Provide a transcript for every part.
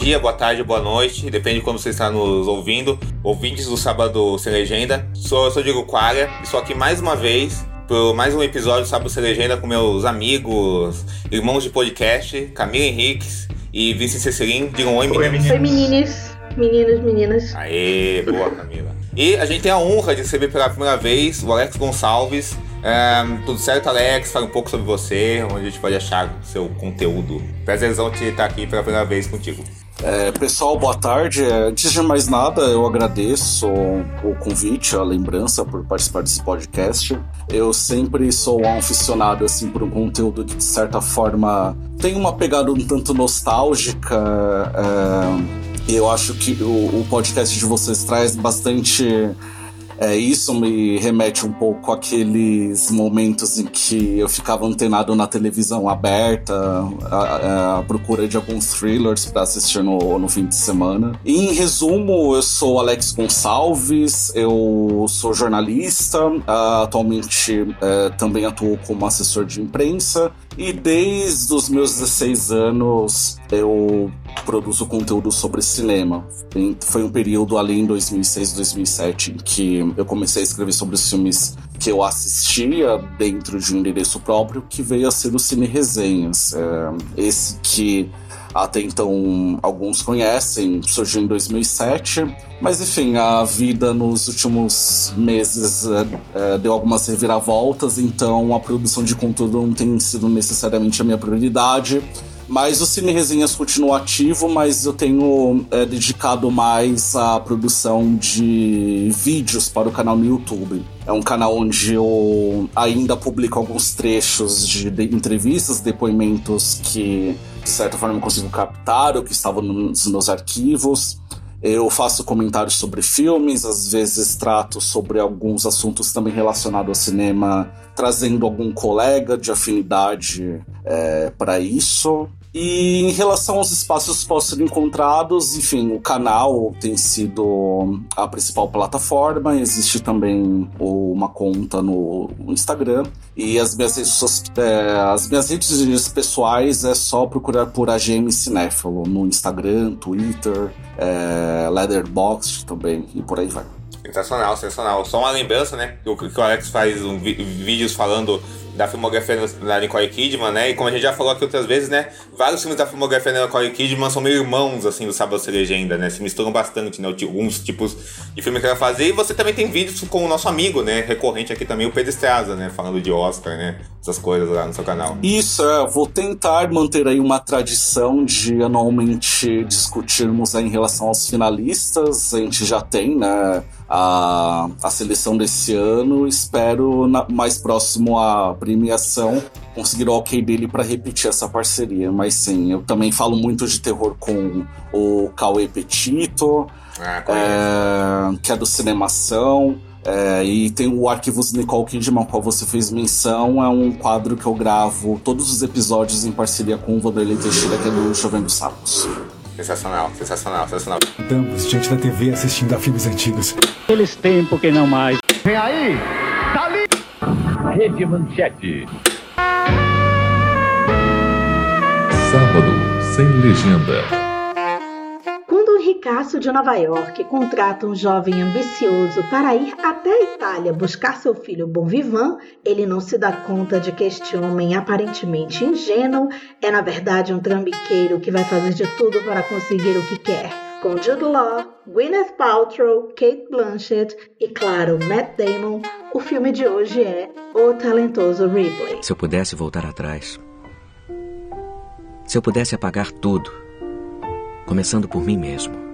dia, boa tarde, boa noite, depende de quando você está nos ouvindo. Ouvintes do Sábado Sem Legenda. Sou, eu sou Diego Qualia e estou aqui mais uma vez por mais um episódio do Sábado Sem Legenda com meus amigos, irmãos de podcast, Camila Henriques e Vincent Cecilin. Digam oi, meninas. Oi, meninas. Meninos, meninas. Aê, boa, Camila. E a gente tem a honra de receber pela primeira vez o Alex Gonçalves. É, tudo certo, Alex? Fala um pouco sobre você, onde a gente pode achar seu conteúdo. Prazerzão de estar aqui pela primeira vez contigo. É, pessoal, boa tarde. É, antes de mais nada, eu agradeço o convite, a lembrança por participar desse podcast. Eu sempre sou um aficionado assim por um conteúdo que de certa forma tem uma pegada um tanto nostálgica. É, eu acho que o, o podcast de vocês traz bastante é, isso me remete um pouco àqueles momentos em que eu ficava antenado na televisão aberta, à, procura de alguns thrillers para assistir no, no fim de semana. E, em resumo, eu sou Alex Gonçalves, eu sou jornalista, atualmente é, também atuo como assessor de imprensa e desde os meus 16 anos eu produzo conteúdo sobre cinema. Foi um período ali em 2006, 2007 em que eu comecei a escrever sobre os filmes que eu assistia dentro de um endereço próprio, que veio a ser o Cine Resenhas. É, esse que até então alguns conhecem, surgiu em 2007. Mas enfim, a vida nos últimos meses é, é, deu algumas reviravoltas, então a produção de conteúdo não tem sido necessariamente a minha prioridade. Mas o Cine Resenhas continua ativo, mas eu tenho é, dedicado mais à produção de vídeos para o canal no YouTube. É um canal onde eu ainda publico alguns trechos de, de entrevistas, depoimentos que, de certa forma, eu consigo captar ou que estavam nos meus arquivos. Eu faço comentários sobre filmes, às vezes trato sobre alguns assuntos também relacionados ao cinema, trazendo algum colega de afinidade é, para isso. E em relação aos espaços que possam ser encontrados, enfim, o canal tem sido a principal plataforma. Existe também uma conta no Instagram. E as minhas redes, é, as minhas redes pessoais é só procurar por AGM Cinéfilo no Instagram, Twitter, é, Leatherbox também e por aí vai. Sensacional, sensacional. Só uma lembrança, né? O que o Alex faz um, vídeos falando da filmografia da Nicole Kidman, né? E como a gente já falou aqui outras vezes, né? Vários filmes da filmografia da Nicole Kidman são meio irmãos, assim, do Sábado Sem Legenda, né? Se misturam bastante, né? Alguns tipos de filme que ela fazia. E você também tem vídeos com o nosso amigo, né? Recorrente aqui também, o Pedro Estraza, né? Falando de Oscar, né? Essas coisas lá no seu canal. Isso, é. Vou tentar manter aí uma tradição de anualmente discutirmos aí em relação aos finalistas. A gente já tem, né? A, a seleção desse ano. Espero na, mais próximo à premiação conseguir o ok dele para repetir essa parceria. Mas sim, eu também falo muito de terror com o Cauê Petito, ah, é, que é do Cinemação. É, e tem o Arquivos Nicole Kidman, qual você fez menção, é um quadro que eu gravo todos os episódios em parceria com o Vanderlei Teixeira, que é do Chovendo Sapos. Sensacional, sensacional, sensacional. Estamos diante da TV assistindo a filmes antigos. Aqueles tempos que não mais. Vem aí! Rede Manchete. Sábado sem legenda. Quando um ricaço de Nova York contrata um jovem ambicioso para ir até a Itália buscar seu filho Bom Vivant, ele não se dá conta de que este homem aparentemente ingênuo é na verdade um trambiqueiro que vai fazer de tudo para conseguir o que quer com Jude Law, Gwyneth Paltrow, Kate Blanchett e, claro, Matt Damon, o filme de hoje é O Talentoso Ripley. Se eu pudesse voltar atrás, se eu pudesse apagar tudo, começando por mim mesmo.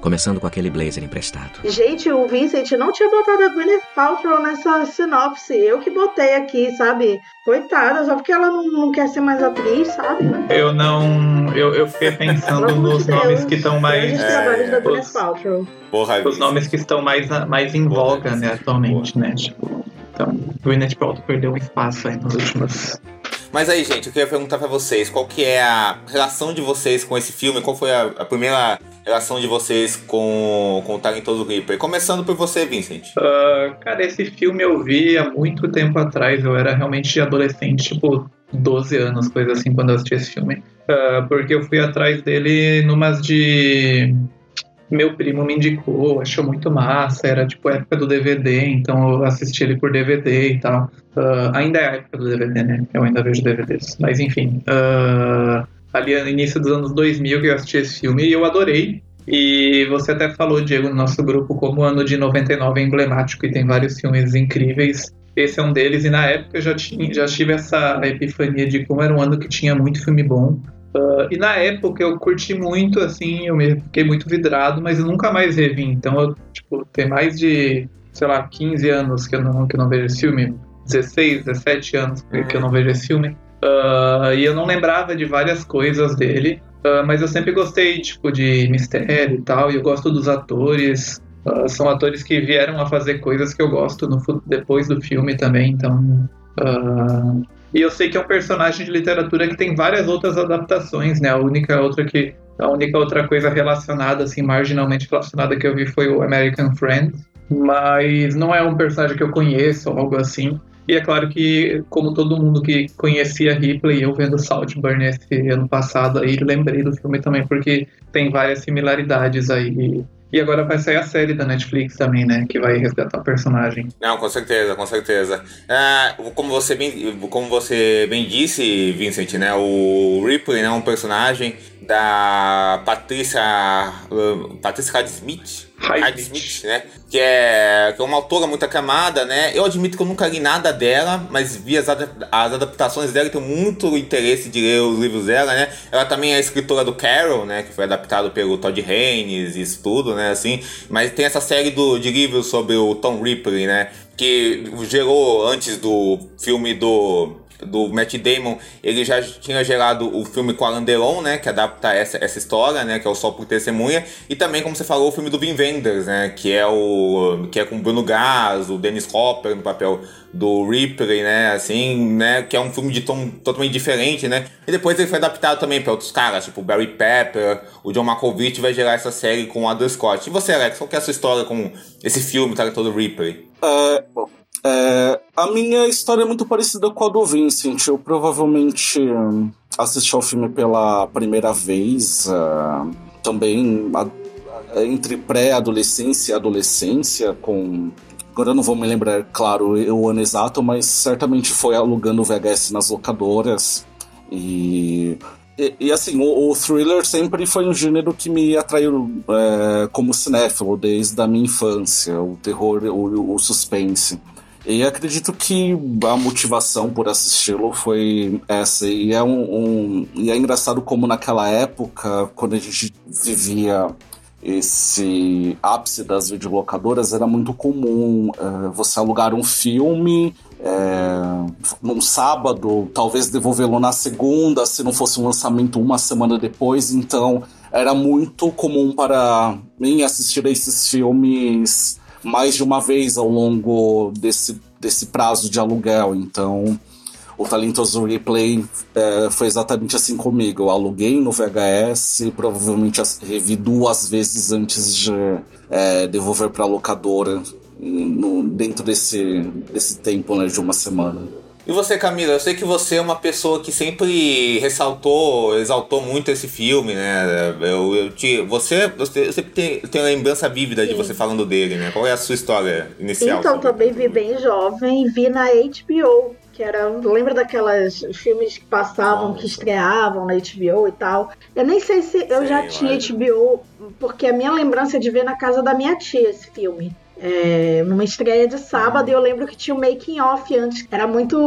Começando com aquele blazer emprestado. Gente, o Vincent não tinha botado a Gwyneth Paltrow nessa sinopse. Eu que botei aqui, sabe? Coitada, só porque ela não, não quer ser mais atriz, sabe? Eu não. Eu, eu fiquei pensando nos de nomes que estão mais. É, da Gwyneth Paltrow. Porra, os nomes que estão mais, mais em voga, né, atualmente, né? Tipo, então, Gwyneth Paltrow perdeu um espaço aí nos últimos mas aí, gente, eu queria perguntar para vocês, qual que é a relação de vocês com esse filme? Qual foi a, a primeira relação de vocês com, com o Talentoso Reaper? Começando por você, Vincent. Uh, cara, esse filme eu vi há muito tempo atrás. Eu era realmente adolescente, tipo 12 anos, coisa assim, quando eu assisti esse filme. Uh, porque eu fui atrás dele numas de. Meu primo me indicou, achou muito massa, era tipo época do DVD, então eu assisti ele por DVD e tal. Uh, ainda é a época do DVD, né? Eu ainda vejo DVDs. Mas enfim, uh, ali no início dos anos 2000 que eu assisti esse filme e eu adorei. E você até falou, Diego, no nosso grupo, como o ano de 99 é emblemático e tem vários filmes incríveis. Esse é um deles, e na época eu já, tinha, já tive essa epifania de como era um ano que tinha muito filme bom. Uh, e na época eu curti muito, assim, eu me fiquei muito vidrado, mas eu nunca mais revi. Então, eu, tipo, tem mais de, sei lá, 15 anos que eu não, que eu não vejo esse filme. 16, 17 anos que eu não vejo esse filme. Uh, e eu não lembrava de várias coisas dele. Uh, mas eu sempre gostei, tipo, de mistério e tal, e eu gosto dos atores. São atores que vieram a fazer coisas que eu gosto no, depois do filme também, então... Uh, e eu sei que é um personagem de literatura que tem várias outras adaptações, né? A única outra que... A única outra coisa relacionada, assim, marginalmente relacionada que eu vi foi o American Friend. Mas não é um personagem que eu conheço ou algo assim. E é claro que, como todo mundo que conhecia Ripley, eu vendo Saltburn esse ano passado aí, lembrei do filme também, porque tem várias similaridades aí. E agora vai sair a série da Netflix também, né? Que vai resgatar o personagem. Não, com certeza, com certeza. Ah, como, você bem, como você bem disse, Vincent, né? O Ripley né, é um personagem da Patrícia. Patrícia Smith. Hyde Smith, né? Que é, que é uma autora muito aclamada, né? Eu admito que eu nunca li nada dela, mas vi as, ad as adaptações dela e tenho muito interesse de ler os livros dela, né? Ela também é escritora do Carol, né? Que foi adaptado pelo Todd Haynes e isso tudo, né? Assim, mas tem essa série do, de livros sobre o Tom Ripley, né? Que gerou antes do filme do do Matt Damon, ele já tinha gerado o filme com Alan Delon, né, que adapta essa, essa história, né, que é o Sol por Testemunha, e também, como você falou, o filme do Vin Wenders, né, que é o que é com Bruno Gaz, o Dennis Hopper no papel do Ripley, né, assim, né, que é um filme de tom totalmente diferente, né, e depois ele foi adaptado também para outros caras, tipo Barry Pepper, o John Malkovich vai gerar essa série com o Adam Scott. E você, Alex, qual que é a sua história com esse filme, tá, todo Ripley? Uh, é, a minha história é muito parecida com a do Vincent. Eu provavelmente hum, assisti ao filme pela primeira vez, uh, também a, entre pré-adolescência e adolescência, com. Agora eu não vou me lembrar, claro, o ano exato, mas certamente foi alugando VHS nas locadoras. E e, e, assim, o, o, thriller sempre foi um gênero que me atraiu é, como cinéfilo desde a minha infância, o terror, o, o suspense. E acredito que a motivação por assisti-lo foi essa. E é, um, um, e é engraçado como naquela época, quando a gente vivia esse ápice das videolocadoras, era muito comum uh, você alugar um filme é, num sábado, talvez devolvê-lo na segunda, se não fosse um lançamento uma semana depois. Então era muito comum para mim assistir a esses filmes mais de uma vez ao longo desse, desse prazo de aluguel. Então, o Talentoso Replay é, foi exatamente assim comigo. Eu aluguei no VHS e provavelmente revi duas vezes antes de é, devolver para a locadora no, dentro desse, desse tempo né, de uma semana. E você, Camila, eu sei que você é uma pessoa que sempre ressaltou, exaltou muito esse filme, né? Eu, eu te, você, você, sempre tem, tem uma lembrança vívida Sim. de você falando dele, né? Qual é a sua história inicial? Então, também vi bem jovem, vi na HBO, que era. Lembra daquelas filmes que passavam, Nossa. que estreavam na HBO e tal? Eu nem sei se eu Sim, já tinha HBO, porque a minha lembrança é de ver na casa da minha tia esse filme é, numa estreia de sábado, eu lembro que tinha o um making off antes. Era muito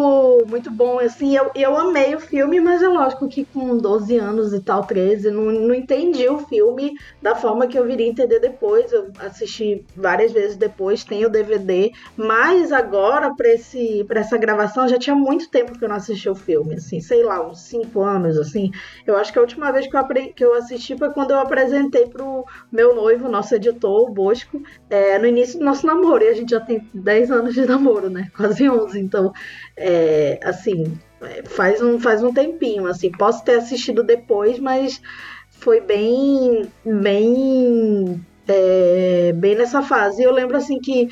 muito bom, assim, eu, eu amei o filme, mas é lógico que com 12 anos e tal, 13, não, não entendi o filme da forma que eu viria entender depois. Eu assisti várias vezes depois, tem o DVD, mas agora, pra, esse, pra essa gravação, já tinha muito tempo que eu não assisti o filme, assim, sei lá, uns 5 anos, assim. Eu acho que a última vez que eu, que eu assisti foi quando eu apresentei pro meu noivo, nosso editor, o Bosco, é, no início nosso namoro. E a gente já tem 10 anos de namoro, né? Quase 11. Então, é, assim, faz um, faz um tempinho. Assim, posso ter assistido depois, mas foi bem. bem. É, bem nessa fase. Eu lembro assim que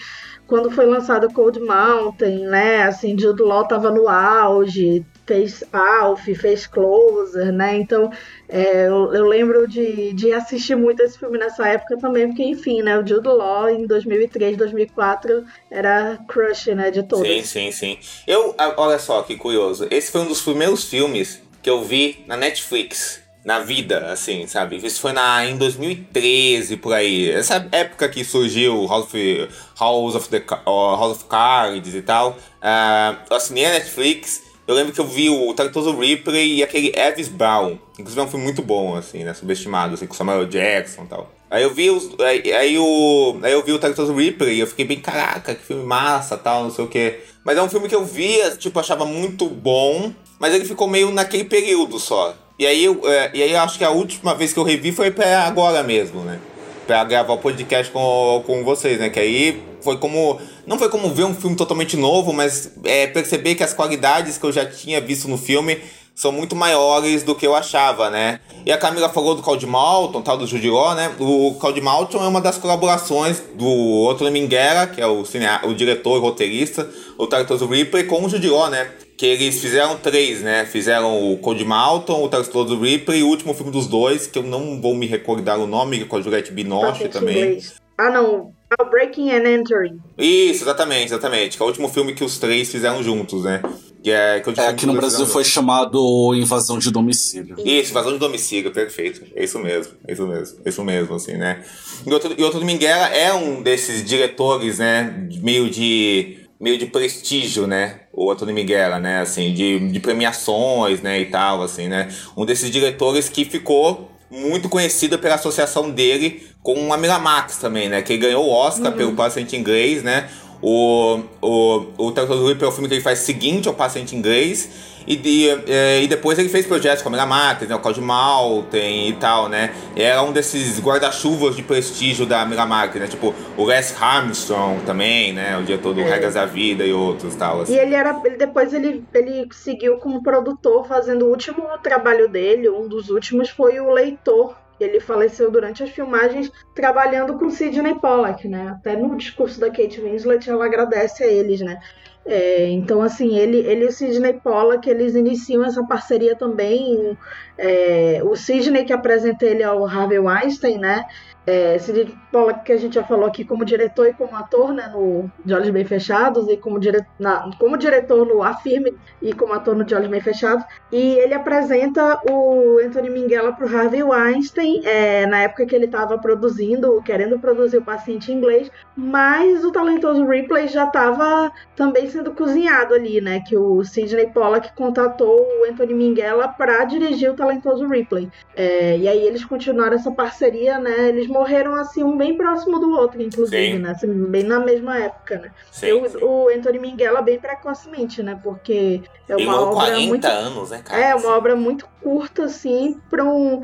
quando foi lançado Cold Mountain, né? Assim, Jude Law tava no auge, fez Alf, fez Closer, né? Então é, eu, eu, lembro de, de assistir muito esse filme nessa época também, porque enfim, né? O Jude Law em 2003, 2004 era crush, né? De todos. Sim, sim, sim. Eu, olha só que curioso. Esse foi um dos primeiros filmes que eu vi na Netflix na vida, assim, sabe? Isso foi na, em 2013, por aí. Essa época que surgiu House of, House of, the, House of Cards e tal. Uh, eu assinei a Netflix. Eu lembro que eu vi o Tartoso Ripley e aquele Evis Brown. Inclusive é um filme muito bom, assim, né? Subestimado, assim, com Samuel Jackson e tal. Aí eu vi os, aí, aí, o, aí eu vi o Tartoso Ripley e eu fiquei bem, caraca, que filme massa tal, não sei o quê. Mas é um filme que eu via, tipo, achava muito bom, mas ele ficou meio naquele período só. E aí, eu, é, e aí eu acho que a última vez que eu revi foi pra agora mesmo, né? Pra gravar o podcast com, com vocês, né? Que aí foi como. Não foi como ver um filme totalmente novo, mas é, perceber que as qualidades que eu já tinha visto no filme são muito maiores do que eu achava, né? E a Camila falou do Claudio Malton, tal do Judiró, né? O Claudio Malton é uma das colaborações do Otto Minguera, que é o, o diretor e roteirista, o Tartoso Ripley, com o Judiró, né? Que eles fizeram três, né? Fizeram o Code Malton, o Tarstoso Ripley e o último filme dos dois, que eu não vou me recordar o nome, que é com a Juliette Binoche também. Inglês. Ah, não. Ah, Breaking and Entering. Isso, exatamente, exatamente. Que é o último filme que os três fizeram juntos, né? Que é, que é aqui no Brasil foi chamado Invasão de Domicílio. Isso, Invasão de Domicílio, perfeito. É isso mesmo, é isso mesmo, é isso mesmo, assim, né? E outro, e outro Minguela é um desses diretores, né? Meio de meio de prestígio, né? O Antônio Miguel, né? Assim, de, de premiações, né? E tal, assim, né? Um desses diretores que ficou muito conhecido pela associação dele com a Miramax também, né? Que ganhou o Oscar uhum. pelo Paciente Inglês, né? O, o, o Tartaruga Whip é o filme que ele faz seguinte ao Paciente Inglês. E, e, é, e, depois ele fez projetos como a Miramax, né, o Código Malten e tal, né? E era um desses guarda-chuvas de prestígio da Miramax, né? Tipo, o Les Armstrong também, né? O diretor do é. Regras da Vida e outros tal. Assim. E ele era. Ele, depois ele, ele seguiu como produtor, fazendo o último trabalho dele, um dos últimos foi o Leitor, ele faleceu durante as filmagens trabalhando com Sidney Pollack, né? Até no discurso da Kate Winslet ela agradece a eles, né? É, então, assim, ele, ele e o Sidney Pollack, eles iniciam essa parceria também. É, o Sidney que apresenta ele ao Harvey Weinstein, né? É, Sidney Pollack, que a gente já falou aqui como diretor e como ator, né, no De Olhos Bem Fechados, e como, dire, na, como diretor no Afirme e como ator no De Olhos Bem Fechados. E ele apresenta o Anthony Minghella para o Harvey Weinstein, é, na época que ele estava produzindo, querendo produzir o Paciente Inglês, mas o talentoso Ripley já estava também sendo cozinhado ali, né, que o Sidney Pollack contatou o Anthony Minghella para dirigir o talentoso Ripley. É, e aí eles continuaram essa parceria, né, eles morreram assim um bem próximo do outro, inclusive, Sim. né? Assim, bem na mesma época, né? Sim, o, sim. o Anthony Minghella bem precocemente, né? Porque é uma obra 40 muito anos, né, cara? É uma obra muito curta assim para um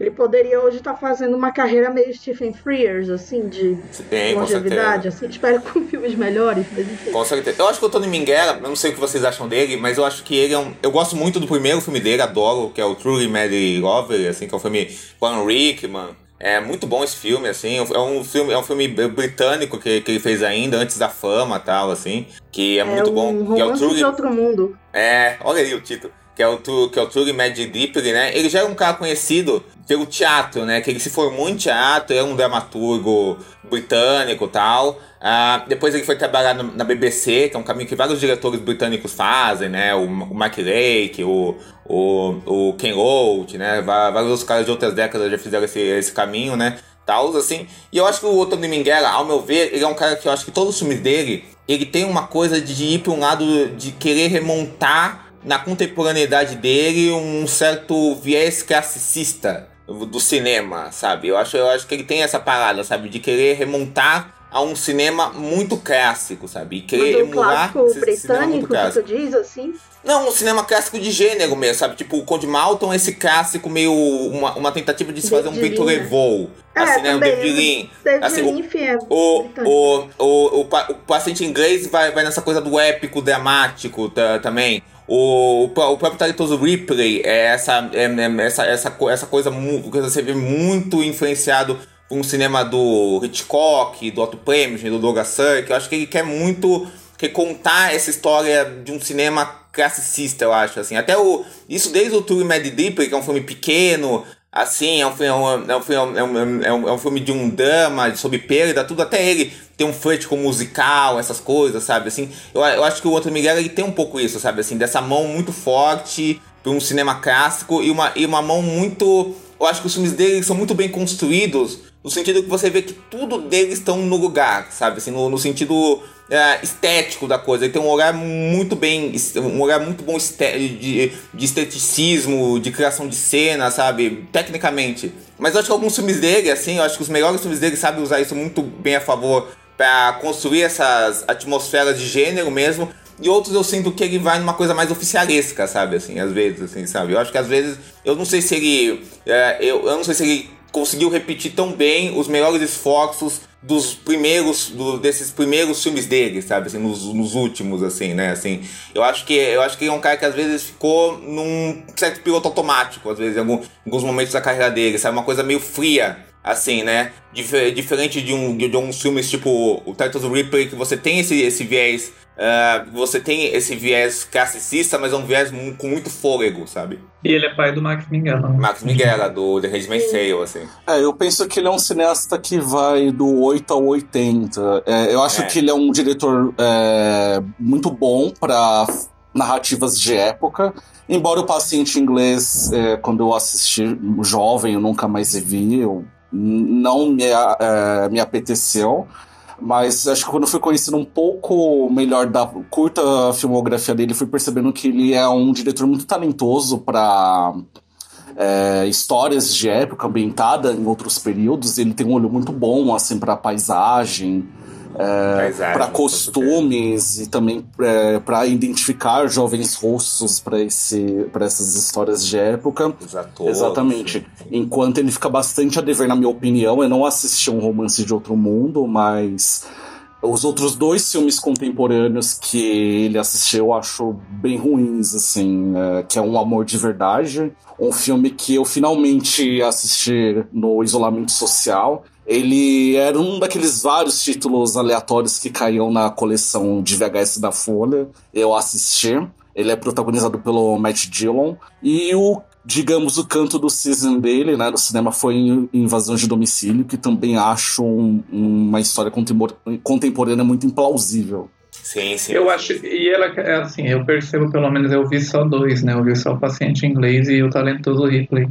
ele poderia hoje estar tá fazendo uma carreira meio Stephen Frears, assim, de Sim, longevidade, assim, espero com filmes melhores, mas enfim. Com certeza. Eu acho que o Tony Minghella, eu não sei o que vocês acham dele, mas eu acho que ele é um. Eu gosto muito do primeiro filme dele, adoro, que é o Truly Mad Lover, assim, que é um filme com Rickman. É muito bom esse filme, assim. É um filme, é um filme britânico que, que ele fez ainda, antes da fama tal, assim. Que é, é muito um bom. Que é o True... de outro mundo. É, olha aí o título. Que é o, que é o True Mad Ripley, né? Ele já é um cara conhecido pelo teatro, né? Que ele se formou em teatro, é um dramaturgo britânico tal. Uh, depois ele foi trabalhar no, na BBC, que é um caminho que vários diretores britânicos fazem, né? O, o Mark Lake, o, o, o Ken Loach, né? Vários outros caras de outras décadas já fizeram esse, esse caminho, né? Tals, assim. E eu acho que o Otto Minghella, ao meu ver, ele é um cara que eu acho que todos os filmes dele, ele tem uma coisa de ir para um lado de querer remontar na contemporaneidade dele um certo viés classicista do cinema, sabe? Eu acho, eu acho que ele tem essa parada, sabe? De querer remontar a um cinema muito clássico, sabe? E querer Mas um emular clássico britânico, que tu diz assim? Não, um cinema clássico de gênero mesmo, sabe? Tipo, o Conde Malton, esse clássico meio. Uma, uma tentativa de se fazer um Victor Levou. É, assim, né? O David Lean. Assim, é o, o, o, o, o, paciente inglês vai, vai nessa coisa do épico dramático também. O, o próprio Talentoso Ripley é essa, é, é, essa, essa, essa coisa que você vê muito influenciado um cinema do Hitchcock, do Otto Preminger, do Douglas Sirk. Eu acho que ele quer muito recontar essa história de um cinema classicista, eu acho, assim. Até o. Isso desde o Tour Mad Deeper, que é um filme pequeno, assim, é um, filme, é um, é um, é um, é um, é um filme de um drama, sobre perda, tudo, até ele tem um flirt com musical, essas coisas, sabe, assim. Eu, eu acho que o Antônio Miguel, ele tem um pouco isso, sabe, assim, dessa mão muito forte para um cinema clássico e uma, e uma mão muito... Eu acho que os filmes dele são muito bem construídos, no sentido que você vê que tudo deles estão no lugar, sabe, assim, no, no sentido é, estético da coisa. Ele tem um olhar muito bem, um olhar muito bom de, de esteticismo, de criação de cena, sabe? Tecnicamente. Mas eu acho que alguns filmes dele, assim, eu acho que os melhores filmes dele sabem usar isso muito bem a favor para construir essas atmosferas de gênero mesmo. E outros eu sinto que ele vai numa coisa mais oficialesca, sabe? Assim, às vezes, assim, sabe? Eu acho que às vezes, eu não sei se ele. é, eu, eu não sei se ele conseguiu repetir tão bem os melhores esforços dos primeiros do- desses primeiros filmes dele, sabe, assim, nos, nos últimos assim, né, assim. Eu acho que eu acho que ele é um cara que às vezes ficou num certo piloto automático, às vezes em, algum- em alguns momentos da carreira dele, sabe, uma coisa meio fria. Assim, né? Dif- diferente de, um, de, de alguns filmes tipo o Titus Ripley, que você tem esse, esse viés. ah, você tem esse viés classicista, mas é um viés mu- com muito fôlego, sabe? E ele é pai do Max Minghella. Max Miguel, do The Handmaid's Tale, assim. É, eu penso que ele é um cineasta que vai do 8 ao 80. É, eu acho É. que ele é um diretor é, muito bom para narrativas de época. Embora o paciente inglês, é, quando eu assisti jovem, eu nunca mais vi, eu não me, é, me apeteceu. Mas acho que quando fui conhecendo um pouco melhor da curta filmografia dele, fui percebendo que ele é um diretor muito talentoso para é, histórias de época ambientada em outros períodos. Ele tem um olho muito bom assim para paisagem, Paisagem, para costumes e também para identificar jovens rostos para esse para essas histórias de época. Atores. Exatamente. Enquanto ele fica bastante a dever, na minha opinião, eu não assisti um romance de outro mundo, mas os outros dois filmes contemporâneos que ele assistiu eu acho bem ruins, assim, é, que é Um Amor de Verdade, um filme que eu finalmente assisti no isolamento social. Ele era um daqueles vários títulos aleatórios que caíam na coleção de VHS da Folha. Eu assisti. Ele é protagonizado pelo Matt Dillon. E o, digamos, o canto do season dele, né, do cinema foi em Invasão de Domicílio, que também acho um- uma história contempor- contemporânea muito implausível. Sim, sim. Eu acho, e ela, é assim, eu percebo pelo menos, eu vi só dois, né? Eu vi só o paciente inglês e o talentoso Ripley.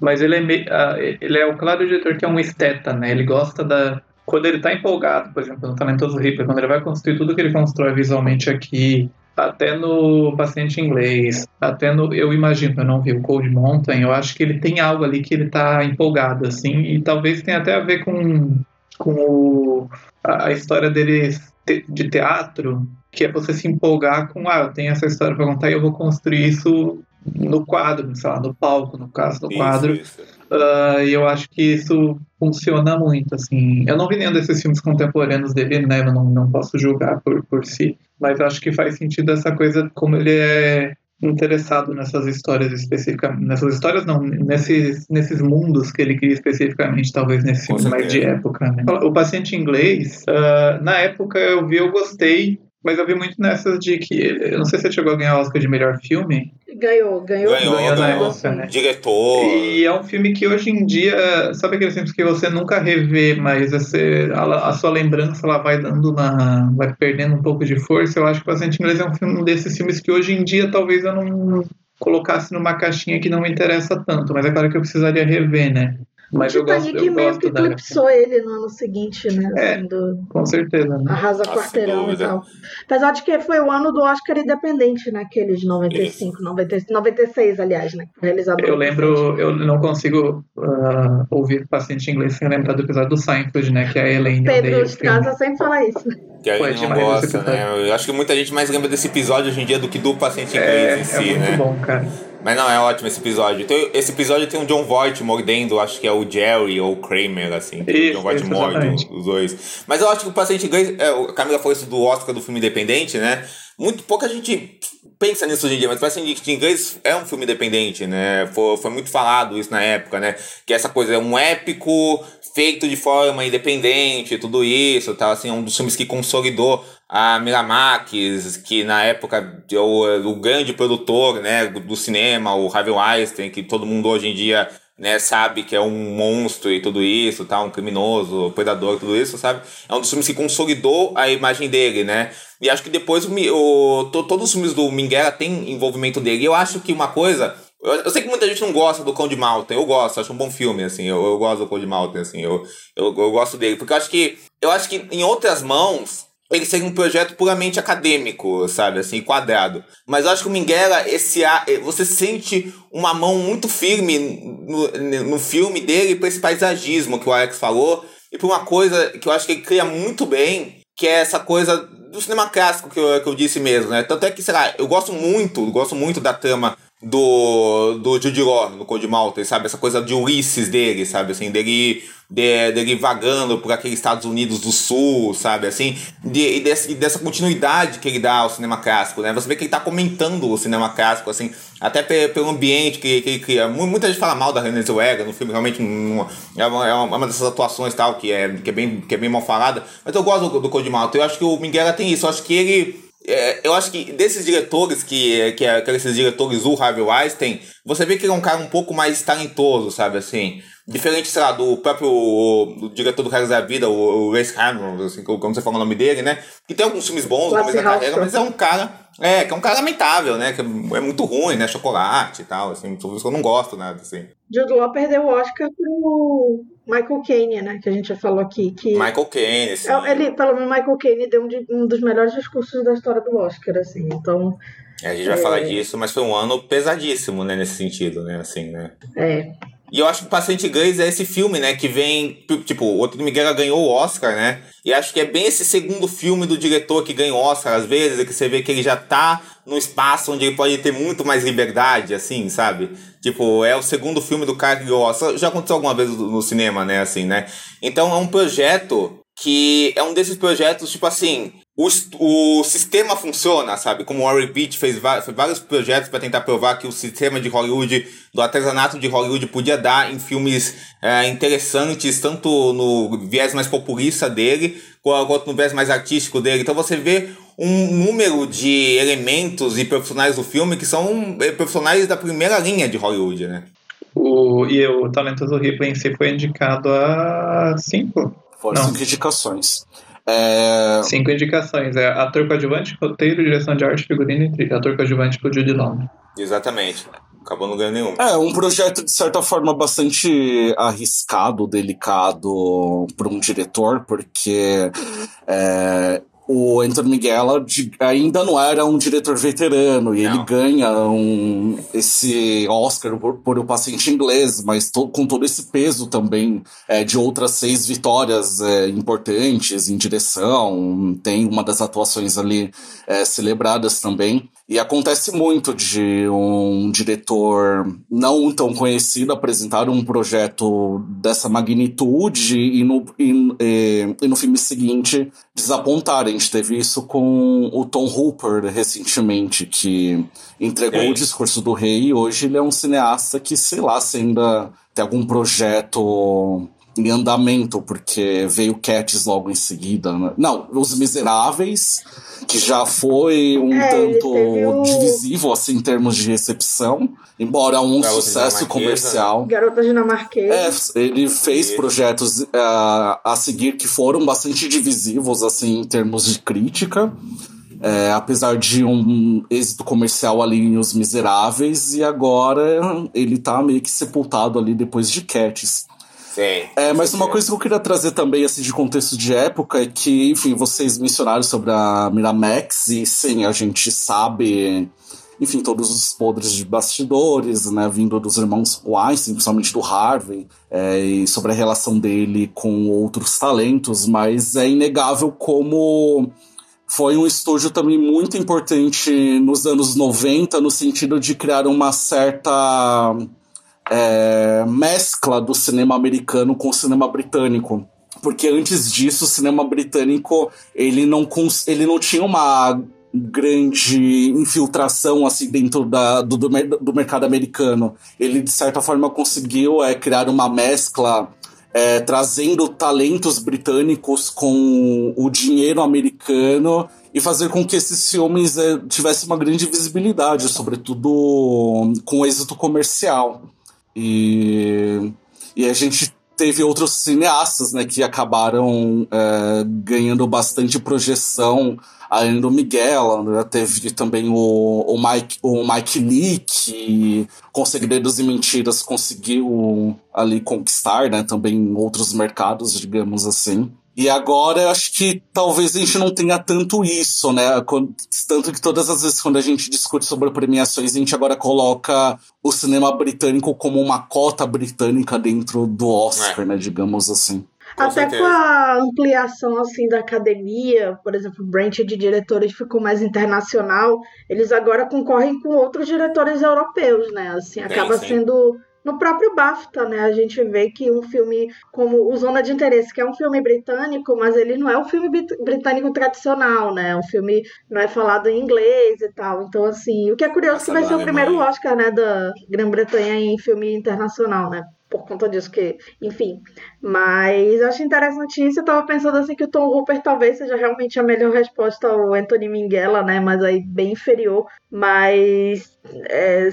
Mas ele é, meio, ah, ele é o claro diretor que é um esteta, né? Ele gosta da. Quando ele tá empolgado, por exemplo, no talentoso Ripley, quando ele vai construir tudo que ele constrói visualmente aqui, até no paciente inglês, até no. Eu imagino, eu não vi o Cold Mountain, eu acho que ele tem algo ali que ele tá empolgado, assim, e talvez tenha até a ver com, com o, a, a história dele te- de teatro, que é você se empolgar com, ah, eu tenho essa história para contar e eu vou construir isso no quadro, sei lá, no palco, no caso do Isso, quadro. isso. Ah, e eu acho que isso funciona muito, assim. Eu não vi nenhum desses filmes contemporâneos dele, né? Eu não, não posso julgar por, por si, mas acho que faz sentido essa coisa, como ele é interessado nessas histórias especificamente. Nessas histórias, não, nesses, nesses mundos que ele cria especificamente, talvez nesse filme mais de época, né? O Paciente Inglês, ah, na época eu vi, eu gostei, mas eu vi muito nessas de que. Eu não sei se você chegou a ganhar o Oscar de melhor filme. Ganhou, ganhou. Ganhou, Ganhou na ganhou. época, né? Diretor. E é um filme que hoje em dia, sabe aqueles filmes que você nunca revê, mas você, a, a sua lembrança ela vai dando uma. vai perdendo um pouco de força. Eu acho que o Paciente Inglês é um filme um desses filmes que hoje em dia talvez eu não colocasse numa caixinha que não me interessa tanto, mas é claro que eu precisaria rever, né? Mas eu gosto, Titanic eu meio gosto que da eclipsou ele no ano seguinte, né? É. assim, do com certeza, né? Arrasa Nossa, Quarteirão e tal. Apesar de que foi o ano do Oscar independente, né? Aquele de 95, 90, 96, aliás, né? Realizado Eu em lembro, eu não consigo ah, ouvir paciente inglês sem lembrar do episódio do Seinfeld, né? Que a Elaine Pedro o filme. Estraza sempre fala isso. né? Que a Pô, é gente não gosta, né? Eu acho que muita gente mais lembra desse episódio hoje em dia do que do paciente inglês É, em é si, muito né? bom, cara. Mas não, é ótimo esse episódio. Então, esse episódio tem o John Voight mordendo, acho que é o Jerry ou o Kramer, assim. Isso, o John Voight morde os dois. Mas eu acho que o paciente inglês, é, o- a Camila falou isso do Oscar do filme independente, né? Muito pouca gente pensa nisso hoje em dia, mas o paciente inglês é um filme independente, né? Foi, foi muito falado isso na época, né? Que essa coisa é um épico feito de forma independente, tudo isso, tá? Assim, é um dos filmes que consolidou a Miramax, que na época o, o grande produtor né, do cinema, o Harvey Weinstein, que todo mundo hoje em dia né, sabe que é um monstro e tudo isso, tá? Um criminoso, predador tudo isso, sabe? É um dos filmes que consolidou a imagem dele, né? E acho que depois o, o, to, todos os filmes do Minguela tem envolvimento dele. E eu acho que uma coisa. Eu, eu, sei que muita gente não gosta do Cão de Malta. Eu gosto, acho um bom filme, assim. Eu, eu gosto do Cão de Malta, assim. Eu, eu, eu gosto dele. Porque eu acho que. Eu acho que em outras mãos ele seria um projeto puramente acadêmico, sabe, assim, quadrado. Mas eu acho que o Minguela, esse eh, você sente uma mão muito firme no, no filme dele para esse paisagismo que o Alex falou e por uma coisa que eu acho que ele cria muito bem, que é essa coisa do cinema clássico que eu, que eu disse mesmo, né? Tanto é que, sei lá, eu gosto muito, gosto muito da trama do, do Jude Law, no Code Malta, sabe? Essa coisa de Ulisses dele, sabe? Assim, dele de, dele vagando por aqueles Estados Unidos do Sul, sabe, assim, de, e, desse, dessa continuidade que ele dá ao cinema clássico, né, você vê que ele tá comentando o cinema clássico, assim, até pelo ambiente que, que ele cria, muita gente fala mal da Renée Zellweger no filme, realmente não, é, uma, é uma dessas atuações tal, que é, que é, bem, que é bem mal falada, mas eu gosto do, do Code Malta, eu acho que o Minguela tem isso, eu acho que ele é, eu acho que desses diretores que, que, é, que esses diretores, o Harvey Weinstein, você vê que ele é um cara um pouco mais talentoso, sabe, assim. Diferente, sei lá, do próprio o, o diretor do Reis da Vida, o, o Race Hamilton, assim, como você fala o nome dele, né? Que tem alguns filmes bons no começo da carreira, mas é um cara. É, que é um cara lamentável, né? Que é muito ruim, né? Chocolate e tal, assim, tudo isso que eu não gosto, nada, assim. Jude Law perdeu o Oscar pro Michael Caine, né? Que a gente já falou aqui. Que Michael Caine, sim. É, ele, pelo menos, Michael Caine deu um, de, um dos melhores discursos da história do Oscar, assim. Então. É, a gente vai é... falar disso, mas foi um ano pesadíssimo, né? Nesse sentido, né? Assim, né? É. E eu acho que o Paciente Inglês é esse filme, né? Que vem. Tipo, o Outro Miguel ganhou o Oscar, né? E acho que é bem esse segundo filme do diretor que ganha o Oscar, às vezes, que você vê que ele já tá num espaço onde ele pode ter muito mais liberdade, assim, sabe? Tipo, é o segundo filme do cara que ganhou o Oscar. Já aconteceu alguma vez no cinema, né? Assim, né? Então é um projeto que é um desses projetos, tipo assim, o, o sistema funciona, sabe? Como o Warren Beach fez, fez vários projetos para tentar provar que o sistema de Hollywood, do artesanato de Hollywood, podia dar em filmes é, interessantes, tanto no viés mais populista dele, quanto no viés mais artístico dele. Então você vê um número de elementos e profissionais do filme que são é, profissionais da primeira linha de Hollywood, né? O, e o Talentoso Ripley em si foi indicado a cinco foram cinco indicações. É... Cinco indicações. É ator coadjuvante, roteiro, direção de arte, figurino e trilha. Ator coadjuvante pro Judy Law. Exatamente. Acabou não ganhando nenhum. É, um projeto, de certa forma, bastante arriscado, delicado para um diretor, porque é, o Anthony Miguel ainda não era um diretor veterano e não. ele ganha um, esse Oscar por, por O Paciente Inglês, mas to, com todo esse peso também é, de outras seis vitórias é, importantes em direção. Tem uma das atuações ali é, celebradas também. E acontece muito de um diretor não tão conhecido apresentar um projeto dessa magnitude e no, e, e, e no filme seguinte desapontar. A gente teve isso com o Tom Hooper recentemente, que entregou o discurso do rei e hoje ele é um cineasta que, sei lá, se ainda tem algum projeto em andamento, porque veio Cats logo em seguida. Né? Não, Os Miseráveis, que já foi um é, tanto o... divisível assim, em termos de recepção, embora um Garota sucesso comercial. Garota dinamarquesa. É, ele fez projetos uh, a seguir que foram bastante divisivos assim, em termos de crítica. É, apesar de um êxito comercial ali em Os Miseráveis, e agora ele tá meio que sepultado ali depois de Cats. Sim. É, mas uma coisa que eu queria trazer também, assim, de contexto de época, é que, enfim, vocês mencionaram sobre a Miramax, e sim, a gente sabe, enfim, todos os podres de bastidores, né, vindo dos irmãos Weinstein, principalmente do Harvey, é, e sobre a relação dele com outros talentos, mas é inegável como foi um estúdio também muito importante nos anos 90, no sentido de criar uma certa é, mescla do cinema americano com o cinema britânico. Porque antes disso, o cinema britânico ele não, ele não tinha uma grande infiltração assim dentro da, do, do mercado americano. Ele, de certa forma, conseguiu é, criar uma mescla é, trazendo talentos britânicos com o dinheiro americano e fazer com que esses filmes é, tivessem uma grande visibilidade, sobretudo com êxito comercial. E, e a gente teve outros cineastas né, que acabaram é, ganhando bastante projeção. Além do Miguel, né, teve também o, o, Mike, o Mike Lee, que com Segredos e Mentiras conseguiu ali conquistar né, também outros mercados, digamos assim. E agora eu acho que talvez a gente não tenha tanto isso, né? Tanto que todas as vezes quando a gente discute sobre premiações, a gente agora coloca o cinema britânico como uma cota britânica dentro do Oscar, é. né? Digamos assim. Com Até certeza. com a ampliação assim da academia, por exemplo, o branch de diretores ficou mais internacional, eles agora concorrem com outros diretores europeus, né? Assim, acaba sim, sim. sendo no próprio BAFTA, né, a gente vê que um filme como O Zona de Interesse, que é um filme britânico, mas ele não é um filme britânico tradicional, né? É um filme não é falado em inglês e tal. Então, assim, o que é curioso Essa que vai ser o primeiro Oscar, né, da Grã-Bretanha em filme internacional, né? por conta disso, que, enfim. Mas acho interessante isso. Eu tava pensando assim que o Tom Hooper talvez seja realmente a melhor resposta ao Anthony Minghella, né? Mas aí bem inferior. Mas é,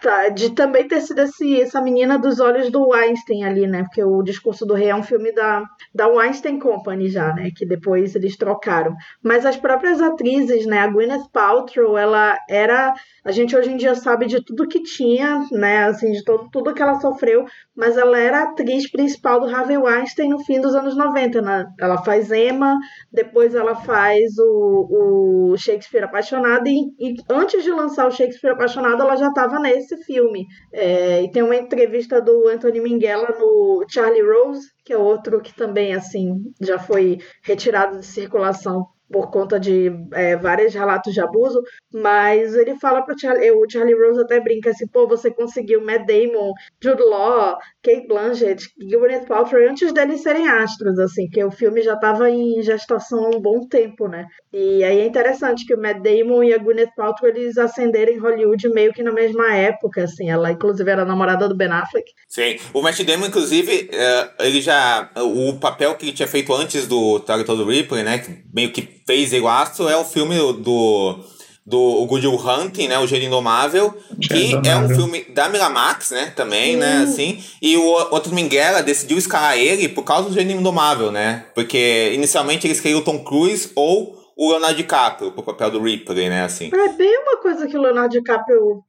tá, de também ter sido esse, essa menina dos olhos do Einstein ali, né? Porque o Discurso do Rei é um filme da, da Weinstein Company já, né? Que depois eles trocaram. Mas as próprias atrizes, né? A Gwyneth Paltrow, ela era... A gente hoje em dia sabe de tudo que tinha, né? Assim, de todo, tudo que ela sofreu mas ela era atriz principal do Harvey Weinstein no fim dos anos 90. Né? Ela faz Emma, depois ela faz o, o Shakespeare Apaixonado, e, e, antes de lançar o Shakespeare Apaixonado, ela já estava nesse filme. É, e tem uma entrevista do Anthony Minghella no Charlie Rose, que é outro que também assim já foi retirado de circulação por conta de é, vários relatos de abuso, mas ele fala para Charlie, o Charlie Rose até brinca assim, pô, você conseguiu Matt Damon, Jude Law, Kate Blanchett, Gwyneth Paltrow antes deles serem astros, assim, que o filme já estava em gestação há um bom tempo, né? E aí é interessante que o Matt Damon e a Gwyneth Paltrow eles ascenderam em Hollywood meio que na mesma época, assim, ela inclusive era namorada do Ben Affleck. Sim, o Matt Damon inclusive, é, ele já o papel que ele tinha feito antes do Target do Ripley, né, meio que fez eu acho, é o filme do do Good Will Hunting, né, o Gênio Indomável, que é um filme da Miramax, né, também, né, né, assim, e o outro Minguela decidiu escalar ele por causa do Gênio Indomável, né, porque inicialmente eles queriam o Tom Cruise ou o Leonardo DiCaprio pro papel do Ripley, né, assim. É bem uma coisa que o Leonardo DiCaprio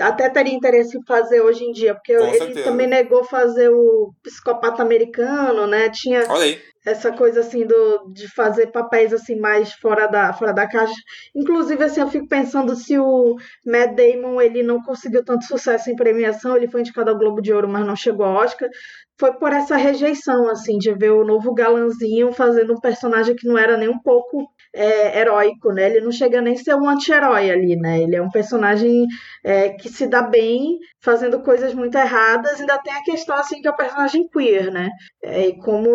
até teria interesse em fazer hoje em dia, porque Com ele certeza. também negou fazer o psicopata americano, né? Tinha essa coisa assim do, de fazer papéis assim mais fora da, fora da caixa. Inclusive, assim, eu fico pensando se o Matt Damon ele não conseguiu tanto sucesso em premiação, ele foi indicado ao Globo de Ouro, mas não chegou ao Oscar. Foi por essa rejeição, assim, de ver o novo galanzinho fazendo um personagem que não era nem um pouco é, heróico, né? Ele não chega nem a ser um anti-herói ali, né? Ele é um personagem é, que se dá bem fazendo coisas muito erradas. Ainda tem a questão, assim, que é o personagem queer, né? É, e como,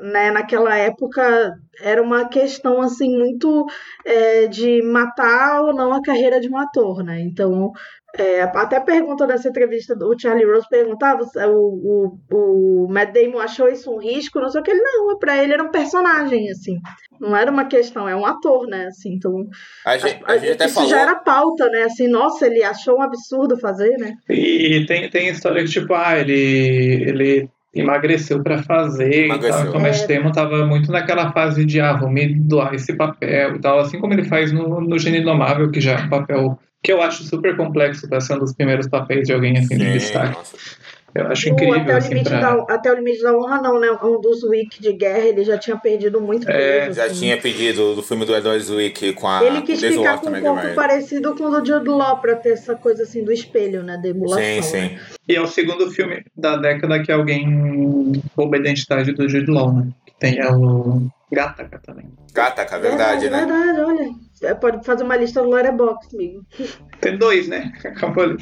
né, naquela época era uma questão, assim, muito é, de matar ou não a carreira de um ator, né? Então, é, até pergunta dessa entrevista, o Charlie Rose perguntava ah, o, o, o Matt Damon achou isso um risco, não sei o que ele não, para ele era um personagem, assim, não era uma questão, é um ator, né, assim, então a gente, a, a gente até isso falou... já era pauta, né, assim, nossa, ele achou um absurdo fazer, né. E tem, tem história que, tipo, ah, ele, ele emagreceu para fazer emagreceu. e tal. Então, o Matt Damon tava muito naquela fase de, ah, vou me doar esse papel e tal, assim como ele faz no, no Gênio Indomável, que já é um papel que eu acho super complexo para ser um dos primeiros papéis de alguém assim de destaque. Eu acho incrível. Até o, assim, limite pra... da, até o limite da honra, não, né? Um dos Wick de guerra, ele já tinha perdido muito é, Já assim. tinha pedido do filme do Edward Wick com a. Ele quis ficar com um corpo parecido com o do Jude Law pra ter essa coisa assim do espelho, né? Da emulação. Sim, sim. Né? E é o segundo filme da década que alguém rouba a identidade do Jude Law, né? Que tem o Gataca também. Gataca, verdade, verdade né? Verdade, olha. Pode fazer uma lista do Letterboxd, amigo. Tem dois, né? Acabou ali.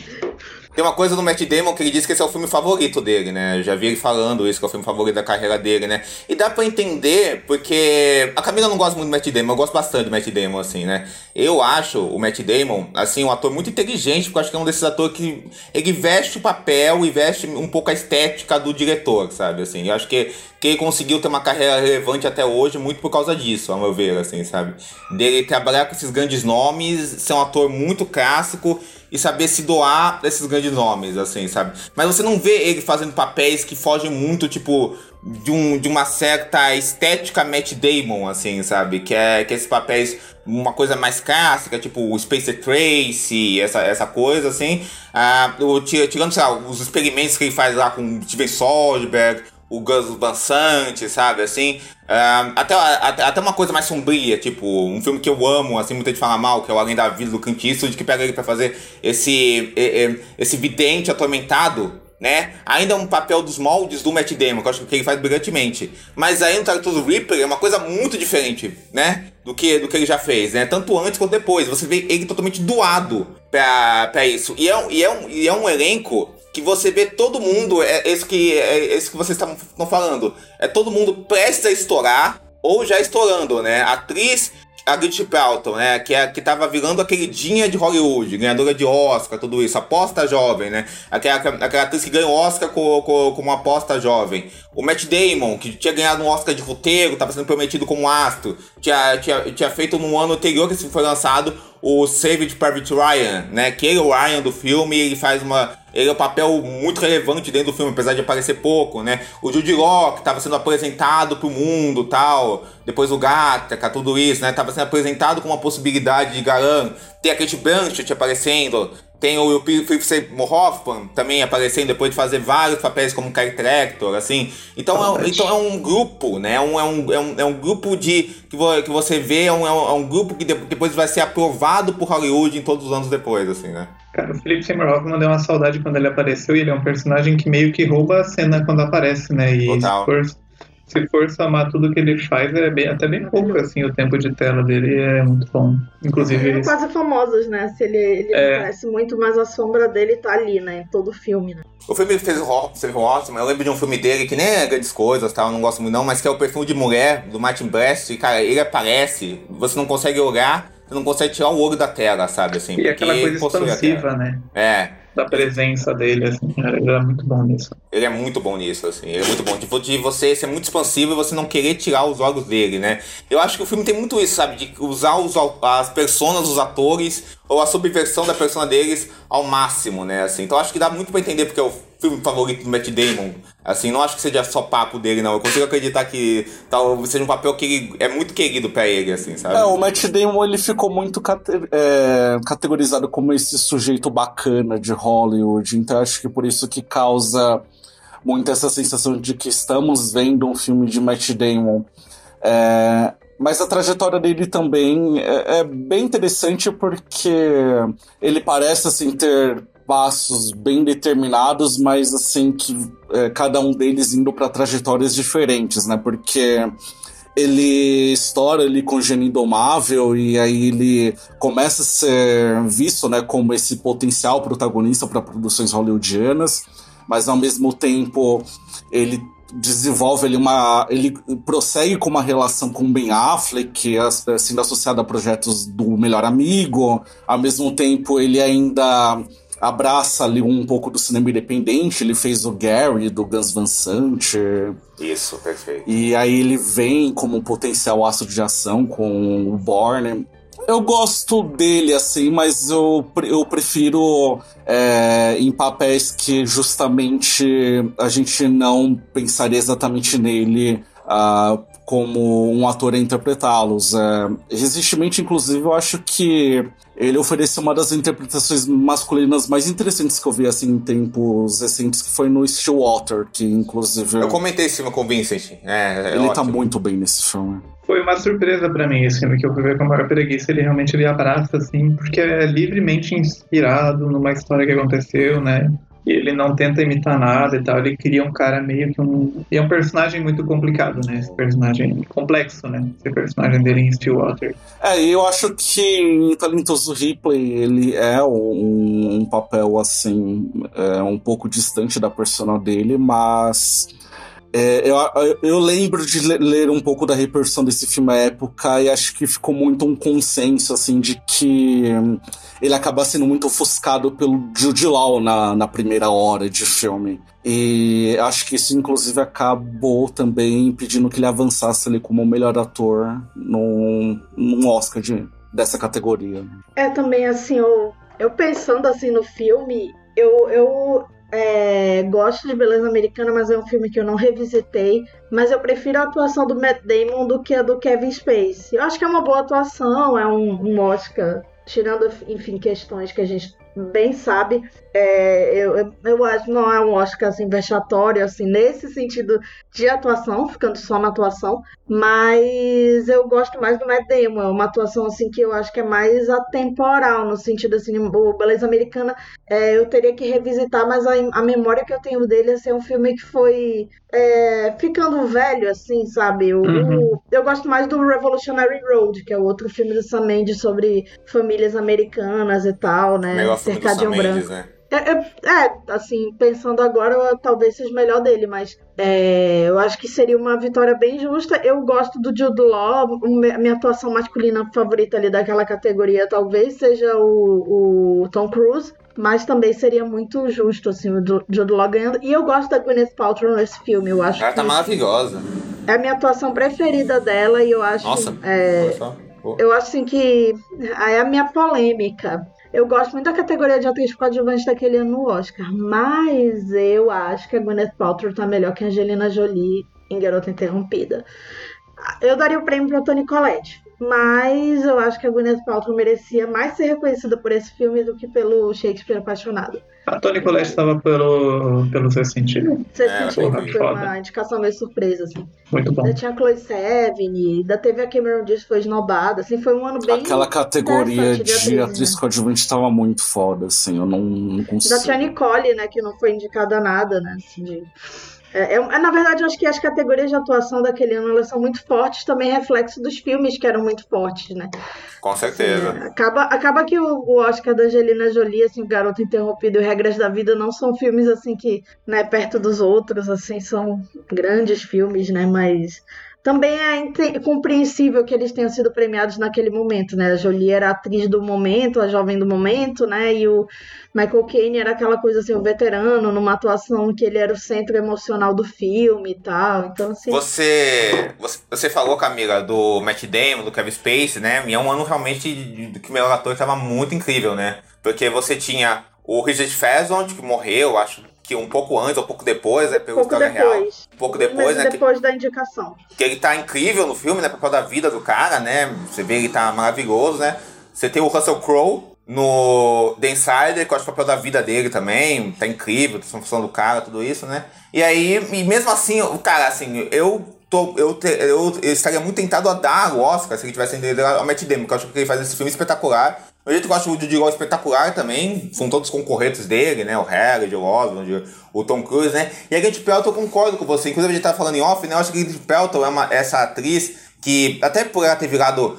Tem uma coisa no Matt Damon que ele diz que esse é o filme favorito dele, né? Eu já vi ele falando isso, que é o filme favorito da carreira dele, né? E dá pra entender, porque a Camila não gosta muito do Matt Damon, eu gosto bastante do Matt Damon, assim, né? Eu acho o Matt Damon, assim, um ator muito inteligente, porque eu acho que é um desses atores que ele veste o papel e veste um pouco a estética do diretor, sabe? Assim, eu acho que, que ele conseguiu ter uma carreira relevante até hoje muito por causa disso, ao meu ver, assim, sabe? Dele trabalhar com esses grandes nomes, ser um ator muito clássico e saber se doar desses grandes nomes, assim, sabe? Mas você não vê ele fazendo papéis que fogem muito, tipo, de, um, de uma certa estética Matt Damon, assim, sabe? Que é que esses papéis, uma coisa mais clássica, tipo o Spacer Tracy, essa, essa coisa, assim. Ah, o, tirando, sei lá, os experimentos que ele faz lá com Steven Soderbergh, o Gus Van Sant, sabe, assim. Até, até, até, uma coisa mais sombria, tipo, um filme que eu amo, assim, muita gente fala mal, que é o Além da Vida do Clint Eastwood, que pega ele pra fazer esse, esse vidente atormentado, né? Ainda é um papel dos moldes do Matt Damon, que eu acho que ele faz brilhantemente. Mas aí no Tarantino Reaper é uma coisa muito diferente, né? Do que, do que ele já fez, né? Tanto antes quanto depois. Você vê ele totalmente doado pra, pra isso. E é, e, é um, e é um elenco que você vê todo mundo, é esse que, é esse que vocês estão falando, é todo mundo prestes a estourar ou já estourando, né? Atriz a Grit Pelton, né? Que, é, que tava virando a queridinha de Hollywood, ganhadora de Oscar, tudo isso, aposta jovem, né? Aquela, aquela atriz que ganhou Oscar como, com, com uma aposta jovem. O Matt Damon, que tinha ganhado um Oscar de roteiro, tava sendo prometido como astro, tinha, tinha, tinha feito no ano anterior que esse foi lançado o Saved Private Ryan, né? Que ele é o Ryan do filme, ele faz uma. Ele é um papel muito relevante dentro do filme, apesar de aparecer pouco, né? O Jude Law, que estava sendo apresentado pro mundo tal. Depois o Gattaca, tudo isso, né? Tava sendo apresentado como uma possibilidade de galã. Tem a Kate Blanchett aparecendo. Tem o Philip Seymour Hoffman também aparecendo depois de fazer vários papéis como character actor, assim. Então, é, então é um grupo, né? É um, é, um, é, um, é um grupo de que, vo, que você vê, é um, é um grupo que depois vai ser aprovado por Hollywood em todos os anos depois, assim, né? Cara, o Philip Seymour Hoffman deu uma saudade quando ele apareceu e ele é um personagem que meio que rouba a cena quando aparece, né? E Total. Se for somar tudo que ele faz, é bem, até bem pouco, assim, o tempo de tela dele é muito bom. Inclusive. São quase famosos, né? Se ele, ele é. aparece muito, mas a sombra dele tá ali, né? Em todo o filme, né? O filme fez o Hoffman, eu lembro de um filme dele que nem é grandes coisas, tal, tá? eu não gosto muito não, mas que é o Perfume de Mulher, do Martin Brest, e, cara, ele aparece, você não consegue olhar, não consegue tirar o olho da tela, sabe, assim. E aquela coisa expansiva, né? É da presença dele, assim, ele é muito bom nisso. Ele é muito bom nisso, assim, ele é muito bom. Tipo, de você ser muito expansivo e você não querer tirar os olhos dele, né? Eu acho que o filme tem muito isso, sabe? De usar os, as personas, os atores, ou a subversão da persona deles ao máximo, né? Assim, então acho que dá muito pra entender porque é o filme favorito do Matt Damon. Assim, não acho que seja só papo dele, não. Eu consigo acreditar que tal seja um papel que ele é muito querido para ele, assim, sabe? É, o Matt Damon ele ficou muito cate é, categorizado como esse sujeito bacana de Hollywood. Então acho que por isso que causa muito essa sensação de que estamos vendo um filme de Matt Damon. É, mas a trajetória dele também é, é, bem interessante porque ele parece assim ter passos bem determinados, mas assim que é, cada um deles indo para trajetórias diferentes, né? Porque ele estoura ali com o Gênio Indomável e aí ele começa a ser visto, né, como esse potencial protagonista para produções hollywoodianas, mas ao mesmo tempo ele desenvolve ali uma. Ele prossegue com uma relação com Ben Affleck, sendo associado a projetos do Melhor Amigo. Ao mesmo tempo, ele ainda abraça ali um pouco do cinema independente. Ele fez o Gary do Gus Van Sant. Isso, perfeito. E aí ele vem como um potencial aço de ação com o Borne. Eu gosto dele, assim, mas eu, eu prefiro é, em papéis que justamente a gente não pensaria exatamente nele uh, como um ator a interpretá-los. É, recentemente, inclusive, eu acho que ele ofereceu uma das interpretações masculinas mais interessantes que eu vi assim em tempos recentes, que foi no Stillwater, que inclusive. Eu comentei esse filme com o Vincent. É, é ele tá ótimo. tá muito bem nesse filme. Foi uma surpresa para mim esse filme, que eu fui ver com a maior preguiça. Ele realmente ele abraça, assim, porque é livremente inspirado numa história que aconteceu, né? Ele não tenta imitar nada e tal, ele cria um cara meio que um. E é um personagem muito complicado, né? Esse personagem complexo, né? Esse personagem dele em Stillwater. É, eu acho que em Talentoso Ripley ele é um, um papel assim, é, um pouco distante da persona dele, mas É, eu, eu lembro de ler um pouco da repercussão desse filme à época e acho que ficou muito um consenso, assim, de que ele acaba sendo muito ofuscado pelo Jude Law na, na primeira hora de filme. E acho que isso, inclusive, acabou também impedindo que ele avançasse ali como melhor ator num, num Oscar de, dessa categoria. É também assim, eu, eu pensando assim no filme, eu, eu é, gosto de Beleza Americana, mas é um filme que eu não revisitei. Mas eu prefiro a atuação do Matt Damon do que a do Kevin Spacey. Eu acho que é uma boa atuação, é um, um Oscar, tirando, enfim, questões que a gente bem sabe, é, eu, eu acho que não é um Oscar assim, vexatório, assim, nesse sentido de atuação, ficando só na atuação, mas eu gosto mais do Matt Damon, é uma atuação assim que eu acho que é mais atemporal, no sentido assim, o Beleza Americana, é, eu teria que revisitar, mas a, a, memória que eu tenho dele é ser um filme que foi é, ficando velho, assim, sabe? O, uhum. o, eu gosto mais do Revolutionary Road, que é o outro filme do Sam Mendes sobre famílias americanas e tal, né? Cercadinho branco. Né? É, é, é, assim, pensando agora, talvez seja melhor dele, mas é, eu acho que seria uma vitória bem justa. Eu gosto do Jude Law, a minha atuação masculina favorita ali daquela categoria talvez seja o, o Tom Cruise, mas também seria muito justo, assim, o Jude Law ganhando. E eu gosto da Gwyneth Paltrow nesse filme, eu acho. Ela tá maravilhosa. É a minha atuação preferida dela e eu acho. Nossa, é, eu acho assim que aí é a minha polêmica. Eu gosto muito da categoria de atriz coadjuvante daquele ano no Oscar, mas eu acho que a Gwyneth Paltrow tá melhor que a Angelina Jolie em Garota Interrompida. Eu daria o prêmio para Toni Collette, mas eu acho que a Gwyneth Paltrow merecia mais ser reconhecida por esse filme do que pelo Shakespeare Apaixonado. A Toni Collette estava pelo, pelo seu sentido? Seu é, sentido, foi foda. uma indicação meio surpresa, assim. Muito bom. Ainda tinha a Chloe Sevigny, ainda teve a Cameron Diaz foi esnobada, assim, foi um ano bem Aquela categoria de, de atriz, atriz né? coadjuvante estava muito foda, assim, eu não, não consigo... Ainda tinha a Nicole, né, que não foi indicada a nada, né, assim, de... É, é, na verdade, eu acho que as categorias de atuação daquele ano elas são muito fortes, também reflexo dos filmes que eram muito fortes, né? Com certeza. Assim, acaba, acaba que o, o, Oscar da Angelina Jolie, assim, o Garoto Interrompido e Regras da Vida não são filmes assim que, né, perto dos outros, assim, são grandes filmes, né? Mas também é compreensível que eles tenham sido premiados naquele momento, né? A Jolie era a atriz do momento, a jovem do momento, né? E o Michael Caine era aquela coisa assim, o veterano, numa atuação que ele era o centro emocional do filme e tal. Então, assim. Você, você falou, Camila, do Matt Damon, do Kevin Spacey, né? E é um ano realmente que o melhor ator estava muito incrível, né? Porque você tinha o Richard Fezont, que morreu, acho que um pouco antes ou pouco depois, né, pelo pouco depois. Real. Um pouco depois, né? Depois que, da indicação. Que ele tá incrível no filme, né? Por causa da vida do cara, né? Você vê ele tá maravilhoso, né? Você tem o Russell Crowe no The Insider, que eu acho o papel da vida dele também, tá incrível, a função do cara, tudo isso, né? E aí, e mesmo assim, o cara, assim, eu tô, eu, te, eu, estaria muito tentado a dar o Oscar se ele tivesse entendido ao Matt Damon, que eu acho que ele faz esse filme espetacular. O jeito que eu acho o Judy espetacular também, são todos concorrentes dele, né? O Harry, o Osmond, o Tom Cruise, né? E a Kate Pelton, eu concordo com você. Inclusive, a gente tá falando em off, né? Eu acho que a Kate Pelton é uma, essa atriz que, até por ela ter virado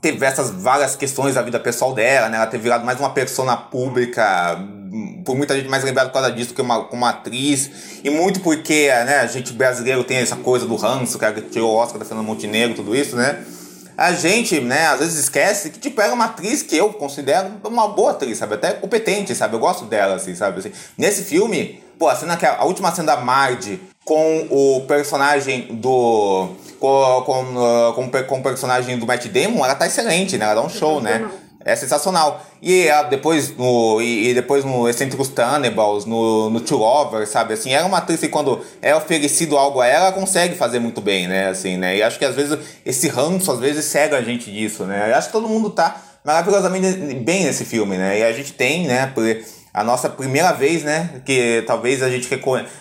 teve essas várias questões da vida pessoal dela, né? Ela ter virado mais uma persona pública, por muita gente mais lembrada por causa disso que uma, uma atriz. E muito porque, né, a gente brasileiro tem essa coisa do ranço, que ela tirou o Oscar da Fernanda Montenegro, tudo isso, né? a gente, né, às vezes esquece que, tipo, é uma atriz que eu considero uma boa atriz, sabe? Até competente, sabe? Eu gosto dela, assim, sabe? Assim, nesse filme, pô, a cena que a, a última cena da Marge com o personagem do. Com, com, com, com o personagem do Matt Damon, ela tá excelente, né? Ela dá um show, né? É sensacional. E depois no, e, depois no Eccentricus Thunderbolts, no, no Two Lovers, sabe? Assim, era uma atriz que quando é oferecido algo a ela, ela consegue fazer muito bem, né? Assim, né? E acho que às vezes esse ranço, às vezes, cega a gente disso, né? Eu acho que todo mundo tá maravilhosamente bem nesse filme, né? E a gente tem, né? a nossa primeira vez, né? Que talvez a gente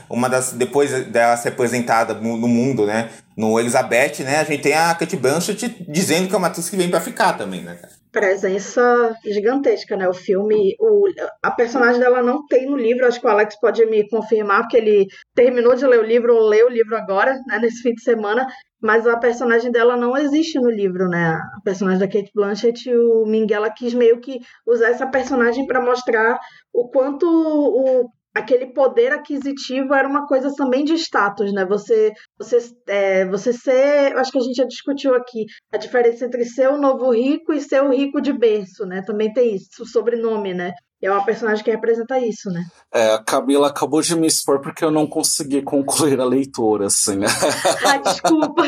uma das depois dela ser apresentada no mundo, né? No Elizabeth, né? A gente tem a Kate Blanchett dizendo que é uma atriz que vem para ficar também, né? Presença gigantesca, né? O filme, o, a personagem dela não tem no livro, acho que o Alex pode me confirmar, porque ele terminou de ler o livro ou leu o livro agora, né, nesse fim de semana, mas a personagem dela não existe no livro, né? A personagem da Kate Blanchett, o Minghella quis meio que usar essa personagem para mostrar o quanto o aquele poder aquisitivo era uma coisa também de status, né? Você, você, é, você ser, acho que a gente já discutiu aqui a diferença entre ser o novo rico e ser o rico de berço, né? Também tem isso, o sobrenome, né? E é uma personagem que representa isso, né? É, a Camila acabou de me expor porque eu não consegui concluir a leitura, assim. né? ah, desculpa.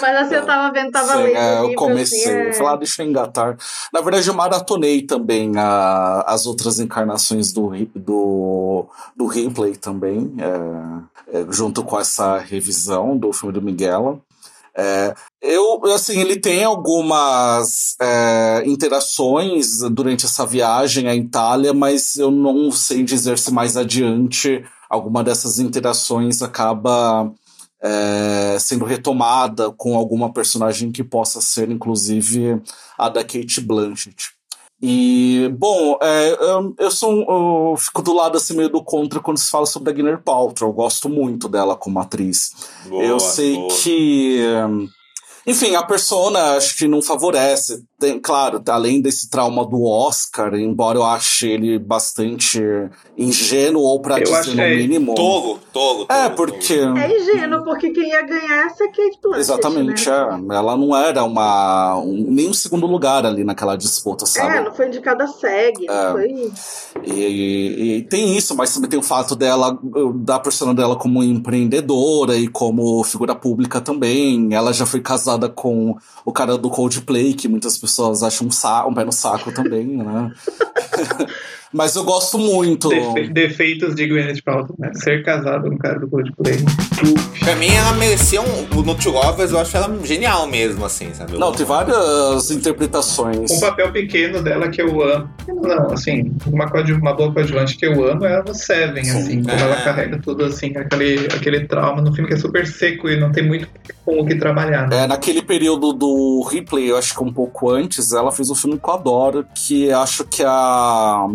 Mas assim, eu tava vendo, tava Sim, lendo. é, eu livro, comecei. assim, é... Falei, ah, deixa eu engatar. Na verdade, eu maratonei também a, as outras encarnações do, do, do Ripley também, é, é, junto com essa revisão do filme do Miguel. É, eu, assim, ele tem algumas é, interações durante essa viagem à Itália, mas eu não sei dizer se mais adiante alguma dessas interações acaba é, sendo retomada com alguma personagem que possa ser, inclusive, a da Kate Blanchett. E, bom, é, eu, eu sou eu fico do lado assim meio do contra quando se fala sobre a Gwyneth Paltrow. Eu gosto muito dela como atriz. Boa, eu sei boa. que. Enfim, a persona acho que não favorece. Tem, claro, além desse trauma do Oscar, embora eu ache ele bastante ingênuo, ou pra Eu dizer acho no é mínimo. Tolo, tolo, tolo. É, porque. É ingênuo, porque quem ia ganhar é essa Kate Blanchett, Exatamente, né? é. Ela não era uma. Um, nem um segundo lugar ali naquela disputa, sabe? É, não foi indicada a SEG, É. não foi... E, e tem isso, mas também tem o fato dela, da persona dela como empreendedora e como figura pública também. Ela já foi casada com o cara do Coldplay, que muitas pessoas acham um, um pé no saco também, né? mas eu gosto muito. Defe- defeitos de Gwyneth Paltrow, né? Ser casado com um cara do Coldplay. Pra mim, ela merecia um. No Two Lovers, eu acho ela genial mesmo, assim, sabe? Não, tem várias interpretações. Um papel pequeno dela que eu amo. Não, assim, uma, uma boa coadjuvante que eu amo é a do Seven, Sim. assim, como É. ela carrega tudo assim, aquele, aquele trauma no filme que é super seco e não tem muito com o que trabalhar. né? É, naquele período do Ripley, eu acho que um pouco antes, ela fez um filme que eu adoro, que acho que é a.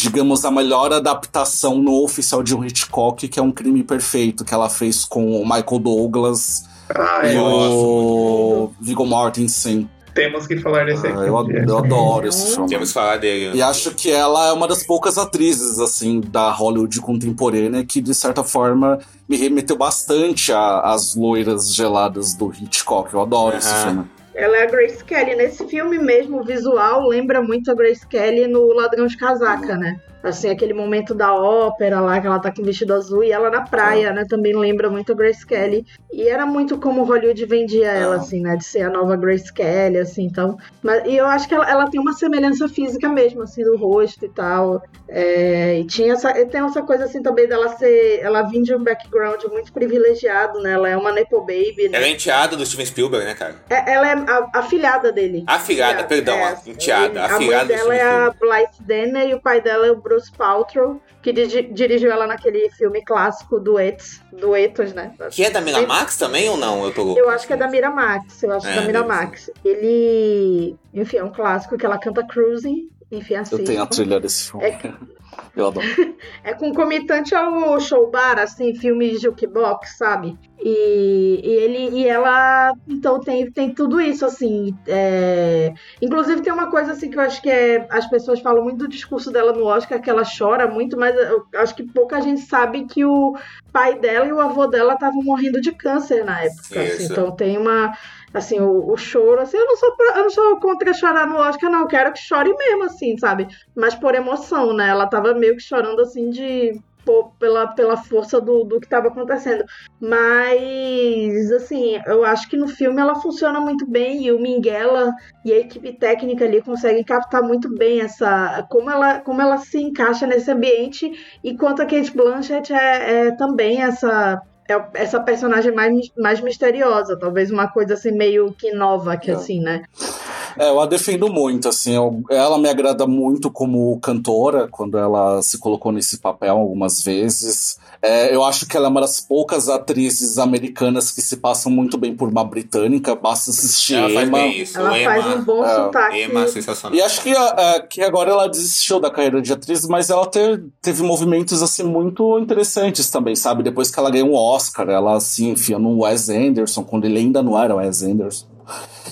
Digamos, a melhor adaptação no oficial de um Hitchcock, que é um crime perfeito, que ela fez com o Michael Douglas Ah, e o Viggo Mortensen. temos que falar desse Ah, aqui. eu, eu adoro esse filme. Temos que falar dele. E acho que ela é uma das poucas atrizes, assim, da Hollywood contemporânea que, de certa forma, me remeteu bastante às loiras geladas do Hitchcock. Eu adoro esse filme. Ela é a Grace Kelly. Nesse filme mesmo, o visual lembra muito a Grace Kelly no Ladrão de Casaca, né? Assim, aquele momento da ópera lá, que ela tá com vestido azul, e ela na praia, né? Também lembra muito a Grace Kelly. E era muito como Hollywood vendia ela, Ah. assim, né? De ser a nova Grace Kelly, assim, então... Mas, e eu acho que ela, ela tem uma semelhança física mesmo, assim, do rosto e tal. É, e tinha essa, e tem essa coisa, assim, também dela ser... Ela vinha de um background muito privilegiado, né? Ela é uma Nepo Baby, né? Ela é enteada do Steven Spielberg, né, cara? É- Ela é a, a filhada dele. Afilhada, perdão, a enteada, a afilhada mãe do dela é a. Blythe Danner e o pai dela é o Bruce Paltrow, que dirigiu ela naquele filme clássico Duetos, Duetos, né? Que é da Miramax também ou não? Eu tô. Eu acho que é da Miramax, eu acho que é É, da Miramax. Ele, enfim, é um clássico que ela canta Cruising, enfim, assim. Eu tenho a trilha desse filme. É Eu adoro. É concomitante ao show bar, assim, filme jukebox, sabe? E, e ele e ela, então tem, tem tudo isso, assim. é, Inclusive tem uma coisa assim que eu acho que é. As pessoas falam muito do discurso dela no Oscar, que ela chora muito, mas eu acho que pouca gente sabe que o pai dela e o avô dela estavam morrendo de câncer na época. assim. Então tem uma. Assim, o, o choro, assim, eu não, sou, eu não sou contra chorar no Oscar, não. Eu quero que chore mesmo, assim, sabe? Mas por emoção, né? Ela tava meio que chorando assim de. Pela, pela força do, do que estava acontecendo. Mas, assim, eu acho que no filme ela funciona muito bem e o Minguela e a equipe técnica ali conseguem captar muito bem essa. como ela, como ela se encaixa nesse ambiente. Enquanto a Kate Blanchett é, é também essa. É essa personagem mais, mais misteriosa, talvez uma coisa assim meio que nova, que É. assim, né? É, eu a defendo muito, assim, eu- ela me agrada muito como cantora, quando ela se colocou nesse papel algumas vezes. É, eu acho que ela é uma das poucas atrizes americanas que se passam muito bem por uma britânica, basta assistir Ela faz Emma. bem isso. Ela o faz um Emma, bom é, sotaque. Emma é sensacional. E acho que, é, que agora ela desistiu da carreira de atriz, mas ela te- teve movimentos assim muito interessantes também, sabe? Depois que ela ganhou um Oscar, ela se enfia no Wes Anderson, quando ele ainda não era o Wes Anderson.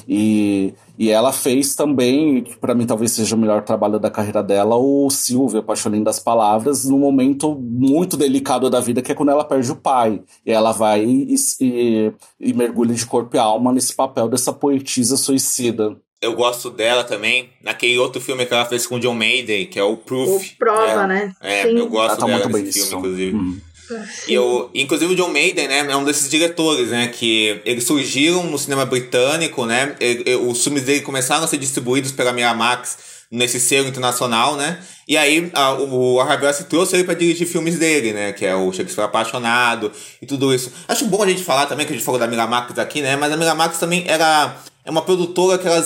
E, E ela fez também, que pra mim talvez seja o melhor trabalho da carreira dela, o Silvia, Apaixonando das Palavras, num momento muito delicado da vida, que é quando ela perde o pai. E ela vai e, e, e mergulha de corpo e alma nesse papel dessa poetisa suicida. Eu gosto dela também, naquele outro filme que ela fez com o John Mayday, que é o Proof. O Prova, né? É, Sim. eu gosto tá dela muito bem nesse filme, nisso. inclusive. Hum. Eu, inclusive o John Maiden, né, é um desses diretores, né, que eles surgiram no cinema britânico, né, e- e os filmes dele começaram a ser distribuídos pela Miramax nesse selo internacional, né, e aí a, o Harvey Weinstein trouxe ele pra dirigir filmes dele, né, que é o Shakespeare Apaixonado e tudo isso. Acho bom a gente falar também, que a gente falou da Miramax aqui, né, mas a Miramax também era... É uma produtora que ela,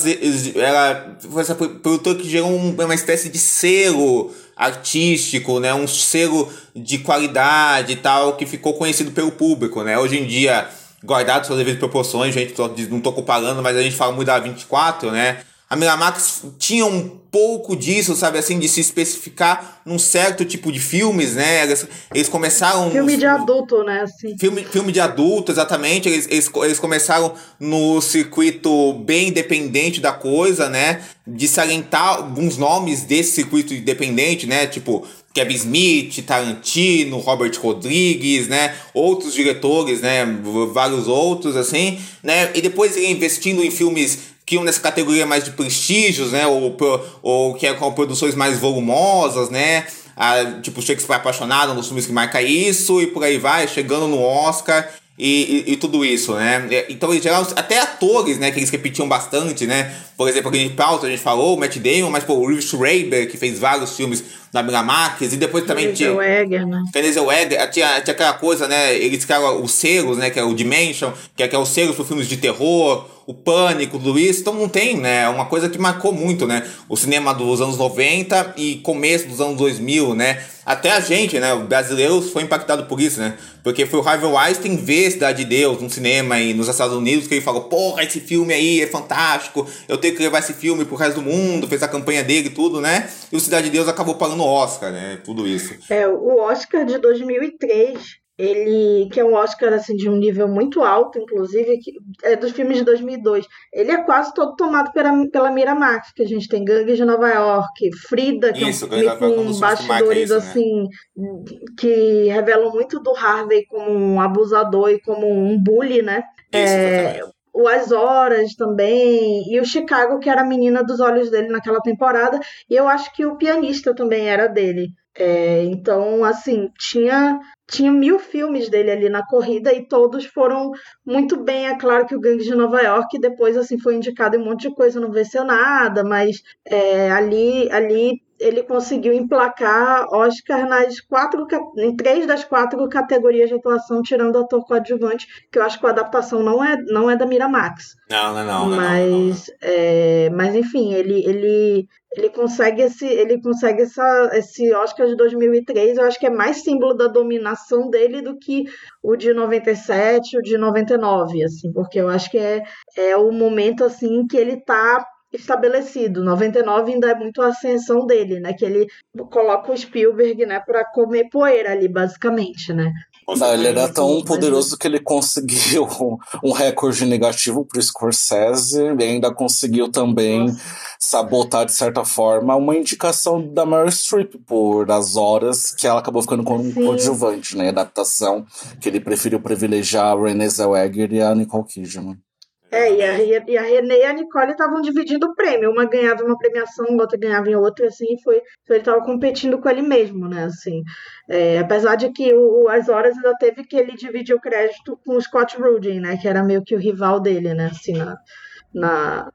ela foi essa produtora que gerou um- uma espécie de selo artístico, né? Um selo de qualidade e tal, que ficou conhecido pelo público, né? Hoje em dia, guardado suas devidas proporções, gente, não tô comparando, mas a gente fala muito da 24, né? A Miramax tinha um pouco disso, sabe, assim, de se especificar num certo tipo de filmes, né? Eles, eles começaram... Filme nos- de adulto, né? Assim. Filme, filme de adulto, exatamente. Eles, eles, eles começaram no circuito bem independente da coisa, né? De salientar alguns nomes desse circuito independente, né? Tipo Kevin Smith, Tarantino, Robert Rodrigues, né? Outros diretores, né? Vários outros, assim, né? E depois ele investindo em filmes que iam nessa categoria mais de prestígios, né? Ou, ou que é com produções mais volumosas, né? Ah, tipo, Shakespeare Apaixonado, um dos filmes que marca isso, e por aí vai, chegando no Oscar e, e, e tudo isso, né? Então, em geral, até atores, né, que eles repetiam bastante, né? Por exemplo, a Gwyneth Paltrow, a gente falou, o Matt Damon, mas, pô, o Reeve Schreiber, que fez vários filmes da Miramax, e depois também tinha... O Egger, né? Zellweger, tinha, tinha aquela coisa, né? Eles criaram os selos, né? Que é o Dimension, que é, que é os selos para filmes de terror, o Pânico, tudo isso. Então não tem, né? Uma coisa que marcou muito, né? O cinema dos anos 90 e começo dos anos 2000, né? Até a gente, né? O brasileiro foi impactado por isso, né? Porque foi o Harvey Weinstein ver Cidade de Deus no cinema e nos Estados Unidos que ele falou: Porra, esse filme aí é fantástico, eu tenho que levar esse filme pro resto do mundo, fez a campanha dele e tudo, né? E o Cidade de Deus acabou pagando o Oscar, né? Tudo isso. É, o Oscar de 2003, ele, que é um Oscar assim, de um nível muito alto, inclusive, que é dos filmes de 2002. Ele é quase todo tomado pela, pela Miramax, que a gente tem Gangues de Nova York, Frida, que Isso, é um filme York é um com bastidores isso, né? assim, que revelam muito do Harvey como um abusador e como um bully, né? Isso, É. o As Horas também, e o Chicago, que era a menina dos olhos dele naquela temporada, e eu acho que o pianista também era dele. É, então, assim, tinha, tinha mil filmes dele ali na corrida e todos foram muito bem. É claro que o Gangue de Nova York depois, assim, foi indicado em um monte de coisa, não venceu nada, mas é, ali, ali ele conseguiu emplacar Oscar nas quatro, em três das quatro categorias de atuação, tirando ator coadjuvante, que eu acho que a adaptação não é, não é da Miramax. Não, não, não. não, não, não. Mas, é, mas enfim, ele, ele, ele consegue esse, ele consegue essa, esse Oscar de 2003. Eu acho que é mais símbolo da dominação dele do que o de 97, o de 99, assim, porque eu acho que é, é o momento assim que ele tá estabelecido. 99 ainda é muito a ascensão dele, né? Que ele coloca o Spielberg, né, para comer poeira ali, basicamente, né? Não, ele era tão Mas- poderoso que ele conseguiu um recorde negativo pro Scorsese e ainda conseguiu também sabotar, de certa forma, uma indicação da Meryl Streep por As Horas, que ela acabou ficando como coadjuvante, né? Adaptação, que ele preferiu privilegiar a Renée Zellweger e a Nicole Kidman. É, e a, e a Renée e a Nicole estavam dividindo o prêmio. Uma ganhava uma premiação, outra ganhava em outra, assim, foi, foi ele estava competindo com ele mesmo, né, assim. É, apesar de que o As Horas ainda teve que ele dividir o crédito com o Scott Rudin, né, que era meio que o rival dele, né, assim, na, na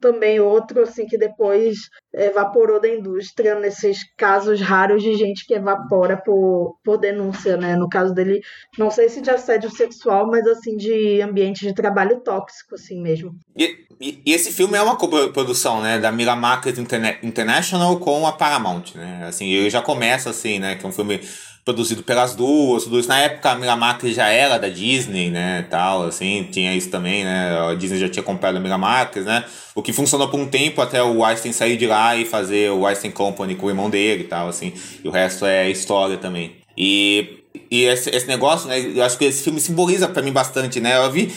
também outro, assim, que depois evaporou da indústria nesses casos raros de gente que evapora por, por denúncia, né, no caso dele, não sei se de assédio sexual, mas, assim, de ambiente de trabalho tóxico, assim mesmo. E, e- e esse filme é uma coprodução, né, da Miramax Interna- International com a Paramount, né? Assim, ele já começa assim, né, que é um filme produzido pelas duas, isso. Na época a Miramax já era da Disney, né, tal, assim, tinha isso também, né? A Disney já tinha comprado a Miramax, né? O que funcionou por um tempo até o Einstein sair de lá e fazer o Einstein Company com o irmão dele e tal, assim. E o resto é história também. E, e esse, esse negócio, né? Eu acho que esse filme simboliza pra mim bastante, né? Eu vi.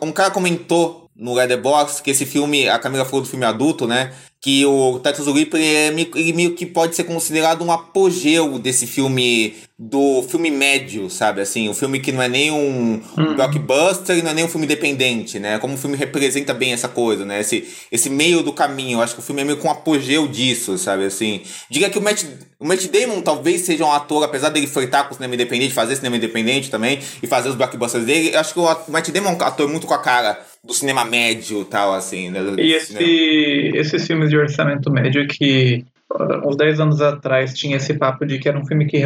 Um cara comentou no Letterboxd que esse filme, a Camila falou do filme adulto, né? Que o Titus Ripper é meio, ele meio que pode ser considerado um apogeu desse filme, do filme médio, sabe? Assim, um filme que não é nem um, um blockbuster e não é nem um filme independente, né? Como o filme representa bem essa coisa, né? Esse, esse meio do caminho. Eu acho que o filme é meio que um apogeu disso, sabe? Assim, diga que o Matt, o Matt Damon talvez seja um ator, apesar dele flertar com o cinema independente, fazer cinema independente também e fazer os blockbusters dele, eu acho que o Matt Damon é um ator muito com a cara do cinema médio tal, assim, né? E esse, esses filmes de orçamento médio que uh, uns 10 anos atrás tinha esse papo de que era um filme que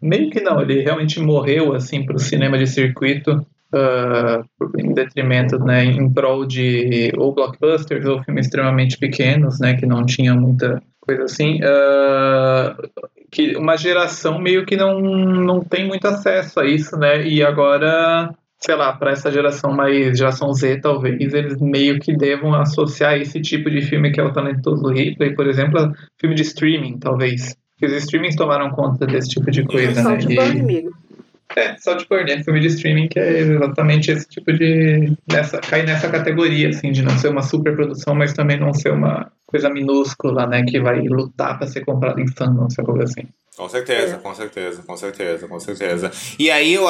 meio que não, ele realmente morreu assim para o cinema de circuito uh, em detrimento, né, em prol de ou blockbusters ou filmes extremamente pequenos, né, que não tinham muita coisa assim, uh, que uma geração meio que não, não tem muito acesso a isso, né, e agora sei lá, para essa geração mais geração Z, talvez eles meio que devam associar esse tipo de filme que é o talentoso Ripley, por exemplo, a filme de streaming, talvez. Porque os streamings tomaram conta desse tipo de coisa, né? Salt Burn, amigo. É, Salt Burn, é filme de streaming que é exatamente esse tipo de. Nessa, cai nessa categoria, assim, de não ser uma super produção, mas também não ser uma coisa minúscula, né? Que vai lutar para ser comprado em fandom, essa coisa assim. Com certeza, é. com certeza, com certeza, com certeza. E aí eu,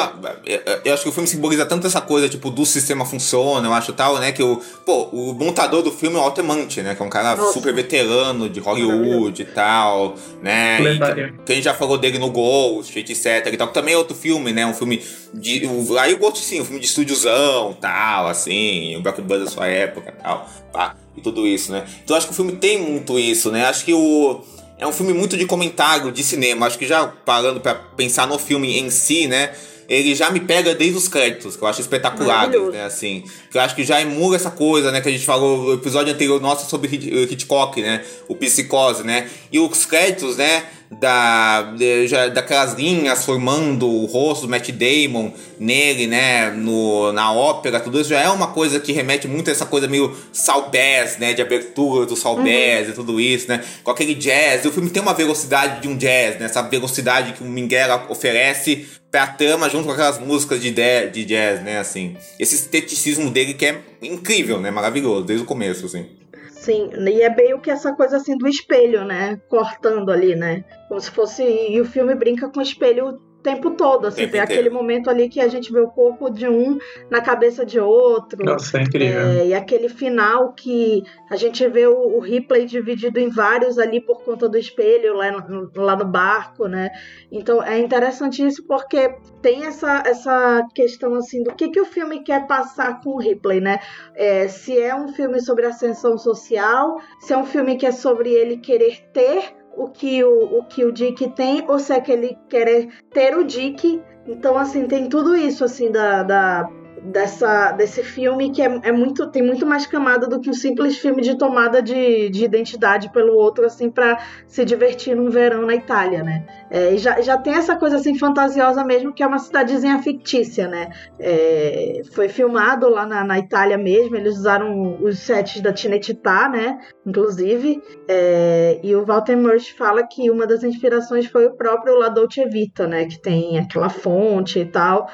eu acho que o filme simboliza tanto essa coisa, tipo, do sistema funciona, eu acho tal, né? Que o, pô, o montador do filme é o Altemante, né? Que é um cara Nossa. super veterano de Hollywood e tal, né? E, que a gente já falou dele no Ghost, etc. E tal, que também é outro filme, né? Um filme de. Aí o Ghost sim, um filme de estúdiozão tal, assim, o blockbuster da sua época tal, pá, e tudo isso, né? Então acho que o filme tem muito isso, né? Acho que o é um filme muito de comentário de cinema. Acho que já parando para pensar no filme em si, né? Ele já me pega desde os créditos, que eu acho espetaculares, né? Assim, que eu acho que já emula essa coisa, né? Que a gente falou no episódio anterior nosso sobre Hitchcock, né? O Psicose, né? E os créditos, né? da, já, daquelas linhas formando o rosto do Matt Damon nele, né, no, na ópera, tudo isso já é uma coisa que remete muito a essa coisa meio salbés, né, de abertura do salbés uhum. e tudo isso, né, com aquele jazz. O filme tem uma velocidade de um jazz, né, essa velocidade que o Minghella oferece pra trama junto com aquelas músicas de, de jazz, né, assim. Esse esteticismo dele que é incrível, né, maravilhoso, desde o começo, assim. Sim, e é meio que essa coisa assim do espelho, né? Cortando ali, né? Como se fosse. E o filme brinca com o espelho tempo todo, assim, tempo tem inteiro. aquele momento ali que a gente vê o corpo de um na cabeça de outro. Nossa, é incrível. É, e aquele final que a gente vê o, o replay dividido em vários ali por conta do espelho lá no, lá no barco, né? Então é interessante isso porque tem essa, essa questão assim do que, que o filme quer passar com o replay, né? É, se é um filme sobre ascensão social, se é um filme que é sobre ele querer ter o que o, o que o Dick tem ou se é que ele quer ter o Dick. Então, assim, tem tudo isso, assim, da, da dessa, desse filme que é, é, muito tem muito mais camada do que um simples filme de tomada de, de identidade pelo outro assim para se divertir num verão na Itália, né? É, e já, já tem essa coisa assim fantasiosa mesmo que é uma cidadezinha fictícia, né? É, foi filmado lá na, na, Itália mesmo, eles usaram os sets da Cinecittà, né? Inclusive, é, e o Walter Murch fala que uma das inspirações foi o próprio La Dolce Vita, né? Que tem aquela fonte e tal.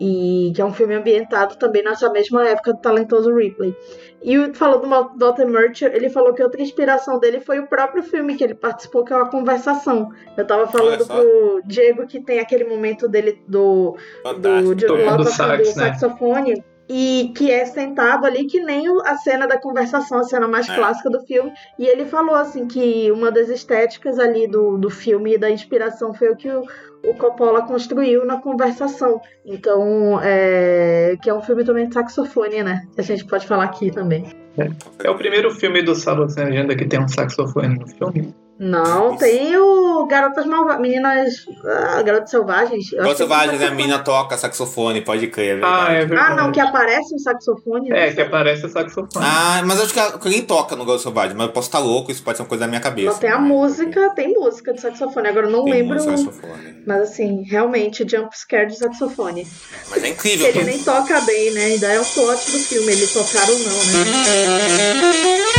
E que é um filme ambientado também nessa mesma época do talentoso Ripley. E falou do Walter Murch, ele falou que outra inspiração dele foi o próprio filme que ele participou, que é uma conversação. Eu tava falando pro Diego que tem aquele momento dele do do, de, do, do, do, sax, do né? saxofone e que é sentado ali que nem a cena da conversação, a cena mais é. clássica do filme. E ele falou assim que uma das estéticas ali do, do filme e da inspiração foi o que o, o Coppola construiu na conversação. Então, é, que é um filme também de saxofone, né? Que a gente pode falar aqui também. É, é o primeiro filme do Sábado Sem Agenda que tem um saxofone no filme. Não, tem o Garotas Malvadas. Meninas. Ah, Garotas Selvagens. Garotas Selvagens, né? a mina toca saxofone, pode crer, é ah, é verdade. Ah, não, que aparece um saxofone. É, que aparece o saxofone. Ah, mas acho que alguém toca no Garotas Selvagens, mas eu posso estar louco, isso pode ser uma coisa da minha cabeça. Não, tem a música, tem música de saxofone. Agora eu não tem lembro. Saxofone. Mas assim, realmente, jump scare de saxofone. Mas é incrível. Ele nem toca bem, né? Ainda é o plot do filme, ele tocar ou não, né?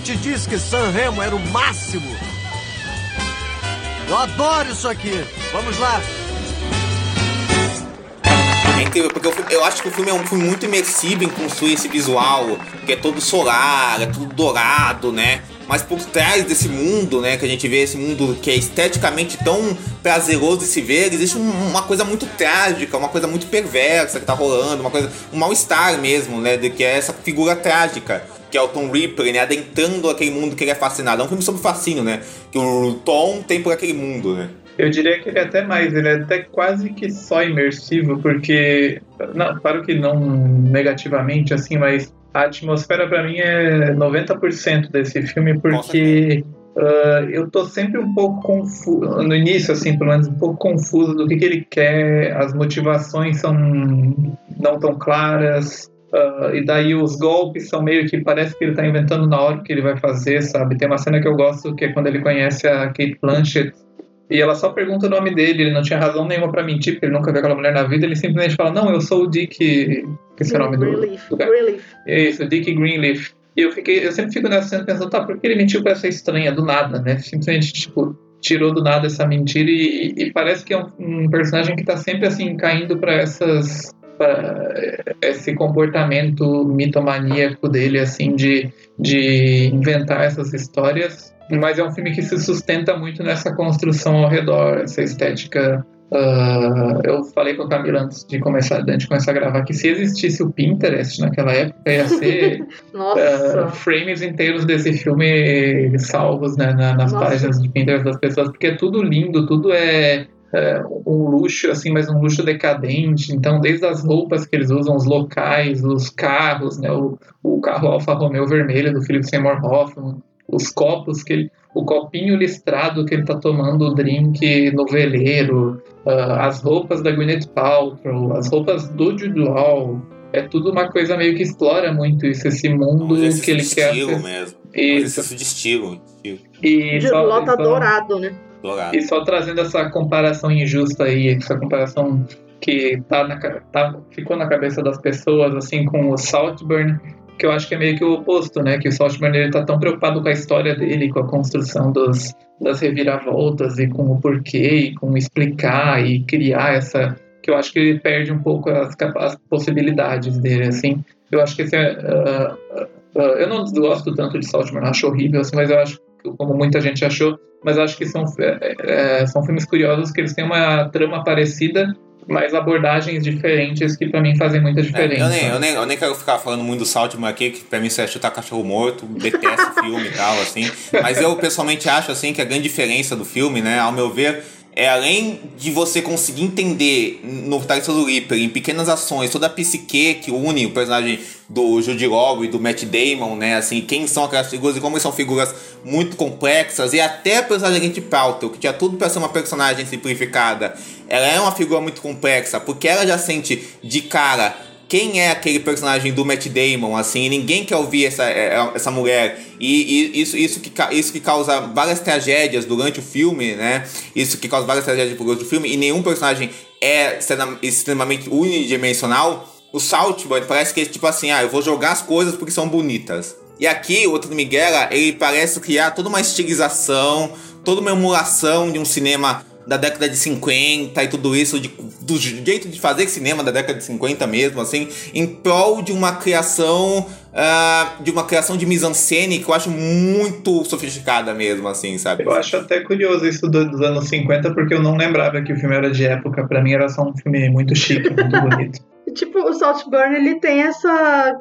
te disse que San Remo era o máximo. Eu adoro isso aqui. Vamos lá. É incrível, porque eu, eu, acho que o filme é um filme muito imersivo em construir esse visual, que é todo solar, é tudo dourado, né? Mas por trás desse mundo, né, que a gente vê esse mundo que é esteticamente tão prazeroso de se ver, existe um, uma coisa muito trágica, uma coisa muito perversa que tá rolando, uma coisa, um mal-estar mesmo, né, de que é essa figura trágica que é o Tom Ripley, né, adentrando aquele mundo que ele é fascinado. É um filme sobre fascínio, né, que o Tom tem por aquele mundo, né. Eu diria que ele é até mais, ele é até quase que só imersivo, porque, não, claro que não negativamente assim, mas a atmosfera para mim é 90% desse filme, porque uh, eu tô sempre um pouco confuso, no início assim, pelo menos um pouco confuso do que, que ele quer, as motivações são não tão claras, Uh, e daí os golpes são meio que parece que ele tá inventando na hora que ele vai fazer, sabe? Tem uma cena que eu gosto que é quando ele conhece a Kate Blanchett e ela só pergunta o nome dele, ele não tinha razão nenhuma para mentir, porque ele nunca viu aquela mulher na vida, ele simplesmente fala, não, eu sou o Dick. Que é o nome Greenleaf. do, do Greenleaf. Isso, Dick Greenleaf. E eu, fiquei, eu sempre fico nessa cena pensando, tá, por que ele mentiu pra essa estranha do nada, né? Simplesmente, tipo, tirou do nada essa mentira e, e parece que é um, um, personagem que tá sempre, assim, caindo para essas. Esse comportamento mitomaníaco dele, assim, de, de inventar essas histórias mas é um filme que se sustenta muito nessa construção ao redor, essa estética. Uh, eu falei com a Camila antes de começar, antes de começar a gravar que se existisse o Pinterest naquela época ia ser uh, frames inteiros desse filme salvos né, na, nas Nossa. páginas de Pinterest das pessoas, porque é tudo lindo, tudo é é, um luxo, assim, mas um luxo decadente. Então, desde as roupas que eles usam, os locais, os carros, né, o, o carro Alfa Romeo vermelho do Philip Seymour Hoffman, os copos que ele, o copinho listrado que ele tá tomando o drink no veleiro, uh, as roupas da Gwyneth Paltrow, as roupas do Jude Law, é tudo uma coisa meio que explora muito isso, esse mundo que ele quer. Estilo mesmo. Isso. de estilo. estilo. E Jude Law tá dourado, né? Dourado. E só trazendo essa comparação injusta aí, essa comparação que tá na, tá, ficou na cabeça das pessoas, assim, com o Saltburn, que eu acho que é meio que o oposto, né? Que o Saltman ele tá tão preocupado com a história dele, com a construção dos, das reviravoltas e com o porquê, e com explicar e criar essa. Que eu acho que ele perde um pouco as, as possibilidades dele, assim. Eu acho que esse é, uh, uh, eu não gosto tanto de Saltman, acho horrível, assim, mas eu acho como muita gente achou, mas acho que são, é, é, são filmes curiosos que eles têm uma trama parecida, mas abordagens diferentes que para mim fazem muita diferença. É, eu, nem, eu, nem, eu nem quero ficar falando muito do Saltman aqui, que pra mim isso é chutar cachorro morto, detesto filme e tal, assim. Mas eu pessoalmente acho assim que a grande diferença do filme, né, ao meu ver, é além de você conseguir entender no Tarso do Reaper, em pequenas ações, toda a psique que une o personagem do Jude Law e do Matt Damon, né? Assim, quem são aquelas figuras e como são figuras muito complexas, e até a personagem Gente Paltrow, que tinha tudo para ser uma personagem simplificada, ela é uma figura muito complexa, porque ela já sente de cara quem é aquele personagem do Matt Damon, assim, ninguém quer ouvir essa, é, é, essa mulher. E, e, isso, isso, que, isso que causa várias tragédias durante o filme, né? Isso que causa várias tragédias durante o filme, e nenhum personagem é extremamente unidimensional. O Saltburn parece que é tipo assim, ah, eu vou jogar as coisas porque são bonitas. E aqui, o outro Miguel, ele parece criar toda uma estilização, toda uma emulação de um cinema da década de 50 e tudo isso, de, do jeito de fazer cinema da década de 50 mesmo, assim, em prol de uma criação. Uh, de uma criação de mise-en-scène que eu acho muito sofisticada mesmo, assim, sabe? Eu acho até curioso isso dos anos 50, porque eu não lembrava que o filme era de época. Para mim era só um filme muito chique, muito bonito. tipo, o Saltburn, ele tem essa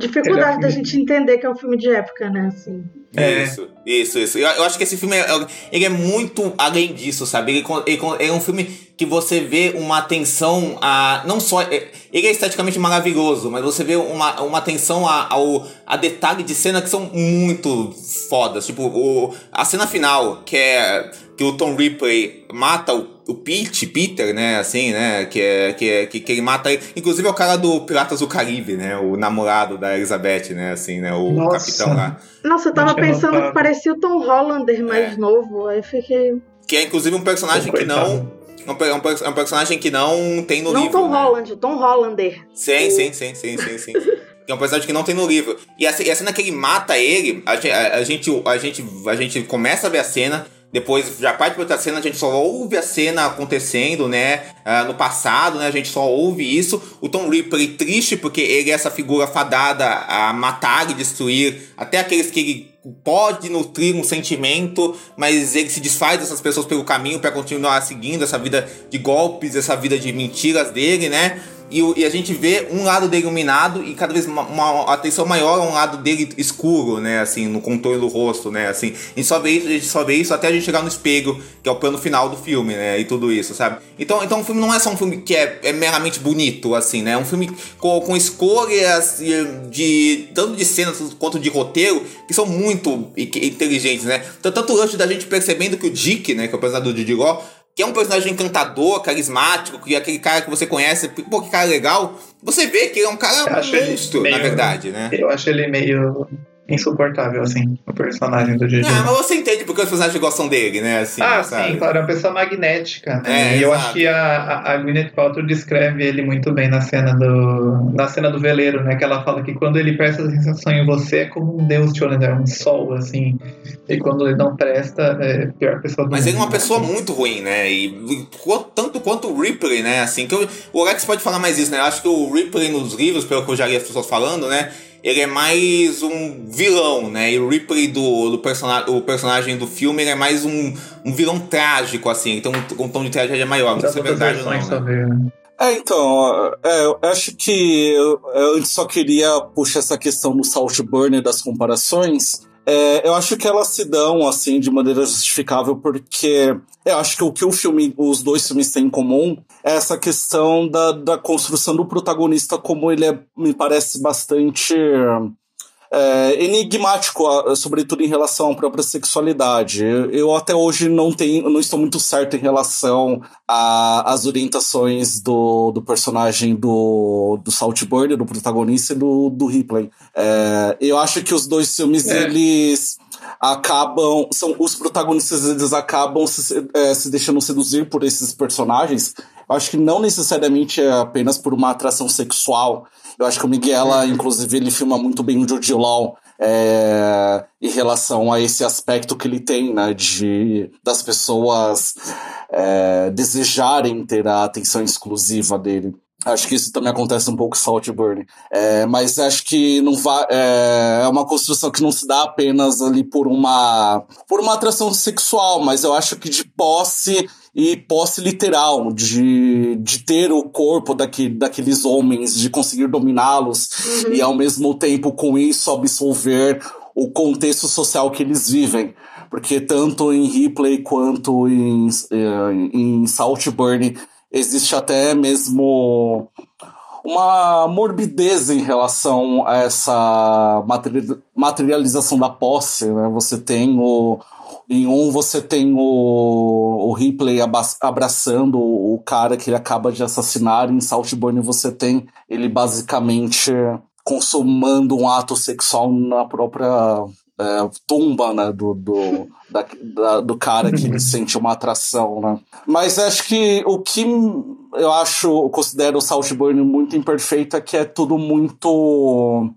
dificuldade é da gente entender que é um filme de época, né, assim. É. Isso, isso, isso. Eu, eu, acho que esse filme é, ele é muito além disso, sabe? Ele, ele, ele, é um filme que você vê uma atenção a. Não só. É, ele é esteticamente maravilhoso, mas você vê uma, uma atenção a, ao a detalhe de cena que são muito fodas. Tipo, o, a cena final, que é. Que o Tom Ripley mata o, o Pete, Peter, né? Assim, né? Que, é, que, é, que, que ele mata ele. Inclusive é o cara do Piratas do Caribe, né? O namorado da Elizabeth, né? Assim, né? O Nossa. capitão lá. Nossa, eu tava pensando que parecia o Tom Hollander mais é. novo, aí fiquei. Que é inclusive um personagem que não. É um, é um, personagem que não tem no não livro. Não Tom né? Holland, Tom Hollander. Sim, sim, sim, sim, sim, sim. que é um personagem que não tem no livro. E a, a cena que ele mata ele, a, a, a, gente, a, gente, a gente começa a ver a cena, depois já parte para outra cena, a gente só ouve a cena acontecendo, né? Uh, no passado, né? A gente só ouve isso. O Tom Ripley triste porque ele é essa figura fadada a matar e destruir até aqueles que ele pode nutrir um sentimento, mas ele se desfaz dessas pessoas pelo caminho para continuar seguindo essa vida de golpes, essa vida de mentiras dele, né? E, e, a gente vê um lado dele iluminado e cada vez uma, uma, atenção maior a um lado dele escuro, né? Assim, no contorno do rosto, né? Assim, a gente só vê isso, a gente só vê isso até a gente chegar no espelho, que é o plano final do filme, né? E tudo isso, sabe? Então, então o filme não é só um filme que é, é meramente bonito, assim, né? É um filme com, com escolhas de tanto de cenas quanto de roteiro que são muito inteligentes, né? Tanto o lance da gente percebendo que o Dick, né? Que é o personagem do Didi Law, que é um personagem encantador, carismático, que é aquele cara que você conhece, pô, que cara legal, você vê que ele é um cara monstro, meio, na verdade, né? Eu acho ele meio insuportável, assim, o personagem do Didi. Ah, mas você entende porque os personagens gostam dele, né? Assim, ah, sabe? sim, claro, é uma pessoa magnética, né? É, e eu acho que a, a Gwyneth Paltrow descreve ele muito bem na cena do na cena do veleiro, né? Que ela fala que quando ele presta sensação em você é como um deus te olhando, é um sol, assim. E quando ele não presta, é a pior pessoa do Mas mundo, ele é uma pessoa muito ruim, né? E tanto quanto o Ripley, né? Assim, que eu, o Alex pode falar mais isso, né? Eu acho que o Ripley nos livros, pelo que eu já li as pessoas falando, né? Ele é mais um vilão, né? E o Ripley do, do personagem, o personagem do filme ele é mais um, um vilão trágico, assim. Então um, um tom de tragédia maior. Não sei se é verdade ou não. Né? É, então, é, eu acho que eu, eu só queria puxar essa questão do Saltburn das comparações. É, eu acho que elas se dão, assim, de maneira justificável, porque eu acho que o que o filme, os dois filmes têm em comum é essa questão da, da construção do protagonista, como ele é, me parece bastante é, enigmático, sobretudo em relação à própria sexualidade. Eu até hoje não tenho, não estou muito certo em relação às orientações do, do personagem do, do Saltburn, do protagonista e do, do Ripley. É, eu acho que os dois filmes, é. eles acabam. São, os protagonistas eles acabam se, é, se deixando seduzir por esses personagens. Acho que não necessariamente é apenas por uma atração sexual eu acho que o Miguela, inclusive, ele filma muito bem o Jude Law é, em relação a esse aspecto que ele tem, né, de das pessoas é, desejarem ter a atenção exclusiva dele. Acho que isso também acontece um pouco em Saltburn. É, mas acho que não vai, é, é uma construção que não se dá apenas ali por uma, por uma atração sexual, mas eu acho que de posse e posse literal de, de ter o corpo daqui, daqueles homens, de conseguir dominá-los uhum. e ao mesmo tempo com isso absolver o contexto social que eles vivem. Porque tanto em Ripley quanto em, eh, em Saltburn existe até mesmo uma morbidez em relação a essa materialização da posse. Né? Você tem o, em um você tem o, o Ripley abraçando o cara que ele acaba de assassinar. Em Saltburn você tem ele basicamente consumando um ato sexual na própria é, tumba né, do, do, da, da, do cara que ele sente uma atração. Né? Mas acho que o que eu acho, eu considero o Saltburn muito imperfeito é que é tudo muito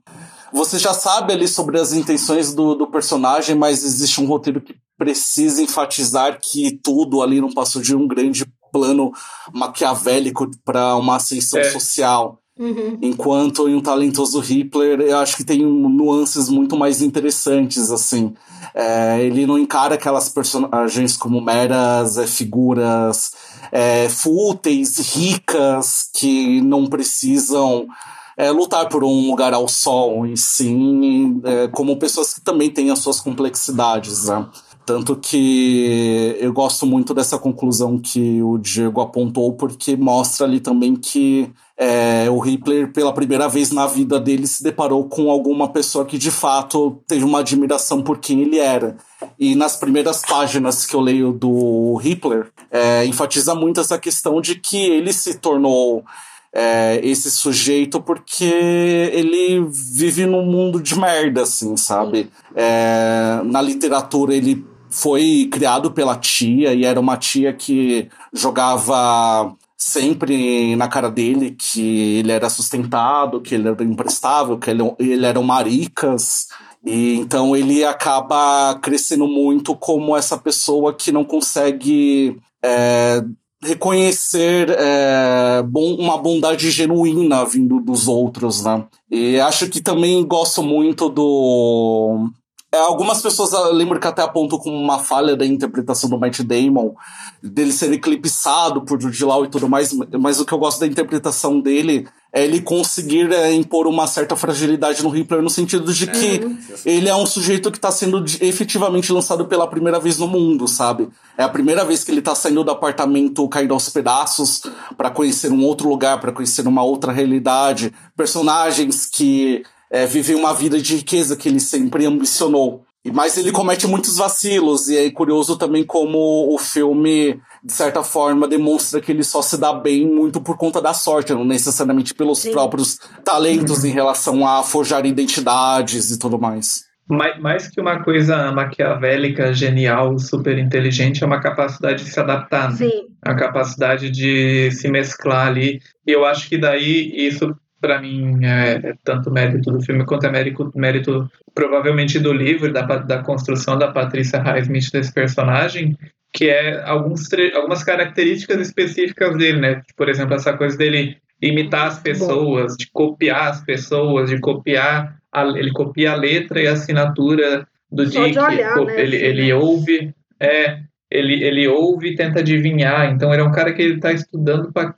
você já sabe ali sobre as intenções do, do personagem, mas existe um roteiro que precisa enfatizar que tudo ali não passou de um grande plano maquiavélico para uma ascensão é. social. Uhum. Enquanto em um talentoso Hitler, eu acho que tem nuances muito mais interessantes, assim. É, ele não encara aquelas personagens como meras é, figuras é, fúteis, ricas, que não precisam é, lutar por um lugar ao sol, e sim é, como pessoas que também têm as suas complexidades, né? Tanto que eu gosto muito dessa conclusão que o Diego apontou, porque mostra ali também que é, o Hitler, pela primeira vez na vida dele, se deparou com alguma pessoa que de fato teve uma admiração por quem ele era. E nas primeiras páginas que eu leio do Hitler, é, enfatiza muito essa questão de que ele se tornou é, esse sujeito porque ele vive num mundo de merda, assim, sabe? É, na literatura ele foi criado pela tia e era uma tia que jogava sempre na cara dele que ele era sustentado, que ele era imprestável, que ele, ele era um maricas. E então ele acaba crescendo muito como essa pessoa que não consegue é, reconhecer é, bom, uma bondade genuína vindo dos outros, né? E acho que também gosto muito do algumas pessoas eu lembro que até apontam como uma falha da interpretação do Matt Damon, dele ser eclipsado por Jude Law e tudo mais, mas o que eu gosto da interpretação dele é ele conseguir é, impor uma certa fragilidade no Hitler no sentido de que é. ele é um sujeito que está sendo efetivamente lançado pela primeira vez no mundo, sabe? É a primeira vez que ele está saindo do apartamento caído aos pedaços para conhecer um outro lugar, para conhecer uma outra realidade, personagens que é, viver uma vida de riqueza que ele sempre ambicionou. Mas ele comete muitos vacilos, e é curioso também como o filme, de certa forma, demonstra que ele só se dá bem muito por conta da sorte, não necessariamente pelos Sim. próprios talentos em relação a forjar identidades e tudo mais. Mais, mais que uma coisa maquiavélica, genial, super inteligente, é uma capacidade de se adaptar. Né? Sim. A capacidade de se mesclar ali. E eu acho que daí isso para mim é, é, tanto mérito do filme quanto é mérito, mérito provavelmente do livro, da, da construção da Patrícia Highsmith desse personagem, que é alguns algumas características específicas dele, né? Por exemplo, essa coisa dele imitar as pessoas, Bom. de copiar as pessoas, de copiar, a, ele copia a letra e a assinatura do Só Dick, olhar, né, ele, ele ouve, é, ele, ele ouve e tenta adivinhar, então ele é um cara que ele está estudando para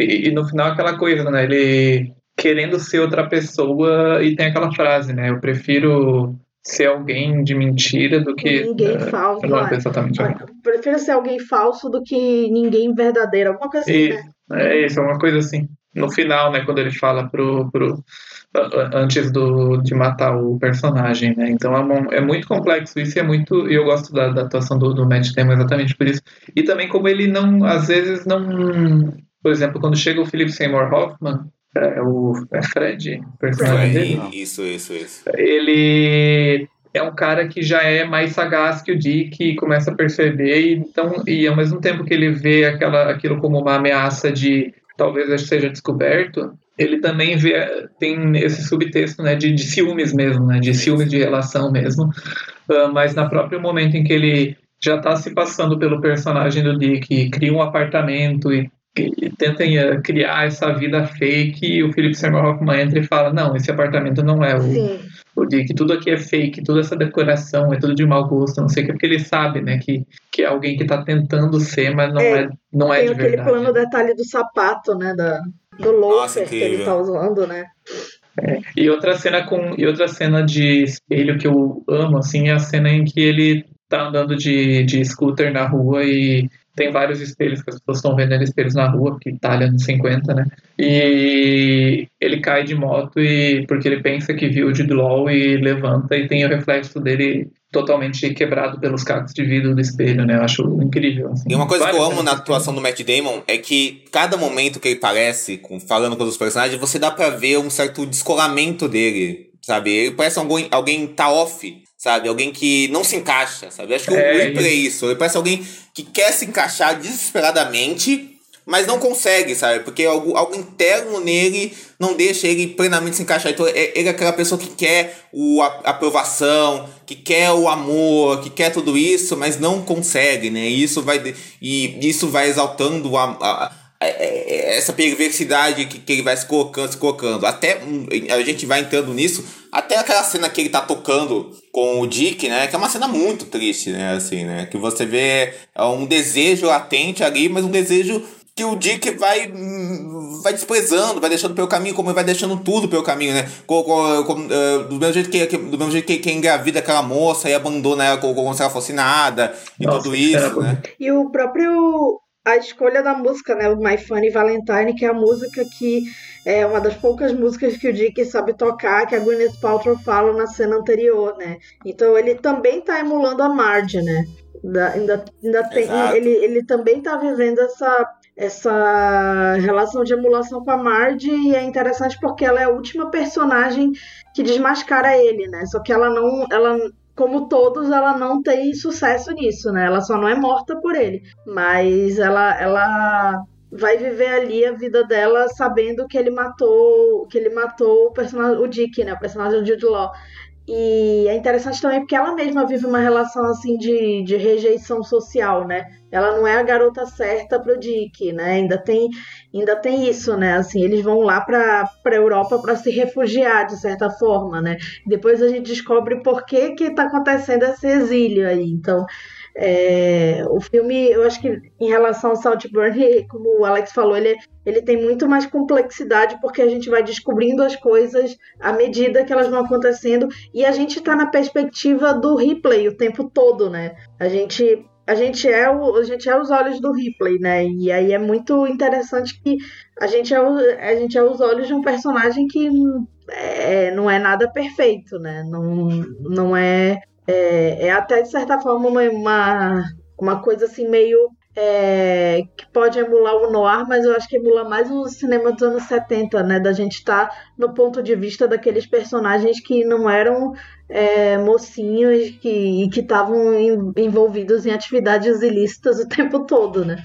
e, e, no final aquela coisa, né? Ele querendo ser outra pessoa e tem aquela frase, né? Eu prefiro ser alguém de mentira do que. Ninguém uh, falso. Não, é exatamente. Prefiro ser alguém falso do que ninguém verdadeiro. Alguma coisa assim, e, né? É isso, é uma coisa assim. No final, né, quando ele fala pro, pro antes do, de matar o personagem, né? Então é, uma, é muito complexo isso e é muito e eu gosto da, da atuação do, do Matt Damon exatamente por isso e também como ele não às vezes não por exemplo, quando chega o Philip Seymour Hoffman, é o é Fred, personagem dele. Isso, isso, isso. Ele é um cara que já é mais sagaz que o Dick e começa a perceber, e, então, e ao mesmo tempo que ele vê aquela, aquilo como uma ameaça de talvez seja descoberto, ele também vê, tem esse subtexto né, de, de ciúmes mesmo, né, de ciúmes de relação mesmo, uh, mas na próprio momento em que ele já está se passando pelo personagem do Dick, cria um apartamento e e tentem uh, criar essa vida fake e o Philip Seymour Hoffman entra e fala não, esse apartamento não é o, o Dick, tudo aqui é fake, toda essa decoração é tudo de mau gosto, não sei o que, porque ele sabe, né, que, que é alguém que está tentando ser, mas não é, é não é de verdade. Tem aquele plano detalhe do sapato, né, da, do loafer que ele tá usando, né. É. E outra cena com e outra cena de espelho que eu amo assim é a cena em que ele tá andando de, de scooter na rua e tem vários espelhos que as pessoas estão vendendo espelhos na rua, porque Itália nos 50, né? E ele cai de moto e porque ele pensa que viu o Jude Law e levanta e tem o reflexo dele totalmente quebrado pelos cacos de vidro do espelho, né? Eu acho incrível. Assim. E uma coisa que eu amo na atuação do Matt Damon é que cada momento que ele parece com, falando com os personagens, você dá para ver um certo descolamento dele, sabe? Ele parece alguém, alguém tá off sabe? Alguém que não se encaixa, sabe? acho que é, o Reaper é isso. Ele parece alguém que quer se encaixar desesperadamente, mas não consegue, sabe? Porque algo, algo interno nele não deixa ele plenamente se encaixar. Então, é, ele é aquela pessoa que quer o, a, aprovação, que quer o amor, que quer tudo isso, mas não consegue, né? E isso vai, e isso vai exaltando a, a é, é, é, essa perversidade que, que ele vai se colocando, se colocando. Até a gente vai entrando nisso, até aquela cena que ele tá tocando com o Dick, né? Que é uma cena muito triste, né? Assim, né? Que você vê um desejo latente ali, mas um desejo que o Dick vai vai desprezando, vai deixando pelo caminho, como ele vai deixando tudo pelo caminho, né? Com, com, com, uh, do mesmo jeito que, que, do mesmo jeito que, que engravida aquela moça e abandona ela como, como se ela fosse nada e Nossa, tudo isso, né? E o próprio a escolha da música, né? O My Funny Valentine, que é a música que é uma das poucas músicas que o Dick sabe tocar, que a Gwyneth Paltrow fala na cena anterior, né? Então ele também tá emulando a Marge, né? Da, ainda, ainda tem, ele, ele também tá vivendo essa, essa relação de emulação com a Marge e é interessante porque ela é a última personagem que desmascara ele, né? Só que ela não, ela como todos, ela não tem sucesso nisso, né? Ela só não é morta por ele. Mas ela, ela vai viver ali a vida dela sabendo que ele matou, que ele matou o personagem, o Dick, né, o personagem do Jude Law. E é interessante também porque ela mesma vive uma relação assim de, de rejeição social, né? Ela não é a garota certa pro Dick, né? Ainda tem, ainda tem isso, né? Assim, eles vão lá para para Europa para se refugiar de certa forma, né? Depois a gente descobre por que que tá acontecendo esse exílio aí. Então, é, o filme, eu acho que em relação ao Saltburn, como o Alex falou, ele, ele tem muito mais complexidade porque a gente vai descobrindo as coisas à medida que elas vão acontecendo e a gente está na perspectiva do Ripley o tempo todo, né? A gente a gente é o, a gente é os olhos do Ripley, né? E aí é muito interessante que a gente é, o, a gente é os olhos de um personagem que é, não é nada perfeito, né? Não, não é é, é até, de certa forma, uma, uma, uma coisa assim meio é, que pode emular o noir, mas eu acho que emula mais o cinema dos anos 70, né? Da gente estar tá no ponto de vista daqueles personagens que não eram é, mocinhos que, e que estavam envolvidos em atividades ilícitas o tempo todo, né?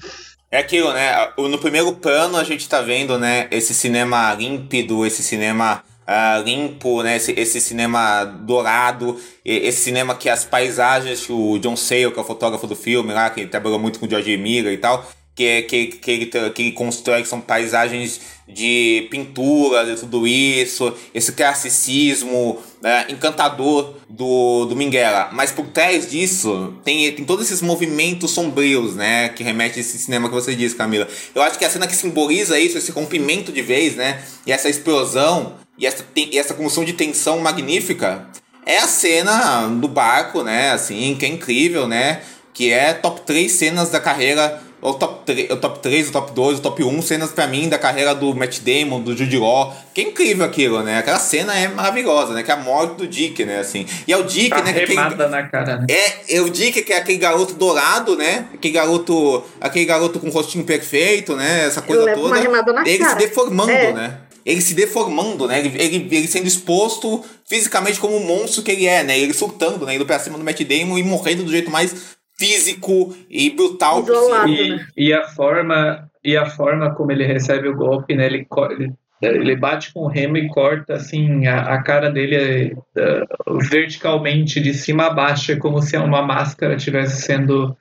É aquilo, né? No primeiro plano a gente tá vendo, né, esse cinema límpido, esse cinema uh, limpo, né? Esse, esse cinema dourado, esse cinema que as paisagens, o John Sale, que é o fotógrafo do filme lá, que trabalhou muito com o George Miller e tal, que, que, que, ele, que ele constrói, que são paisagens de pinturas e tudo isso, esse classicismo né, encantador do, do Minghella. Mas por trás disso, tem, tem todos esses movimentos sombrios, né, que remete a esse cinema que você disse, Camila. Eu acho que a cena que simboliza isso, esse rompimento de vez, né, e essa explosão, e essa, e essa construção de tensão magnífica é a cena do barco, né? Assim, que é incrível, né? Que é top 3 cenas da carreira. O top, 3, o top 3, o top 2, o top 1 cenas pra mim da carreira do Matt Damon, do Jude Law. Que é incrível aquilo, né? Aquela cena é maravilhosa, né? Que é a morte do Dick, né? Assim. E é o Dick, tá né? Que é aquele, na cara, né? É, é o Dick, que é aquele garoto dourado, né? Aquele garoto, aquele garoto com rostinho perfeito, né? Essa coisa toda. Ele cara. se deformando, é. né? Ele se deformando, né? Ele, ele, ele, sendo exposto fisicamente como o monstro que ele é, né? Ele surtando, né? Indo pra cima do Matt Damon e morrendo do jeito mais físico e brutal Isolado, possível. Né? E, e, a forma e a forma como ele recebe o golpe, né? Ele, ele, ele bate com o remo e corta assim a, a cara dele uh, verticalmente de cima a baixo, é como se uma máscara tivesse sendo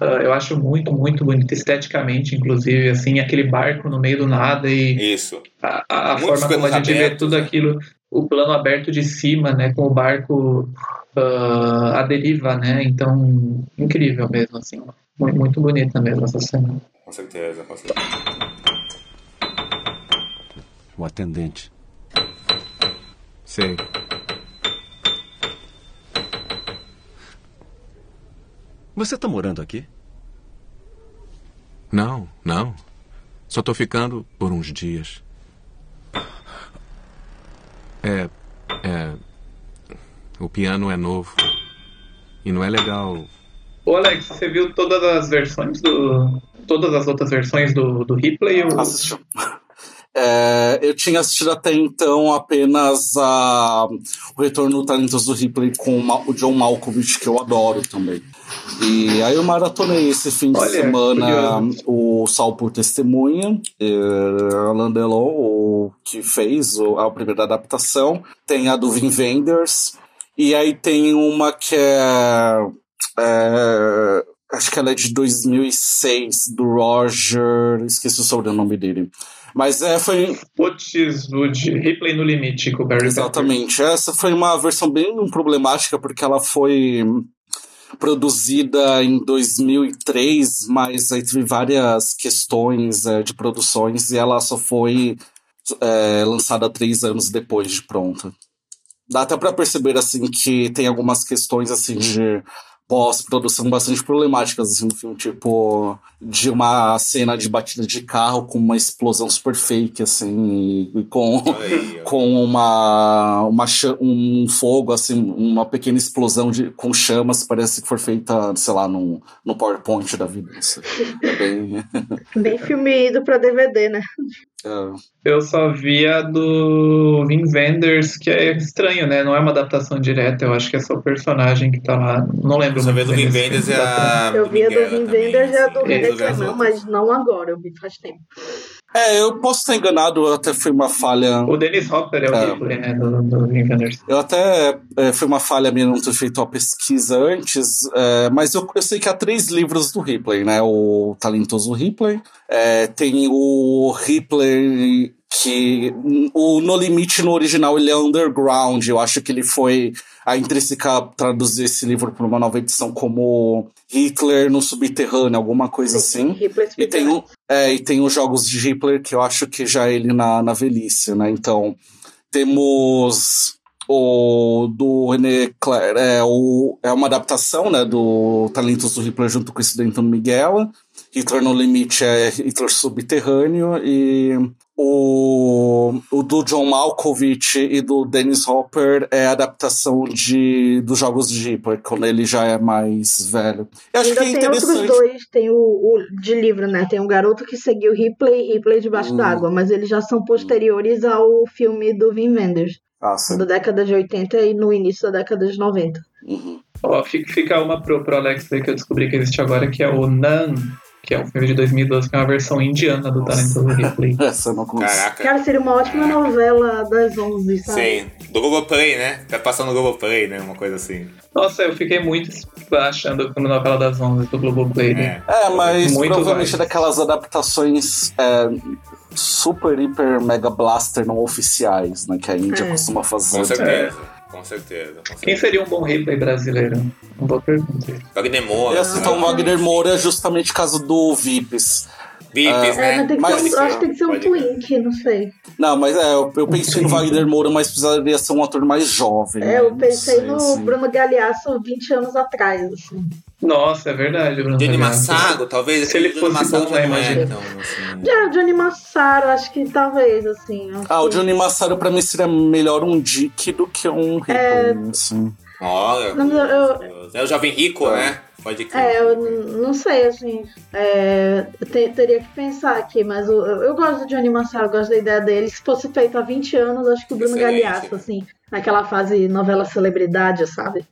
Uh, eu acho muito, muito bonito, esteticamente, inclusive, assim, aquele barco no meio do nada e Isso. a, a, a forma como a gente abertos, vê tudo né? aquilo, o plano aberto de cima, né, com o barco uh, à deriva, né, então, incrível mesmo, assim, muito, muito bonita mesmo essa cena. Com certeza, com certeza. O atendente. Sei. Você tá morando aqui? Não, não. Só tô ficando por uns dias. É. É. O piano é novo. E não é legal. Ô Alex, você viu todas as versões do. Todas as outras versões do, do Ripley? Ou... Assistiu. É, eu tinha assistido até então apenas a, o Retorno do Talentos do Ripley com o John Malkovich, que eu adoro também. E aí eu maratonei esse fim de Olha, semana o Sal por Testemunha, é, Alain Delon, o que fez a primeira adaptação. Tem a do Vin Wenders. E aí tem uma que é, é acho que ela é de 2006, do Roger. Esqueci o sobrenome dele. Mas é, foi. Wood, Replay no Limite com o Barry Exatamente. Essa foi uma versão bem problemática, porque ela foi produzida em 2003, mas aí teve várias questões é, de produções e ela só foi é, lançada três anos depois de pronta. Dá até para perceber assim que tem algumas questões assim de pós-produção bastante problemáticas assim, no filme, tipo, de uma cena de batida de carro com uma explosão super fake, assim, e, com, Aí, com uma, uma um fogo, assim, uma pequena explosão de, com chamas, parece que foi feita, sei lá, no, no PowerPoint da vida. Assim. É bem... bem filme ido pra DVD, né? Eu só vi a do Vin Wenders, que é estranho, né? Não é uma adaptação direta, eu acho que é só o personagem que tá lá. Não lembro Só muito vê do bem Vin filme, e a. Eu vi a do Vin Wenders e a do assim, não, outras. mas não agora, eu vi faz tempo. É, eu posso estar enganado, até foi uma falha. O Dennis Hopper é o É. Ripley, né? Do, do Vin Wenders. Eu até é, foi uma falha minha não ter feito a pesquisa antes, é, mas eu, eu sei que há três livros do Ripley, né? O talentoso Ripley, é, tem o Ripley que o No Limite no original ele é underground. Eu acho que ele foi a Intrínseca traduzir esse livro para uma nova edição como Hitler no subterrâneo, alguma coisa assim. E tem, o, é, e tem os jogos de Hitler, que eu acho que já é ele na, na velhice, né? Então, temos o do René Clair, é, o, é uma adaptação, né, do Talentos do Hitler junto com do Anton Miguel. Hitler no Limite é Hitler Subterrâneo e o, o do John Malkovich e do Dennis Hopper é a adaptação de, dos jogos de Hitler, quando ele já é mais velho. Eu acho Ainda que é tem outros dois, tem o, o de livro, né? Tem um garoto que seguiu Ripley e Ripley debaixo Hum. d'água, mas eles já são posteriores ao filme do Vin Wenders, Ah, da década de 80 e no início da década de 90. Uhum. Ó, fica, fica uma pro, pro Alex aí que eu descobri que existe agora, que é o Nan, que é um filme de 2012, que é uma versão indiana do Talentoso Ripley. Essa eu não conheço. Caraca. Cara, seria uma ótima novela das 11, sabe? Sim, do Globoplay, né? Tá passando no Globoplay, né? Uma coisa assim. Nossa, eu fiquei muito achando como novela das 11 do Globoplay, né? É, mas Muito provavelmente válido. daquelas adaptações é, super, hiper, mega blaster não oficiais, né? Que a Índia É. costuma fazer. Com certeza. Com certeza. Com Quem certeza. seria um bom Ripley brasileiro? Uma boa pergunta. Wagner Eu Moura. ia citar o Wagner Moura justamente caso do Vips. Vips, Ah, É, né? mas tem que Mas- ser, um- acho que tem que ser um twink, não sei. Não, mas é, eu, eu pensei no Wagner Moura, mas precisaria ser um ator mais jovem. É, né? eu pensei sei, no assim. Bruno Galhaço 20 anos atrás, assim. Nossa, é verdade, Bruno. Johnny. Massaro, talvez. Se ele Johnny fosse Massaro bom, já não é imagina. tão, assim. Já, o Johnny Massaro, acho que talvez, assim. acho Ah, o que- Johnny Massaro pra mim seria melhor um Dick do que um É. Ripley, assim. Olha. Eu- Deus. É o jovem rico, né? Pode crer. É, eu não sei, assim. é, eu te- teria que pensar aqui, mas eu, eu, gosto do Johnny Massaro, eu gosto da ideia dele. Se fosse feito há 20 anos, acho que o Bruno Excelente. Galhaço, assim, naquela fase novela celebridade, sabe?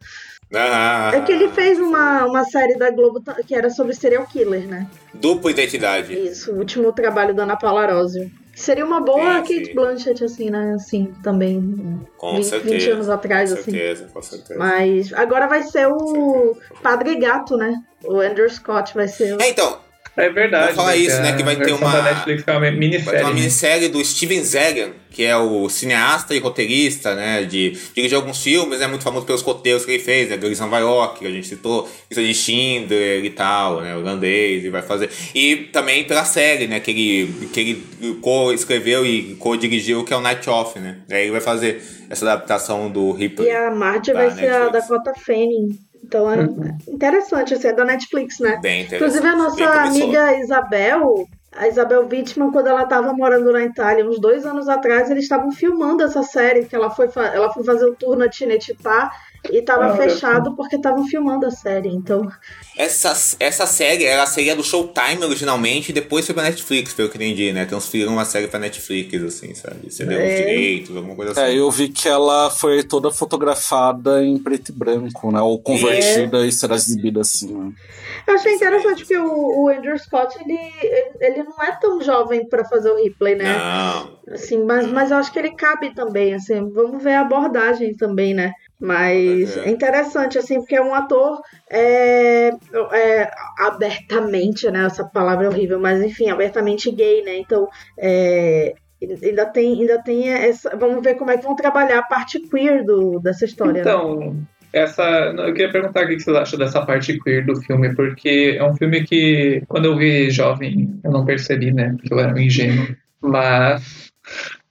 Ah, É que ele fez uma, uma série da Globo que era sobre serial killer, né? Dupla identidade. Isso, o último trabalho da Ana Paula Arósio. Seria uma boa Sim, Kate. Blanchett, assim, né? Assim, também. Com 20, certeza. 20 anos atrás, com assim. certeza, com certeza. Mas agora vai ser o Padre Gato, né? O Andrew Scott vai ser o. É, então, É verdade. Vou falar né, isso, é né, que vai a ter uma- da Netflix que é uma vai minissérie. uma né? minissérie do Steven Zagan, que é o cineasta e roteirista, né? De dirigir alguns filmes, é muito famoso pelos roteiros que ele fez, né? Gangs Nova York, que a gente citou, Lista de Schindler e tal, né? Holandês, e vai fazer. E também pela série, né? Que ele, que ele co-escreveu e co-dirigiu, que é o Night Off, né? Aí ele vai fazer essa adaptação do Ripley. E a Marge vai ser a Netflix. Dakota Fanning. Então é interessante, assim, é da Netflix, né? Bem. Inclusive a nossa amiga Isabel, a Isabel Wittmann, quando ela estava morando na Itália, uns dois anos atrás, eles estavam filmando essa série, que ela foi, fa- ela foi fazer o tour na Tinetitá e estava Ah, fechado porque estavam filmando a série. Então, Essa, essa série, ela seria do Showtime originalmente e depois foi pra Netflix, pelo que eu entendi, né? Transferiram uma série pra Netflix, assim, sabe? Cederam os É. direitos, alguma coisa assim. É, eu vi que ela foi toda fotografada em preto e branco, né? Ou convertida e será exibida assim, né? eu achei interessante porque o, o Andrew Scott, ele, ele, não é tão jovem para fazer o replay, né? Não. Assim, mas, mas eu acho que ele cabe também, assim, vamos ver a abordagem também, né? Mas É. é interessante, assim, porque é um ator é, é, abertamente, né? Essa palavra é horrível, mas enfim, abertamente gay, né? Então, é, ainda tem, ainda tem essa. Vamos ver como é que vão trabalhar a parte queer do, dessa história. né? Então, essa, eu queria perguntar o que vocês acham dessa parte queer do filme, porque é um filme que, quando eu vi jovem, eu não percebi, né? Porque eu era um ingênuo. Mas,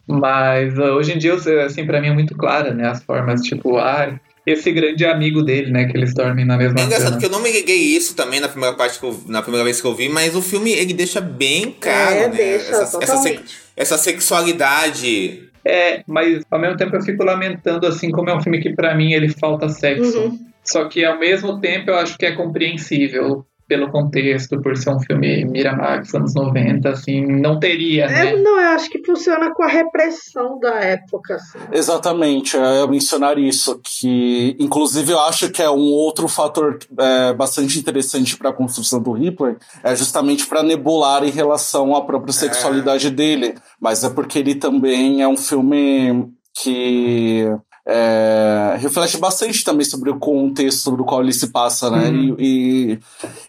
mas uh, hoje em dia, assim, pra mim é muito clara, né? As formas, tipo, ah, esse grande amigo dele, né? Que eles dormem na mesma É engraçado cama. que eu não me liguei isso também na primeira parte que eu, na primeira vez que eu vi, mas o filme ele deixa bem claro, É, né? deixa, essa, essa, essa sexualidade. É, mas ao mesmo tempo eu fico lamentando, assim, como é um filme que pra mim ele falta sexo. Uhum. Só que ao mesmo tempo eu acho que é compreensível. Pelo contexto, por ser um filme Miramax, anos 90, assim, não teria, né? É, não, eu acho que funciona com a repressão da época, assim. Exatamente, é, eu mencionar isso, que inclusive eu acho que é um outro fator é, bastante interessante para a construção do Ripley, é justamente para nebular em relação à própria sexualidade dele, mas é porque ele também é um filme que é, reflete bastante também sobre o contexto do qual ele se passa, né? Uhum. E, e,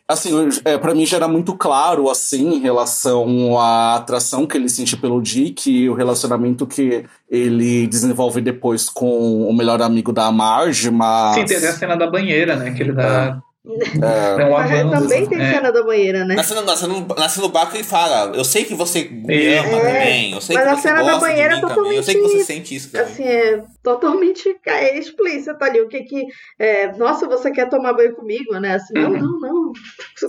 assim, é, para mim já era muito claro, assim, em relação à atração que ele sente pelo Dick e o relacionamento que ele desenvolve depois com o melhor amigo da Marge, mas... Sim, tem até a cena da banheira, né? Que ele dá... É. É um Mas avanço, também tem é. cena da banheira, né? Na cena, na, cena, na cena do barco ele fala, eu sei que você me É. ama também, eu sei Mas que a você cena da gosta banheira é também, eu sei que você totalmente, sente isso também. Assim, é totalmente é explícito ali. O que que. É, Nossa, você quer tomar banho comigo, né? Assim, não, Uhum. não, não.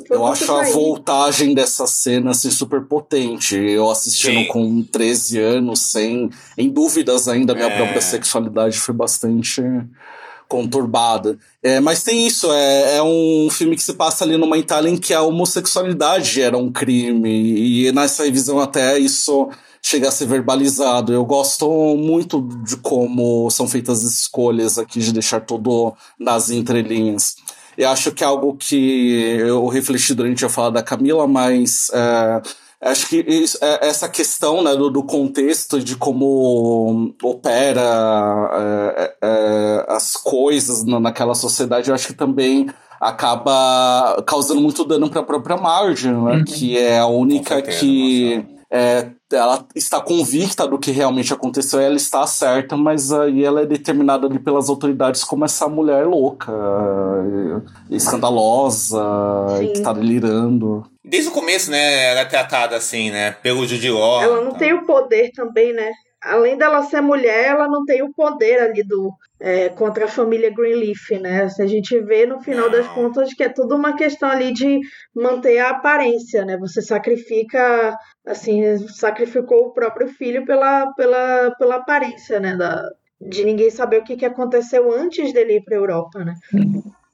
Eu acho a voltagem dessa cena assim, super potente. Eu assistindo Sim. com 13 anos, sem em dúvidas ainda, minha É. própria sexualidade foi bastante conturbada. É, mas tem isso, é, é um filme que se passa ali numa Itália em que a homossexualidade era um crime, e nessa revisão até isso chega a ser verbalizado. Eu gosto muito de como são feitas as escolhas aqui, de deixar tudo nas entrelinhas. Eu acho que é algo que eu refleti durante a fala da Camila, mas é, acho que isso- é- essa questão né, do, do contexto de como opera é, é, as coisas na- naquela sociedade, eu acho que também acaba causando muito dano para a própria Marge, né, Uhum. que é a única certeza, que é, ela está convicta do que realmente aconteceu, ela está certa, mas aí ela é determinada ali pelas autoridades como essa mulher louca, eh, escandalosa, Sim. que está delirando. Desde o começo, né, ela é tratada assim, né, pelo Judy Law. Ela não tá? tem o poder também, né? Além dela ser mulher, ela não tem o poder ali do é, contra a família Greenleaf, né? Se a gente vê no final das contas que é tudo uma questão ali de manter a aparência, né? Você sacrifica, assim, sacrificou o próprio filho pela, pela, pela aparência, né? Da, de ninguém saber o que, que aconteceu antes dele ir para Europa, né?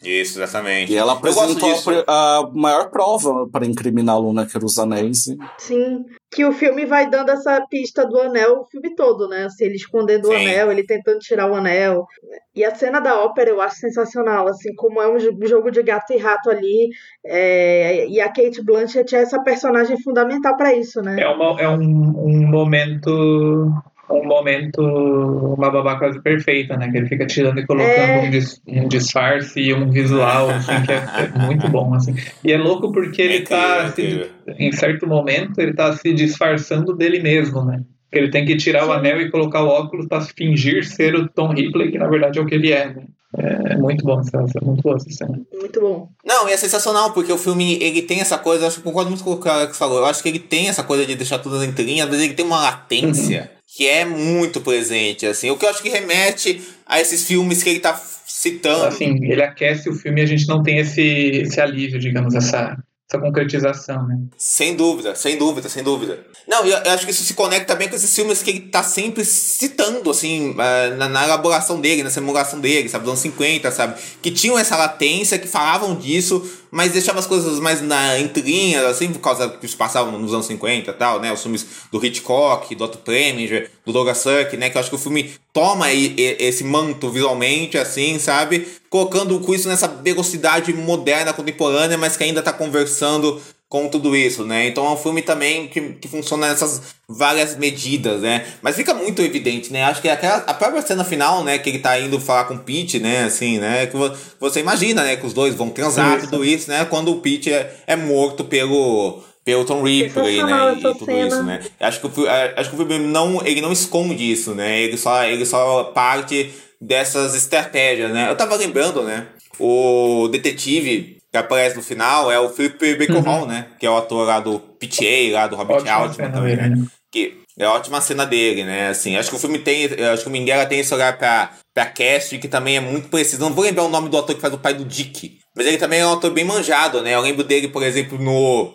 Isso, exatamente. E ela apresentou a a, maior prova para incriminá-lo, né, que era os anéis. e- Sim, que o filme vai dando essa pista do anel o filme todo, né? Assim, ele escondendo o Sim. anel, ele tentando tirar o anel. E a cena da ópera eu acho sensacional, assim, como é um jo- jogo de gato e rato ali. é, E a Kate Blanchett é essa personagem fundamental pra isso, né? É, uma, é um, um momento. Um momento, uma babá quase perfeita, né? Que ele fica tirando e colocando É. um, dis- um disfarce e um visual, assim, que é, é muito bom, assim. E é louco porque ele Incrível, tá, se- incrível. em certo momento, ele tá se disfarçando dele mesmo, né? Que ele tem que tirar o Sim. anel e colocar o óculos pra fingir ser o Tom Ripley, que na verdade é o que ele é, né? É, é muito bom essa, essa- muito boa essa cena. Muito bom. Não, e é sensacional, porque o filme, ele tem essa coisa, eu acho que concordo muito com o que o Alex falou, eu acho que ele tem essa coisa de deixar tudo nas entrelinhas, mas ele tem uma latência que é muito presente, assim, o que eu acho que remete a esses filmes que ele tá citando. Assim, ele aquece o filme e a gente não tem esse, esse alívio, digamos, essa, essa concretização, né? Sem dúvida, sem dúvida, sem dúvida. Não, eu, eu acho que isso se conecta bem com esses filmes que ele tá sempre citando, assim, eh, na, na elaboração dele, na simulação dele, sabe, dos anos 50, sabe? Que tinham essa latência, que falavam disso, mas deixavam as coisas mais na entrelinha, assim, por causa que se passavam nos anos 50 e tal, né? Os filmes do Hitchcock, do Otto Preminger, do Douglas Sirk, né? Que eu acho que o filme toma aí esse manto visualmente, assim, sabe? Colocando com isso nessa velocidade moderna, contemporânea, mas que ainda tá conversando com tudo isso, né? Então é um filme também que, que funciona nessas várias medidas, né? Mas fica muito evidente, né? Acho que aquela, a própria cena final, né? Que ele tá indo falar com o Pete, né? Assim, né? Que vo- você imagina, né? Que os dois vão transar, Isso. tudo isso, né? Quando o Pete é, é morto pelo... Pelo Tom Ripley, né? E, tudo cena. isso, né? Acho que, o, é, acho que o filme não, ele não esconde isso, né? Ele só, ele só parte dessas estratégias, né? Eu tava lembrando, né? O detetive que aparece no final é o Philip Bacon Uhum. Hall, né? Que é o ator lá do PTA, lá do Robert Ótima Altman também, dele, né? né? Que é a ótima cena dele, né? Assim, acho que o filme tem. Acho que o Minguela tem esse olhar pra, pra cast que também é muito preciso. Não vou lembrar o nome do ator que faz o pai do Dick. Mas ele também é um ator bem manjado, né? Eu lembro dele, por exemplo, no.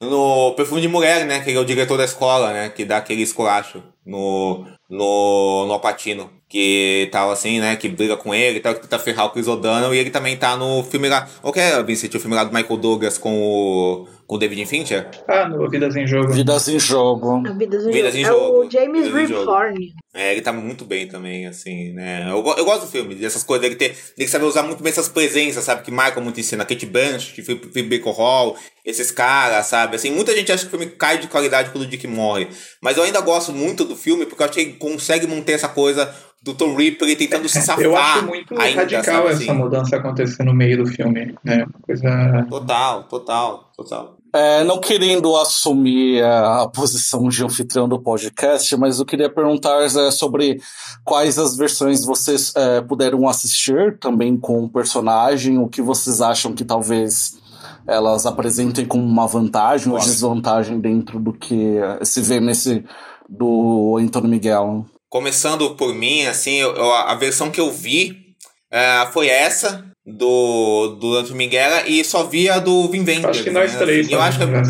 No Perfume de Mulher, né? Que ele é o diretor da escola, né? Que dá aquele esculacho no, no, no Alpatino. Que tal assim, né? Que briga com ele e tal, que tenta ferrar o Chris O'Donnell. E ele também tá no filme lá. O que é, Vincent? O filme lá do Michael Douglas com o, com o David Fincher? Ah, no Vidas em Jogo. Vidas em Jogo. Vidas em Vidas Jogo. em É Jogo. o James. Rephorn. É, ele tá muito bem também, assim, né? Eu, eu gosto do filme, dessas coisas, dele ter, dele saber usar muito bem essas presenças, sabe? Que marcam muito em cena. Kate Blanchett, Phoebe Baker Hall, esses caras, sabe? Assim, muita gente acha que o filme cai de qualidade quando o Dick morre. Mas eu ainda gosto muito do filme porque eu acho que ele consegue manter essa coisa do Tom Ripley tentando se safar. Eu acho muito ainda, radical sabe, essa assim? mudança acontecer no meio do filme. Né? Coisa. Total, total, total. É, não querendo assumir a, a posição de anfitrião do podcast, mas eu queria perguntar é, sobre quais as versões vocês é, puderam assistir, também com o personagem, o que vocês acham que talvez elas apresentem como uma vantagem ou Nossa. desvantagem dentro do que se vê nesse do Antônio Miguel. Começando por mim, assim, eu- a versão que eu vi é, foi essa do, do Antônio Minguela e só vi a do Vin Wenders. Acho que nós né? três. Assim, eu acho que né?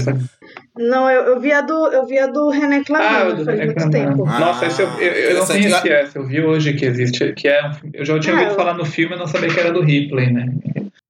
Não, eu, eu vi a do, eu vi a do René Ah, Clavin, o do faz René muito tempo. Ah, Nossa, esse eu, eu, eu não conhecia essa. Eu vi hoje que existe. Que é um eu já tinha Ah, ouvido eu- falar no filme e não sabia que era do Ripley, né?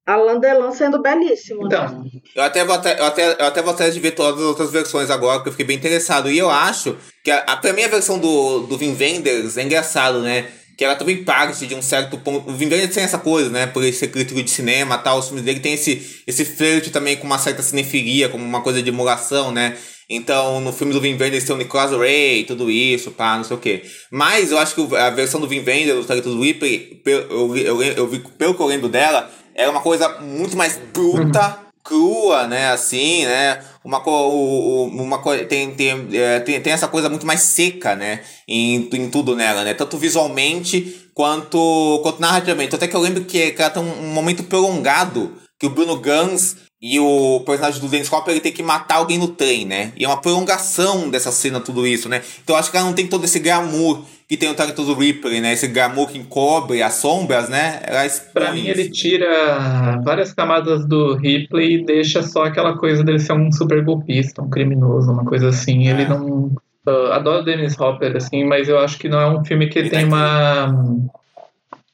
Alain Delon sendo belíssimo. né? Então, Eu até, vou até, eu, até, eu até vou de ver todas as outras versões agora, porque eu fiquei bem interessado. E eu acho que, a, a, pra mim, a versão do, do Vin Wenders é engraçado, né? Que ela também parte de um certo ponto. O Vin Wenders tem essa coisa, né? Por ele ser crítico de cinema tal. Os filmes dele tem esse, esse flerte também com uma certa cinefilia, como uma coisa de emulação, né? Então, no filme do Vin Wenders tem o Nicolas Ray, tudo isso, pá, não sei o quê. Mas eu acho que a versão do Vin Wenders, do Ripley, pe- eu, eu, eu vi, pelo que eu lembro dela, era uma coisa muito mais bruta, crua, né, assim, né, uma co uma coisa tem tem, é, tem tem essa coisa muito mais seca, né, em, em tudo nela, né, tanto visualmente quanto quanto narrativamente. Até que eu lembro que, que ela tem um, momento prolongado que o Bruno Gans e o personagem do Dennis Hopper ele tem que matar alguém no trem, né? E é uma prolongação dessa cena, tudo isso, né? Então acho que ela não tem todo esse glamour que tem o Tarantino do Ripley, né? Esse glamour que encobre as sombras, né? Ela pra mim ele isso. tira várias camadas do Ripley e deixa só aquela coisa dele ser um super golpista, um criminoso, uma coisa assim. Ele É. não. ah, adoro Dennis Hopper, assim, mas eu acho que não é um filme que Ele tem tá uma.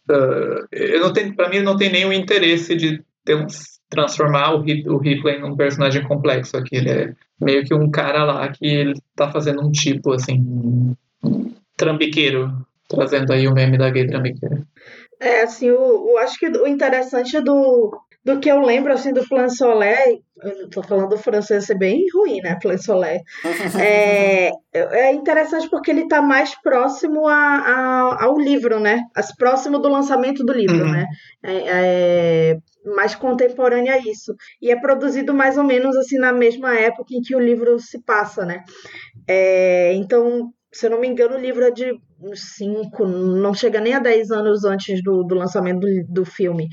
ah, eu não tenho, pra mim, não tem nenhum interesse de ter um- transformar o, o Ripley num personagem complexo aqui. Ele é meio que um cara lá que ele tá fazendo um tipo, assim, trambiqueiro. Trazendo aí o meme da gay trambiqueira. É, assim, o, o- acho que o interessante do, do que eu lembro, assim, do Plan Solé, eu tô falando francês ser bem ruim, né, Plan Solé, é, é interessante porque ele tá mais próximo a, a- ao livro, né, as- próximo do lançamento do livro, Uhum. né, é, é mais contemporâneo a isso, e é produzido mais ou menos, assim, na mesma época em que o livro se passa, né, é, então, se eu não me engano, o livro é de uns 5, não chega nem a 10 anos antes do, do lançamento do, do filme.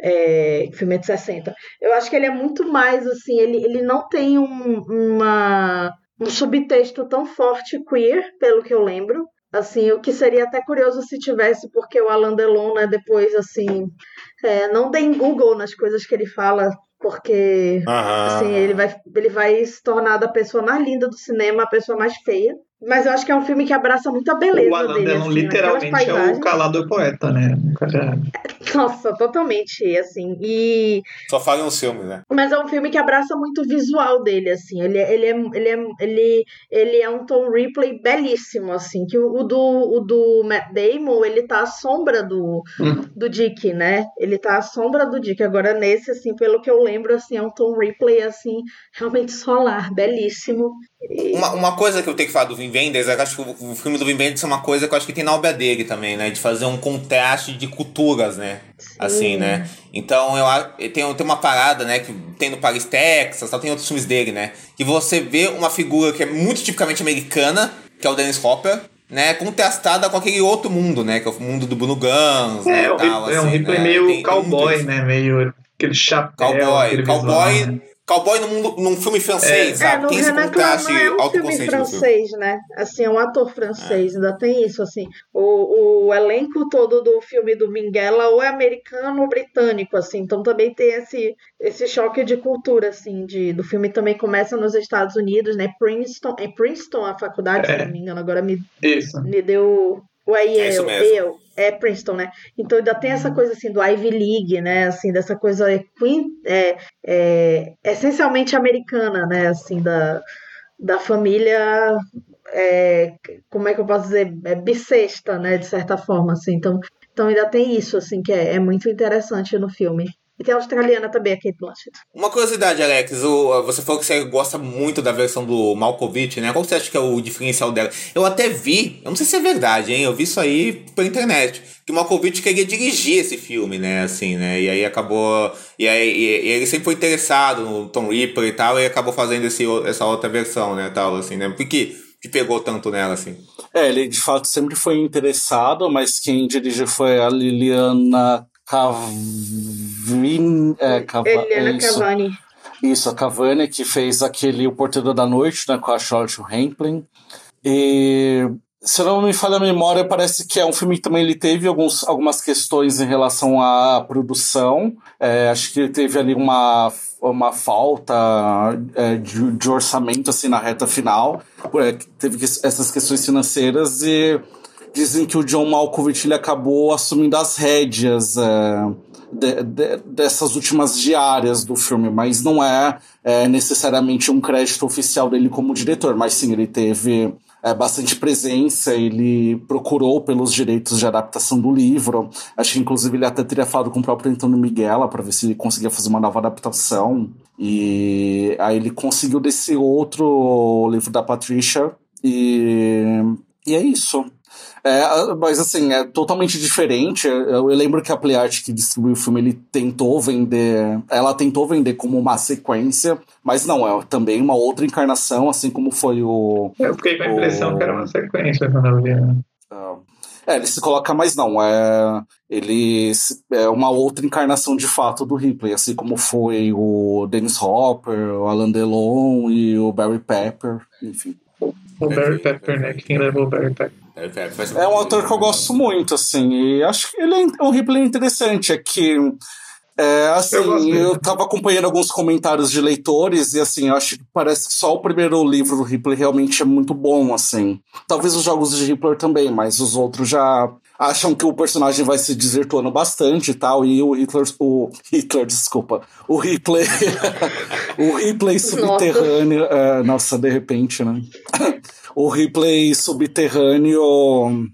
É, filme é de 60. Eu acho que ele é muito mais assim, ele, ele não tem um, uma, um subtexto tão forte queer, pelo que eu lembro. Assim, o que seria até curioso se tivesse, porque o Alain Delon, né, depois, assim, é, não deem Google nas coisas que ele fala, porque Aham. Assim, ele vai, ele vai se tornar da pessoa mais linda do cinema a pessoa mais feia. Mas eu acho que é um filme que abraça muito a beleza O Alan dele. Delon assim, literalmente é o calado poeta, né? O cara- Nossa, totalmente, assim. E... Só fala nos filmes, né? Mas é um filme que abraça muito o visual dele, assim. Ele, é- ele, é, ele, é, ele, ele é um Tom Ripley belíssimo, assim. Que o, o do, o do Matt Damon, ele tá à sombra do, Hum. do Dick, né? Ele tá à sombra do Dick. Agora, nesse, assim, pelo que eu lembro, assim, é um Tom Ripley, assim, realmente solar, belíssimo. E- Uma, uma coisa que eu tenho que falar do Vin Wenders, é que eu acho que o, filme do Vin Wenders é uma coisa que eu acho que tem na obra dele também, né? De fazer um contraste de culturas, né? Assim, né? Então eu a- tem, tem uma parada, né? Que tem no Paris, Texas, tal, tem outros filmes dele, né? Que você vê uma figura que é muito tipicamente americana, que é o Dennis Hopper, né? Contrastada com aquele outro mundo, né? Que é o mundo do Bruno Guns, né? É, tal, é um assim, Ripley né? meio Tem- cowboy, né? Meio aquele chapéu. Cowboy, aquele cowboy, visual, né? Cowboy num, mundo- num filme francês, É. sabe? no Tem esse Renan contraste Claman é um filme autoconsciente no filme. francês, né? Assim, é um ator francês, ainda tem isso, assim. O, o elenco todo do filme do Minghella ou é americano ou britânico, assim. Então também tem esse, esse choque de cultura, assim, de, do filme também começa nos Estados Unidos, né? Princeton, é Princeton a faculdade, se É. não me engano, agora me, Isso. me deu... Ou é É isso mesmo. Yale, é Princeton, né? Então ainda tem essa coisa assim do Ivy League, né? Assim, dessa coisa é, é, essencialmente americana, né? Assim, da, da família, é, como é que eu posso dizer? É bissexta, né? De certa forma, assim. Então, então ainda tem isso, assim, que é, é muito interessante no filme. E tem a australiana também, a Kate Blanchett. Uma curiosidade, Alex, o- você falou que você gosta muito da versão do Malkovich, né? Qual você acha que é o diferencial dela? Eu até vi, eu não sei se é verdade, hein? Eu vi isso aí pela internet, que o Malkovich queria dirigir esse filme, né? Assim, né? E aí acabou. E aí e- e ele sempre foi interessado no Tom Ripper e tal, e acabou fazendo esse, essa outra versão, né? Tal, assim, né? Por que te pegou tanto nela, assim? É, ele de fato sempre foi interessado, mas quem dirigiu foi a Liliana Cavani. É, Cava, Eliana é isso. Cavani. Isso, a Cavani, que fez aquele O Porteiro da Noite, né, com a Charlotte Rampling. E, se não me falha a memória, parece que é um filme que também ele teve alguns, algumas questões em relação à produção. É, acho que ele teve ali uma, uma falta é, de, de orçamento, assim, na reta final. É, teve essas questões financeiras e dizem que o John Malkovich ele acabou assumindo as rédeas é, de- de- dessas últimas diárias do filme, mas não é, é, necessariamente um crédito oficial dele como diretor, mas sim, ele teve é, bastante presença, ele procurou pelos direitos de adaptação do livro, acho que inclusive ele até teria falado com o próprio Antônio Miguela para ver se ele conseguia fazer uma nova adaptação, e aí ele conseguiu desse outro livro da Patricia, e, e é isso. É, mas assim, é totalmente diferente. Eu, eu lembro que a Playart que distribuiu o filme, ele tentou vender. Ela tentou vender como uma sequência, mas não, é também uma outra encarnação, assim como foi o. Eu fiquei com a impressão o- que era uma sequência quando eu vi. né? É, ele se coloca, mas não. É, ele é uma outra encarnação de fato do Ripley, assim como foi o Dennis Hopper, o Alan Delon e o Barry Pepper, enfim. O Barry Pepper, né? Quem levou o Barry Pepper? É um ator que eu gosto muito, assim, e acho que ele é um Ripley interessante. É que, é, assim, Eu eu tava acompanhando alguns comentários de leitores e, assim, eu acho que parece que só o primeiro livro do Ripley realmente é muito bom, assim. Talvez os jogos de Ripley também, mas os outros já acham que o personagem vai se desvirtuando bastante e tal, e o Hitler, o Hitler, desculpa, o Ripley, o Ripley subterrâneo, é, nossa, de repente, né? O Ripley subterrâneo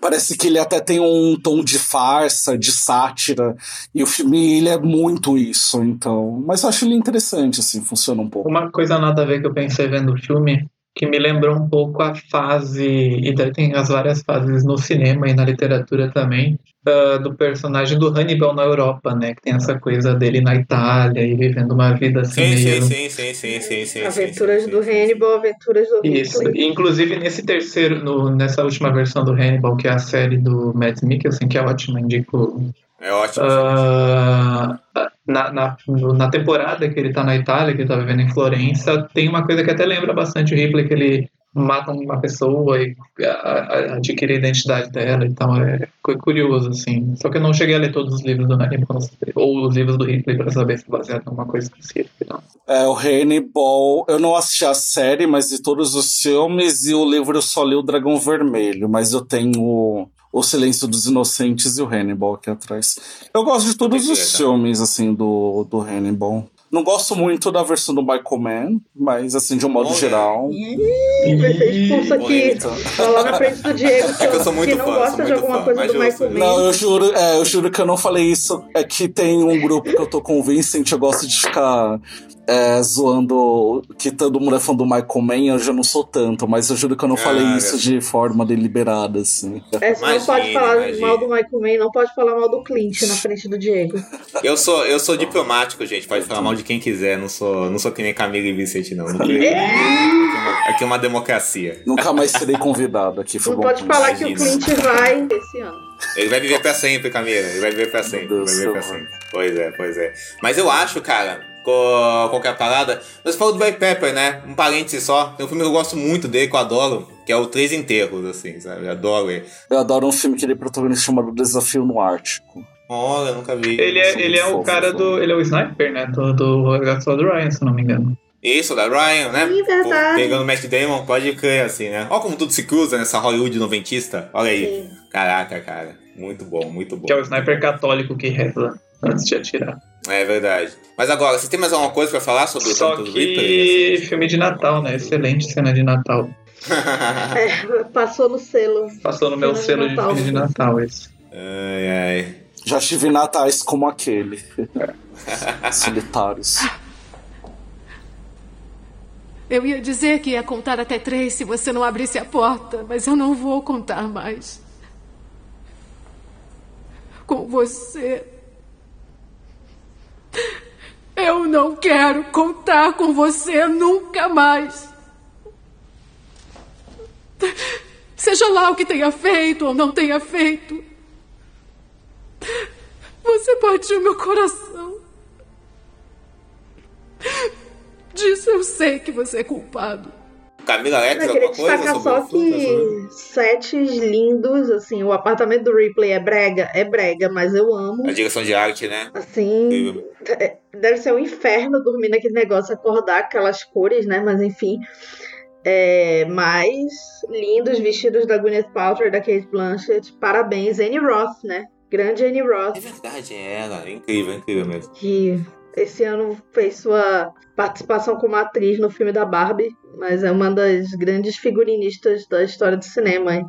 parece que ele até tem um tom de farsa, de sátira, e o filme ele é muito isso, então, mas eu acho ele interessante assim, funciona um pouco. Uma coisa nada a ver que eu pensei vendo o filme, que me lembrou um pouco a fase, e daí tem as várias fases no cinema e na literatura também, ah, do personagem do Hannibal na Europa, né? Que tem essa coisa dele na Itália e vivendo uma vida assim Sim, meio... sim, sim, sim, sim, sim, sim. Aventuras do Hannibal, Aventuras do Isso. Ripley. Inclusive nesse terceiro, no, nessa última versão do Hannibal, que é a série do Matt Mikkelsen, que é ótima, indico. É ótimo. Ah, na, na, na temporada que ele tá na Itália, que ele tá vivendo em Florença, tem uma coisa que até lembra bastante o Ripley, que ele mata uma pessoa e adquire a identidade dela, então é cu- curioso, assim. Só que eu não cheguei a ler todos os livros do saber- ou os livros do Ripley, para saber se é baseado em alguma coisa específica. Não. É, o Hannibal, eu não assisti a série, mas de todos os filmes, e o livro eu só li o Dragão Vermelho, mas eu tenho o, Silêncio dos Inocentes e o Hannibal aqui atrás. Eu gosto de todos os filmes, assim, do, do Hannibal. Não gosto muito da versão do Michael Mann, mas, assim, de um modo geral. Ih, vai ser expulso aqui. Falar na frente do Diego que, É que eu sou muito que não fã, gosta sou de alguma fã, coisa do. Michael Mann. Não, eu juro, é, eu juro que eu não falei isso. É que tem um grupo que eu tô com o Vincent, eu gosto de ficar é, zoando que todo mundo é fã do Michael Mann, eu já não sou tanto, mas eu juro que eu não falei Ah, isso de forma deliberada, assim. É, você não pode falar mal do Michael Mann, não pode falar mal do Clint na frente do Diego. Eu sou, eu sou diplomático, gente. Pode falar mal de quem quiser. Não sou, não sou que nem Camila e Vicente, não. Não é uma, aqui é uma democracia. Nunca mais serei convidado aqui. Foi Não bom pode falar que o Imagina. Clint vai esse ano. Ele vai viver pra sempre, Camila. Ele vai viver pra sempre. Vai viver pra sempre. Pois é, pois é. Mas eu acho, cara, com qualquer parada. Mas falou do Barry Pepper, né? Um parêntese só. Tem um filme que eu gosto muito dele, que eu adoro, que é o Três Enterros, assim, sabe? Eu adoro ele. Eu adoro um filme que ele protagoniza chamado Desafio no Ártico. Olha, nunca vi. Ele é, ele é o cara do. Ele é o sniper, né? Do, do Resgate do Ryan, se não me engano. Isso, da Ryan, né? Sim, verdade. Pegando o Matt Damon, pode crer, assim, né? Olha como tudo se cruza nessa Hollywood noventista. Olha aí. Sim. Caraca, cara. Muito bom, muito bom. Que é o sniper católico que reza antes de atirar. É verdade. Mas agora, você tem mais alguma coisa pra falar sobre o Só Tantos que Ripley? filme de Natal, né? Excelente cena de Natal. É, passou no selo. Passou no meu Cena de selo de Natal. filme de Natal esse. Ai, ai. Já tive natais como aquele. Solitários. Eu ia dizer que ia contar até três se você não abrisse a porta, mas eu não vou contar mais. Com você. Eu não quero contar com você nunca mais. Seja lá o que tenha feito ou não tenha feito. Você partiu meu coração. Disso eu sei que você é culpado. Camila Eu queria alguma coisa destacar só que sets lindos, assim, o apartamento do Ripley é brega, é brega, mas eu amo. A direção de arte, né? Assim, é- deve ser um inferno dormir naquele negócio, acordar aquelas cores, né? Mas enfim. É, mas lindos vestidos da Gwyneth Paltrow e da Kate Blanchett. Parabéns, Annie Roth, né? Grande Annie Roth. É verdade, é ela. É incrível, é incrível mesmo. que esse ano fez sua participação como atriz no filme da Barbie, mas é uma das grandes figurinistas da história do cinema.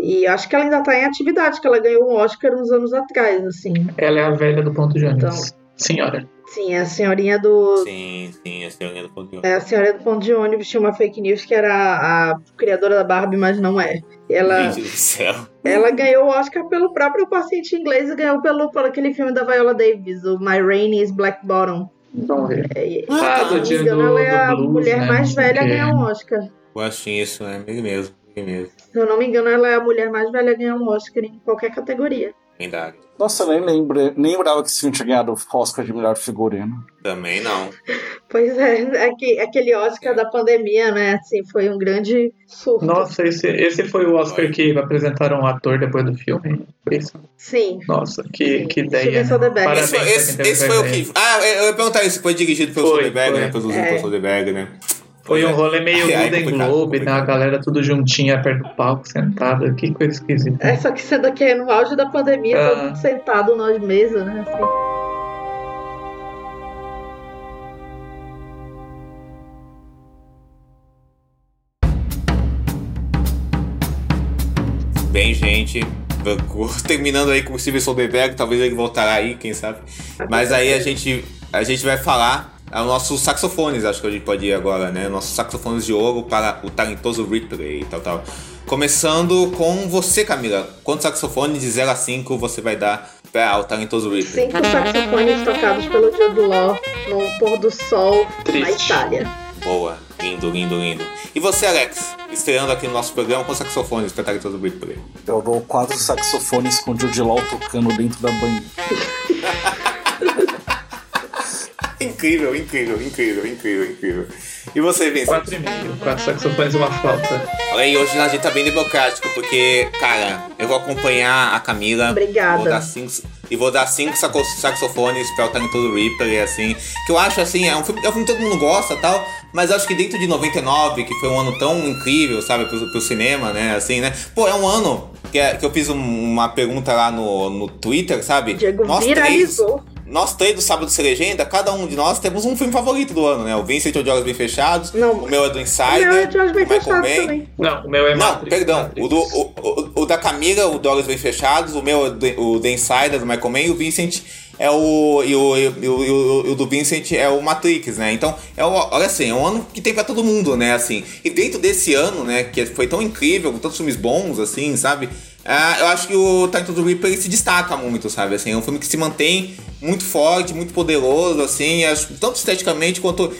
E acho que ela ainda está em atividade, que ela ganhou um Oscar uns anos atrás, assim. Ela é a velha do ponto de ônibus. Então. Senhora. Sim, é a senhorinha do. Sim, sim, a senhorinha do ponto de É, a senhora do ponto de ônibus tinha uma fake news que era a criadora da Barbie, mas não é. Ela, Gente do céu. ela ganhou o Oscar pelo próprio paciente inglês e ganhou pelo, por aquele filme da Viola Davis, o My Rain is Black Bottom. Ver. É, e- Ah, se do não me dia engano, do- ela é a blues, mulher né? mais velha a ganhar um Oscar. Eu acho isso, né? Ele mesmo, ele mesmo. Se eu não me engano, ela é a mulher mais velha a ganhar um Oscar em qualquer categoria. Verdade. Nossa, eu nem, lembrei, nem lembrava que esse filme tinha ganhado o Oscar de melhor figurino. Também não. Pois é, aque- aquele Oscar da pandemia, né? Assim, foi um grande surto. Nossa, esse, esse foi o Oscar que apresentaram o ator depois do filme? Foi isso? Sim. Nossa, que, que ideia. Né? Parabéns Esse, esse, esse foi o que. Ah, eu ia perguntar isso. Foi dirigido pelo Soderbergh, né? Produzido É. pelo Soderbergh, né? Foi um rolê meio Golden Globe, né? A galera tudo juntinha perto do palco, sentada. Que coisa esquisita. É, só que sendo que é no auge da pandemia, Ah. todo mundo sentado nas mesas, né? Assim. Bem, gente. Terminando aí com o Steven Soderbergh, talvez ele voltará aí, quem sabe. Mas aí a gente, a gente vai falar aos nossos saxofones, acho que a gente pode ir agora, né? Nossos saxofones de ouro para o talentoso Ripley e tal, tal. Começando com você, Camila. Quantos saxofones de 0 a 5 você vai dar para o talentoso Ripley? Cinco saxofones tocados pelo Jude Law no pôr do sol na Triste. Itália. Boa, lindo, lindo, lindo. E você, Alex? Estreando aqui no nosso programa com saxofones para o talentoso Ripley. Eu dou quatro saxofones com o Jude Law tocando dentro da banheira. Incrível, incrível, incrível, incrível, incrível. E você, Vincent? Quatro e meio. Quatro saxofones e uma flauta. Olha aí, hoje a gente tá bem democrático, porque, cara, eu vou acompanhar a Camila. Obrigada. Vou dar cinco, e vou dar cinco saxofones pra o Talentoso Reaper, assim. Que eu acho, assim, é um, filme, é um filme que todo mundo gosta tal, mas acho que dentro de 99, que foi um ano tão incrível, sabe, pro, pro cinema, né, assim, né. Pô, é um ano que, é- que eu fiz um- uma pergunta lá no, no Twitter, sabe? Diego Nós três, viralizou. Nós três do Sábado Sem Legenda, cada um de nós temos um filme favorito do ano, né? O Vincent é o de Olhos Bem Fechados, Não. o meu é do O Insider, meu é de olhos bem o Michael fechados também. Não, o meu é Não, Matrix. perdão. Matrix. O, do, o, o, o da Camila, o de Olhos Bem Fechados, o meu é do- o The Insider, do Michael Mann, e o Vincent é o. E o, e o, e o, e o- e o do Vincent é o Matrix, né? Então, é o, olha assim, é um ano que tem pra todo mundo, né? Assim. E dentro desse ano, né, que foi tão incrível, com tantos filmes bons, assim, sabe? Ah, eu acho que o Titan do Reaper se destaca muito, sabe? Assim, é um filme que se mantém muito forte, muito poderoso, assim, acho, tanto esteticamente quanto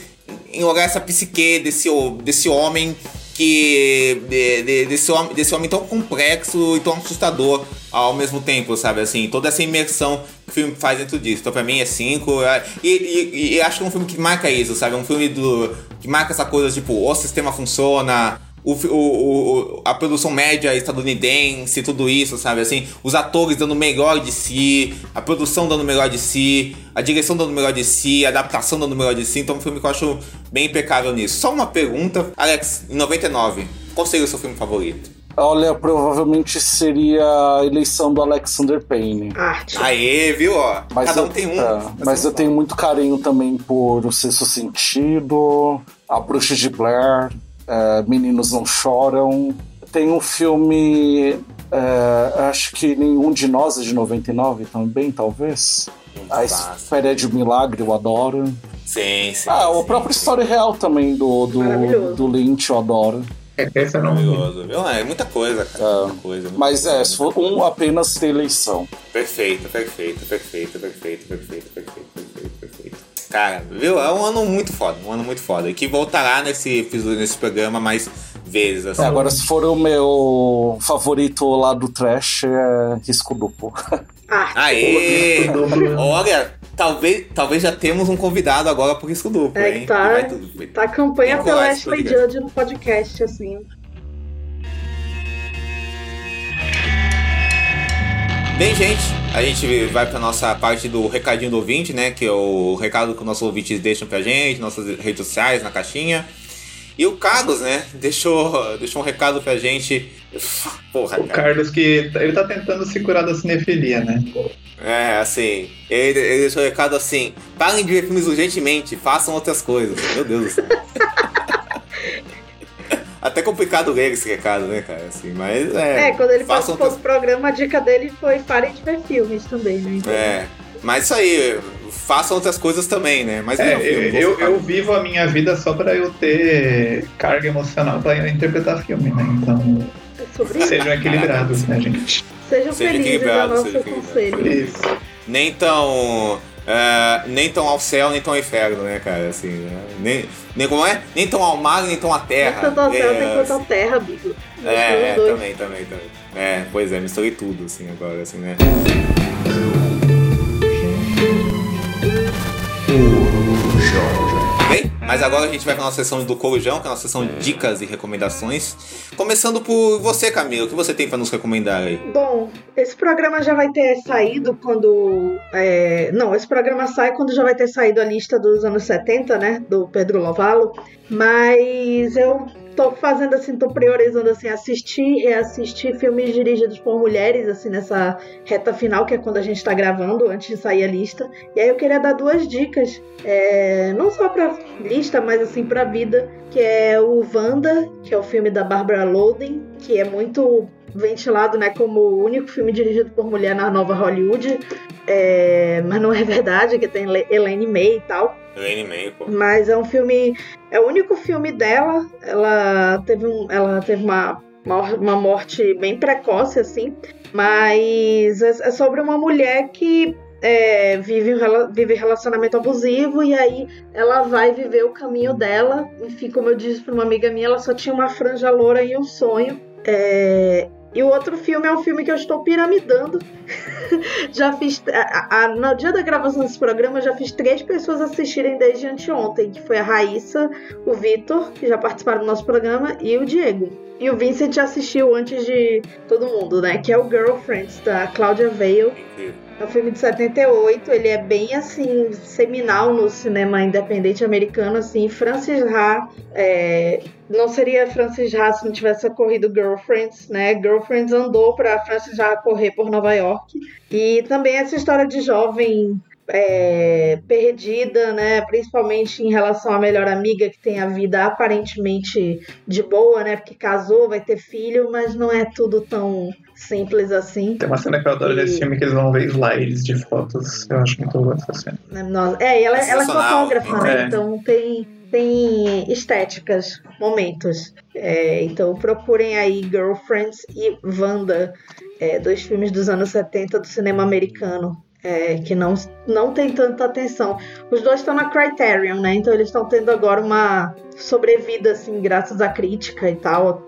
em olhar essa psique desse, desse homem que. de- de- desse, homem, desse homem tão complexo e tão assustador ao mesmo tempo, sabe? Assim, toda essa imersão que filme faz dentro disso. Então pra mim é 5. E, e, e, acho que é um filme que marca isso, sabe? É um filme do, que marca essa coisa, tipo, o sistema funciona, o, o, o, a produção média estadunidense, tudo isso, sabe? Assim, os atores dando o melhor de si, a produção dando o melhor de si, a direção dando o melhor de si, a adaptação dando o melhor de si. Então é um filme que eu acho bem impecável nisso. Só uma pergunta, Alex, em 99, qual seria o seu filme favorito? Olha, provavelmente seria a eleição do Alexander Payne. Arte. Aê, viu? Ó, mas Cada eu, um tem um. É, mas eu tenho muito carinho também por O Sexto Sentido, A Bruxa de Blair, é, Meninos Não Choram. Tem um filme, é, acho que nenhum de nós é de 99 também, talvez. A Espera de Milagre, eu adoro. Sim, sim. Ah, sim, a própria sim. história real também do, do, do Lynch, eu adoro. É, essa não Maravilhoso, viu? É muita coisa, cara. É. Muita coisa. muita Mas coisa. é, se for um apenas ter eleição. Perfeito, perfeito, perfeito, perfeito, perfeito, perfeito. Cara, viu? É um ano muito foda, um ano muito foda. E que voltará nesse nesse programa mais vezes. Assim. É, agora, se for o meu favorito lá do trash, é risco duplo. Arte. Aê! Olha, talvez, talvez já temos um convidado agora pro risco duplo, É hein? que tá, vai tudo- tá a campanha coragem, Ashley. Judge no podcast, assim. Bem, gente, a gente vai pra nossa parte do recadinho do ouvinte, né? Que é o recado que os nossos ouvintes deixam pra gente, nossas redes sociais, na caixinha. E o Carlos, né, deixou, deixou um recado pra gente. Porra, O cara. Carlos que ele tá tentando se curar da cinefilia, né? É, assim, ele, ele deixou um recado assim: parem de ver filmes urgentemente, façam outras coisas. Meu Deus do céu. Até complicado ler esse recado, né, cara? Assim, mas é. É, quando ele participou do programa, a dica dele foi parem de ver filmes também, né? Então, É. Mas isso aí, façam outras coisas também, né? Mas É, filme, eu, eu, eu vivo a minha vida só pra eu ter carga emocional pra interpretar filme, né? Então, é sobre isso. sejam equilibrados, né, gente? Sejam Seja felizes, é o nosso conselho. Isso. Nem tão. É, nem tão ao céu, nem tão ao inferno, né, cara? Assim, né? nem, nem como é? Nem tão ao mar, nem tão à terra. Tanto ao céu, é, tem quanto à terra, Bigo. É, é, dois. também, também, também. É, pois é, misturei tudo, assim, agora, assim, né? Mas agora a gente vai para nossa sessão do Corujão, que é a nossa sessão de dicas e recomendações. Começando por você, Camila, o que você tem para nos recomendar aí? Bom, esse programa já vai ter saído quando. é, Não, esse programa sai quando já vai ter saído a lista dos anos 70, né? Do Pedro Lovalo. Mas eu tô fazendo assim, tô priorizando assim, assistir e reassistir filmes dirigidos por mulheres, assim, nessa reta final, que é quando a gente tá gravando, antes de sair a lista. E aí eu queria dar duas dicas, é, não só pra lista, mas assim, pra vida, que é o Wanda, que é o filme da Barbara Loden, que é muito ventilado né, como o único filme dirigido por mulher na nova Hollywood, é, mas não é verdade, que tem Elaine May e tal. Elaine May, pô. Mas é um filme. É o único filme dela. Ela teve, um, ela teve uma, uma, morte bem precoce, assim. Mas é, é sobre uma mulher que é, vive, um vive relacionamento abusivo e aí ela vai viver o caminho dela. Enfim, como eu disse para uma amiga minha, ela só tinha uma franja loura e um sonho. É, e o outro filme é um filme que eu estou piramidando. já fiz. A, a- no dia da gravação desse programa, já fiz três pessoas assistirem desde anteontem, que foi a Raíssa, o Vitor, que já participaram do nosso programa, e o Diego. E o Vincent assistiu antes de todo mundo, né? Que é o Girlfriends, da Claudia Vale. É um filme de 78, ele é bem assim, seminal no cinema independente americano, assim. Francis Ha, é, não seria Francis Ha se não tivesse ocorrido Girlfriends, né? Girlfriends andou para Francis Ha correr por Nova York. E também essa história de jovem é, perdida, né? Principalmente em relação à melhor amiga que tem a vida aparentemente de boa, né? Porque casou, vai ter filho, mas não é tudo tão simples assim. Tem uma cena que eu adoro E- desse filme que eles vão ver slides de fotos. Eu acho muito boa essa cena. né? Nossa, É, e ela, ela é fotógrafa, né? É. Então tem, tem estéticas, momentos. É, então procurem aí Girlfriends e Wanda, é, dois filmes dos anos 70 do cinema americano. É, que não, não tem tanta atenção. Os dois estão na Criterion, né? Então eles estão tendo agora uma sobrevida, assim, graças à crítica e tal,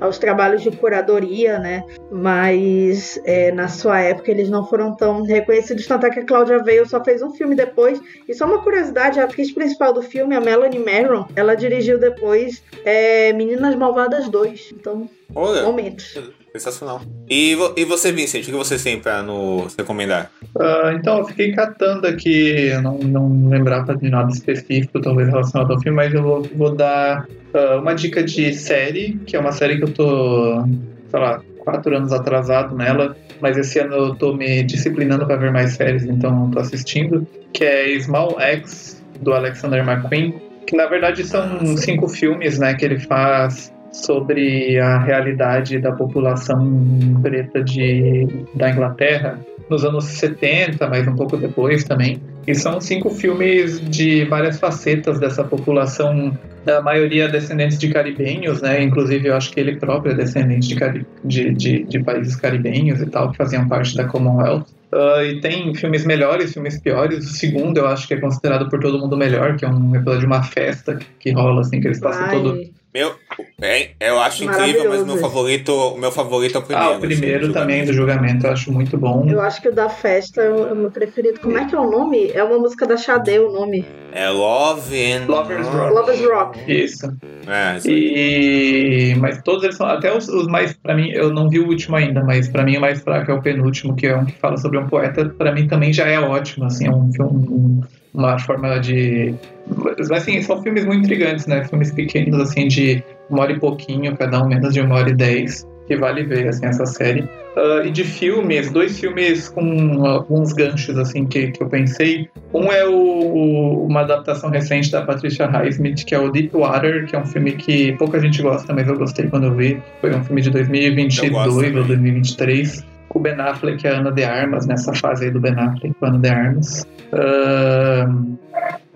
aos trabalhos de curadoria, né? Mas é, na sua época eles não foram tão reconhecidos, tanto é que a Claudia Veil só fez um filme depois. E só uma curiosidade, a atriz principal do filme, a Melanie Marron, ela dirigiu depois é, Meninas Malvadas 2. Então, Olha. momentos. Sensacional. E, vo e você, Vincent, o que você tem pra nos recomendar? Uh, então, eu fiquei catando aqui, eu não, não lembrava de nada específico, talvez relacionado ao filme, mas eu vou, vou dar uh, uma dica de série, que é uma série que eu tô, sei lá, quatro anos atrasado nela, mas esse ano eu tô me disciplinando para ver mais séries, então eu tô assistindo, que é Small X, do Alexander McQueen, que na verdade são cinco filmes, né, que ele faz sobre a realidade da população preta de, da Inglaterra nos anos 70, mas um pouco depois também. E são cinco filmes de várias facetas dessa população, da maioria descendentes de caribenhos, né? Inclusive, eu acho que ele próprio é descendente de, de, de, de países caribenhos e tal, que faziam parte da Commonwealth. Uh, e tem filmes melhores, filmes piores. O segundo eu acho que é considerado por todo mundo melhor, que é um episódio de uma festa que rola, assim, que eles passam Ai. todo Meu, é, eu acho incrível, mas meu favorito, o meu favorito é o primeiro. Ah, o primeiro assim, também do julgamento eu acho muito bom. Eu acho que o da festa é o meu preferido. Como é que é o nome? É uma música da Xadê, o nome. É Love and Lovers Rock. Lovers Rock. Isso. É, isso E mas todos eles são até os, os mais pra mim, eu não vi o último ainda, mas pra mim o mais fraco é o penúltimo, que é um que fala sobre um poeta, pra mim também já é ótimo, assim, é um filme uma forma de mas assim, são filmes muito intrigantes, né? Filmes pequenos assim de uma hora e pouquinho, cada um menos de uma hora e dez que vale ver assim, essa série. Uh, e de filmes, dois filmes com alguns ganchos assim que, que eu pensei. Um é o, uma adaptação recente da Patricia Highsmith, que é o Deep Water, que é um filme que pouca gente gosta, mas eu gostei quando eu vi. Foi um filme de 2022 ou 2023. Com o Ben Affleck e a Ana de Armas, nessa fase aí do Ben Affleck com a Ana de Armas. Uh,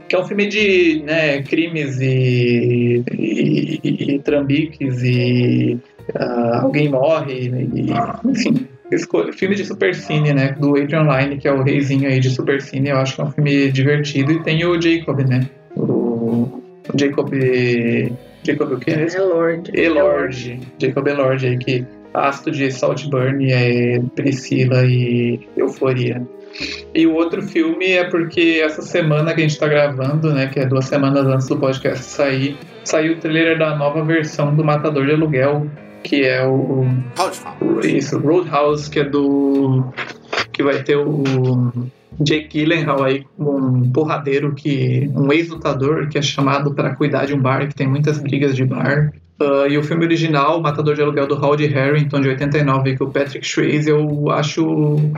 que é um filme de né, crimes e, e, e, e trambiques e uh, alguém morre, e, enfim. Filme de supercine, né? Do Adrian Lyne, que é o reizinho aí de supercine. Eu acho que é um filme divertido. E tem o Jacob, né? O, o Jacob... Jacob o quê? Elord. Elord. Jacob Elord aí, que astro de Saltburn, é Priscila e Euforia. E o outro filme é porque essa semana que a gente tá gravando, né, que é duas semanas antes do podcast sair, saiu o trailer da nova versão do Matador de Aluguel, que é o. Roadhouse. Isso, Roadhouse, que é do. que vai ter o. Jake Gyllenhaal aí, um porradeiro que. um ex-lutador que é chamado para cuidar de um bar que tem muitas brigas de bar. Uh, e o filme original, Matador de Aluguel, do Howdy Harrington, de 89, com o Patrick Swayze, eu acho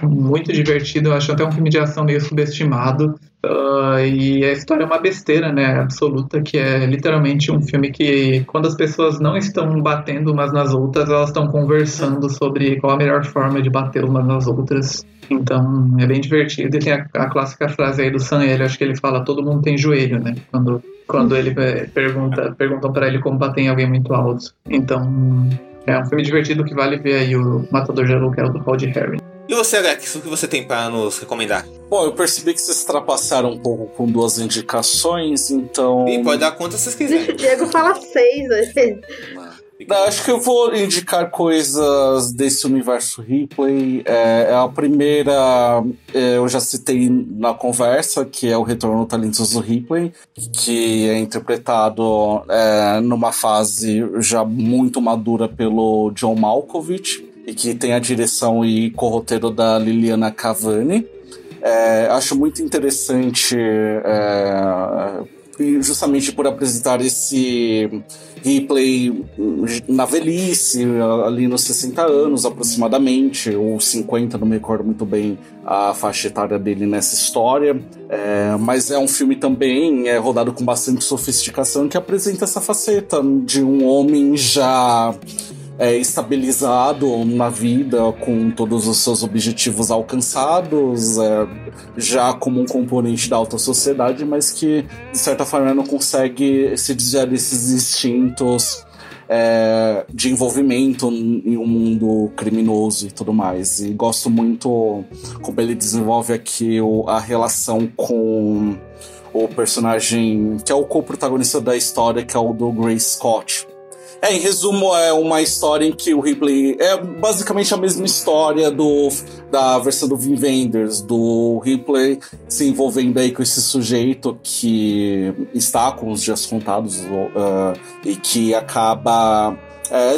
muito divertido, eu acho até um filme de ação meio subestimado. Uh, e a história é uma besteira, né, absoluta, que é literalmente um filme que, quando as pessoas não estão batendo umas nas outras, elas estão conversando sobre qual a melhor forma de bater umas nas outras. Então, é bem divertido. E tem a, a clássica frase aí do Sam Ele, acho que ele fala, todo mundo tem joelho, né, quando quando ele pergunta, perguntam para ele como bater em alguém muito alto. Então, é um filme divertido que vale ver aí o Matador de Aluguel do Paul de Harry. E você, Alex, o que você tem para nos recomendar? Bom, eu percebi que vocês trapacearam um pouco com duas indicações, então. E pode dar quantas vocês quiserem. O Diego fala seis, vezes. Acho que eu vou indicar coisas desse universo Ripley. É, é a primeira, é, eu já citei na conversa, que é o Retorno Talentoso Ripley, que é interpretado é, numa fase já muito madura pelo John Malkovich, e que tem a direção e corroteiro da Liliana Cavani. É, acho muito interessante é, justamente por apresentar esse Ripley na velhice, ali nos 60 anos aproximadamente, ou 50, não me recordo muito bem a faixa etária dele nessa história. É, mas é um filme também é rodado com bastante sofisticação que apresenta essa faceta de um homem já é, estabilizado na vida, com todos os seus objetivos alcançados, é, já como um componente da alta sociedade, mas que de certa forma não consegue se desviar desses instintos é, de envolvimento em um mundo criminoso e tudo mais. E gosto muito como ele desenvolve aqui o, a relação com o personagem que é o co-protagonista da história, que é o do Grace Scott. É, em resumo, é uma história em que o Ripley. É basicamente a mesma história do, da versão do Vin Vendors, do Ripley se envolvendo aí com esse sujeito que está com os dias contados uh, e que acaba. É,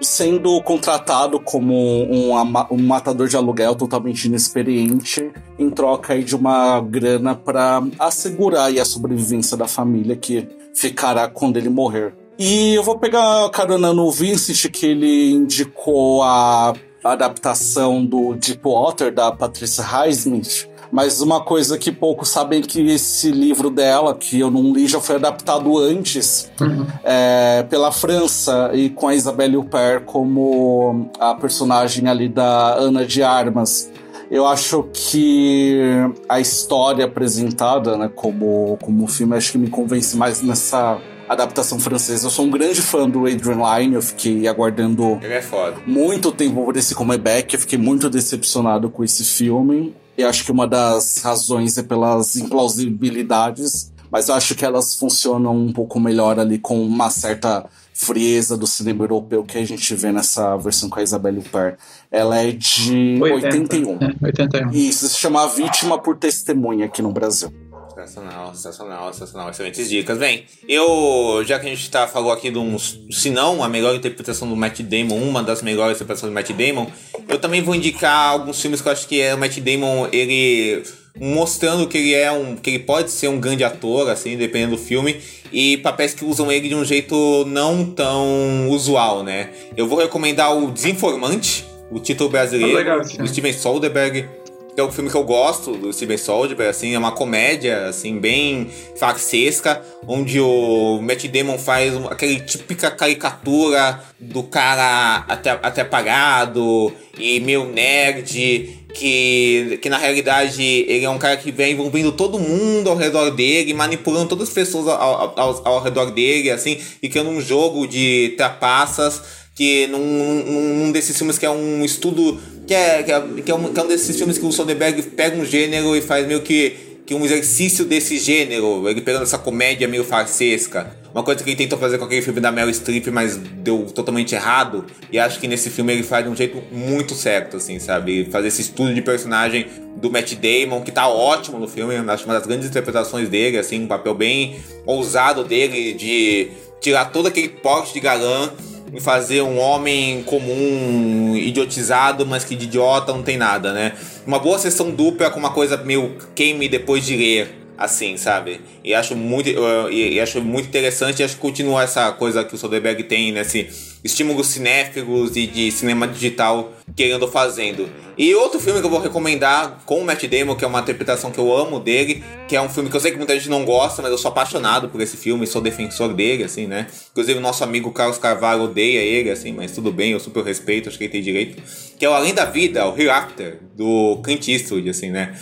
sendo contratado como um, um, matador de aluguel totalmente inexperiente em troca aí de uma grana para assegurar a sobrevivência da família que ficará quando ele morrer. E eu vou pegar a carona no Vincent, que ele indicou a adaptação do Deepwater, da Patricia Highsmith. Mas uma coisa que poucos sabem é que esse livro dela, que eu não li, já foi adaptado antes uhum. é, pela França e com a Isabelle Huppert como a personagem ali da Ana de Armas. Eu acho que a história apresentada, né, como, como filme, acho que me convence mais nessa adaptação francesa. Eu sou um grande fã do Adrian Lyne, eu fiquei aguardando Ele é foda. muito tempo por esse comeback, eu fiquei muito decepcionado com esse filme. E acho que uma das razões é pelas implausibilidades, mas eu acho que elas funcionam um pouco melhor ali com uma certa frieza do cinema europeu que a gente vê nessa versão com a Isabelle Huppert. Ela é de 80, 81. É, 81. Isso, se chama Vítima por Testemunha aqui no Brasil. Sensacional, sensacional, sensacional. Excelentes dicas. Bem, eu, já que a gente tá, falou aqui de uns, se não a melhor interpretação do Matt Damon, uma das melhores interpretações do Matt Damon, eu também vou indicar alguns filmes que eu acho que é o Matt Damon, ele mostrando que ele é um que ele pode ser um grande ator assim dependendo do filme e papéis que usam ele de um jeito não tão usual né eu vou recomendar o Desinformante o título brasileiro legal, do Steven Soderbergh é um filme que eu gosto do Steven Soderbergh, assim, é uma comédia, assim, bem farsesca, onde o Matt Damon faz aquele típica caricatura do cara até, até apagado e meio nerd, que, que na realidade ele é um cara que vem envolvendo todo mundo ao redor dele, manipulando todas as pessoas ao, ao, ao redor dele, assim, e criando um jogo de trapaças que num, num, num desses filmes que é um estudo que é, que é, que é, um, que é um desses filmes que o Soderbergh pega um gênero e faz meio que, que um exercício desse gênero, ele pegando essa comédia meio farsesca. Uma coisa que ele tentou fazer com aquele filme da Meryl Streep, mas deu totalmente errado. E acho que nesse filme ele faz de um jeito muito certo, assim, sabe? Fazer esse estudo de personagem do Matt Damon, que tá ótimo no filme. Acho uma das grandes interpretações dele, assim, um papel bem ousado dele de tirar todo aquele porte de galã em fazer um homem comum, idiotizado, mas que de idiota não tem nada, né? Uma boa sessão dupla com uma coisa meio queime depois de ler assim, sabe? E acho muito, e, acho muito interessante, acho que continua essa coisa que o Soderbergh tem nesse estímulos cinéfilos e de cinema digital que ele andou fazendo. E outro filme que eu vou recomendar com o Matt Damon, que é uma interpretação que eu amo dele, que é um filme que eu sei que muita gente não gosta, mas eu sou apaixonado por esse filme, sou defensor dele, assim, né? Inclusive nosso amigo Carlos Carvalho odeia ele, assim, mas tudo bem, eu super respeito, acho que ele tem direito. Que é o Além da Vida, o Hereafter, do Clint Eastwood, assim, né?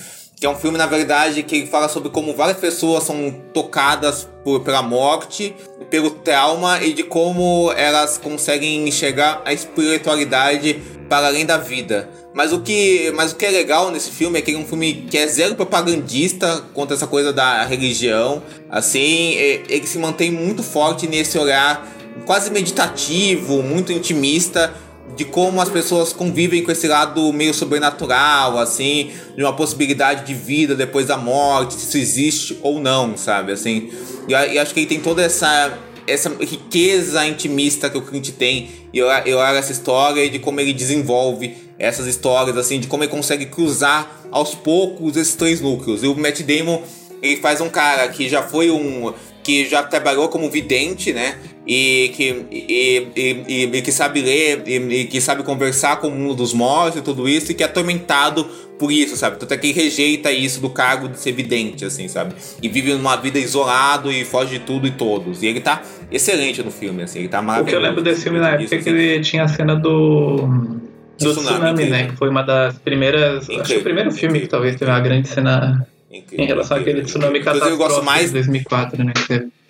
Que é um filme, na verdade, que fala sobre como várias pessoas são tocadas por, pela morte, pelo trauma e de como elas conseguem enxergar a espiritualidade para além da vida. Mas o que, mas o que é legal nesse filme é que é um filme que é zero propagandista contra essa coisa da religião. Assim, ele se mantém muito forte nesse olhar quase meditativo, muito intimista de como as pessoas convivem com esse lado meio sobrenatural, assim, de uma possibilidade de vida depois da morte, se existe ou não, sabe? Assim, e, e acho que ele tem toda essa essa riqueza intimista que o Clint tem e eu, eu olho essa história e de como ele desenvolve essas histórias, assim, de como ele consegue cruzar aos poucos esses três núcleos. E o Matt Damon, ele faz um cara que já foi um. Que já trabalhou como vidente, né? e que, e, e, e, que sabe ler e, que sabe conversar com o mundo dos mortos e tudo isso, e que é atormentado por isso, sabe? Tanto é que rejeita isso do cargo de ser vidente, assim, sabe? E vive numa vida isolado e foge de tudo e todos. E ele tá excelente no filme, assim, ele tá maravilhoso. O que eu lembro desse filme na época é que ele tinha a cena do. Do tsunami, tsunami né? Que foi uma das primeiras. Incrível, acho que o primeiro filme incrível, que talvez teve uma grande cena incrível, em relação àquele tsunami catastrófico eu gosto mais... de 2004, né?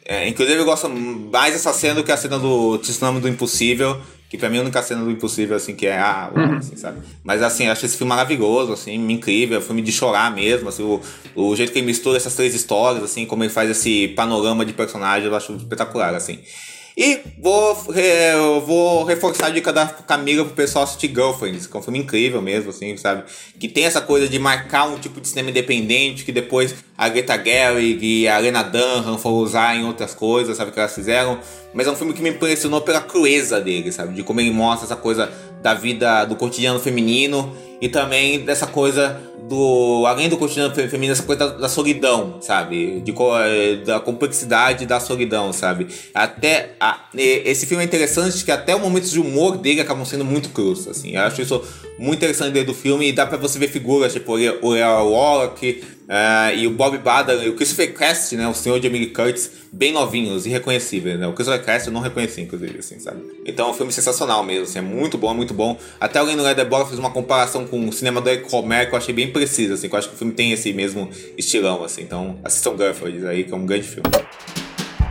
É, inclusive eu gosto mais dessa cena do que a cena do Tsunami do Impossível, que pra mim é a única cena do Impossível, assim, que é ah, Uhum. assim, sabe? Mas assim, eu acho esse filme maravilhoso, assim, incrível, filme de chorar mesmo, assim, o, o jeito que ele mistura essas três histórias, assim, como ele faz esse panorama de personagens, eu acho espetacular, assim. E vou, eu vou reforçar a dica da Camila pro pessoal assistir Girlfriends, que é um filme incrível mesmo, assim, sabe? Que tem essa coisa de marcar um tipo de cinema independente que depois a Greta Gerwig e a Lena Dunham foram usar em outras coisas, sabe? Que elas fizeram. Mas é um filme que me impressionou pela crueza dele, sabe? De como ele mostra essa coisa da vida, do cotidiano feminino e também dessa coisa do além do cotidiano fe- feminino essa coisa da, da solidão sabe? De eh, da complexidade da solidão sabe? Até a- esse filme é interessante que até os momentos de humor dele acabam sendo muito crus assim. Eu acho isso muito interessante dentro do filme e dá pra você ver figuras tipo o o Leo Warlock eh, e o Bob Bader e o Christopher Cast né? O senhor de Emily Curtis bem novinhos irreconhecíveis né? O Christopher Cast eu não reconheci inclusive assim sabe? Então é um filme sensacional mesmo assim, é muito bom muito bom. Até alguém no Letterboxd fez uma comparação com o cinema do Romer que eu achei bem preciso assim que eu acho que o filme tem esse mesmo estilão assim. Então assistam Girlfriends aí que é um grande filme.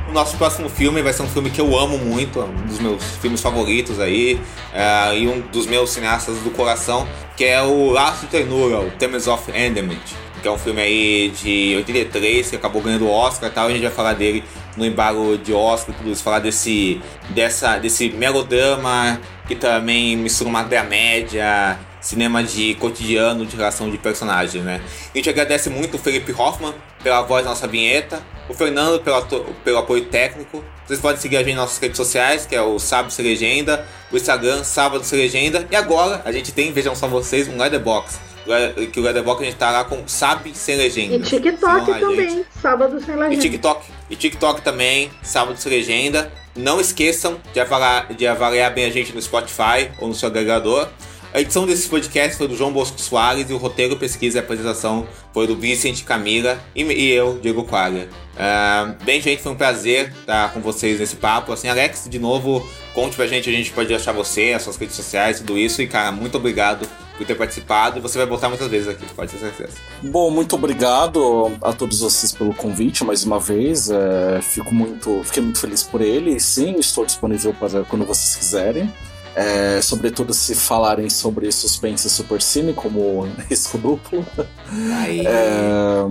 O nosso próximo filme vai ser um filme que eu amo muito, é um dos meus filmes favoritos aí, é, e um dos meus cineastas do coração, que é o Laço de Ternura, o Themes of Enderment, que é um filme aí de 83, que acabou ganhando o Oscar e tal, e a gente vai falar dele no embargo de Oscar, tudo isso, falar desse, dessa, desse melodrama que também mistura uma média, cinema de cotidiano, de relação de personagem, né? A gente agradece muito o Felipe Hoffman pela voz da nossa vinheta, o Fernando pelo, pelo apoio técnico. Vocês podem seguir a gente nas nossas redes sociais, que é o Sábado Sem Legenda, o Instagram Sábado Sem Legenda, e agora a gente tem, vejam só vocês, um Letterboxd. Le- Que o Letterboxd a gente tá lá com Sabe Sem Legenda. E TikTok a gente. também, sábado sem E legenda. TikTok. E TikTok também, sábado sem legenda. Não esqueçam de avaliar, de avaliar bem a gente no Spotify ou no seu agregador. A edição desse podcast foi do João Bosco Soares e o roteiro, pesquisa e apresentação foi do Vicente Camila e, e eu, Diego Quadra. Ah, bem, gente, foi um prazer estar com vocês nesse papo. Assim, Alex, de novo, conte pra gente, a gente pode achar você, as suas redes sociais, tudo isso. E, cara, muito obrigado por ter participado. E você vai voltar muitas vezes aqui, pode ter certeza. Bom, muito obrigado a todos vocês pelo convite mais uma vez. É, fico muito, fiquei muito feliz por ele. Sim, estou disponível para quando vocês quiserem. É, sobretudo se falarem sobre suspense super cine, como risco duplo. É,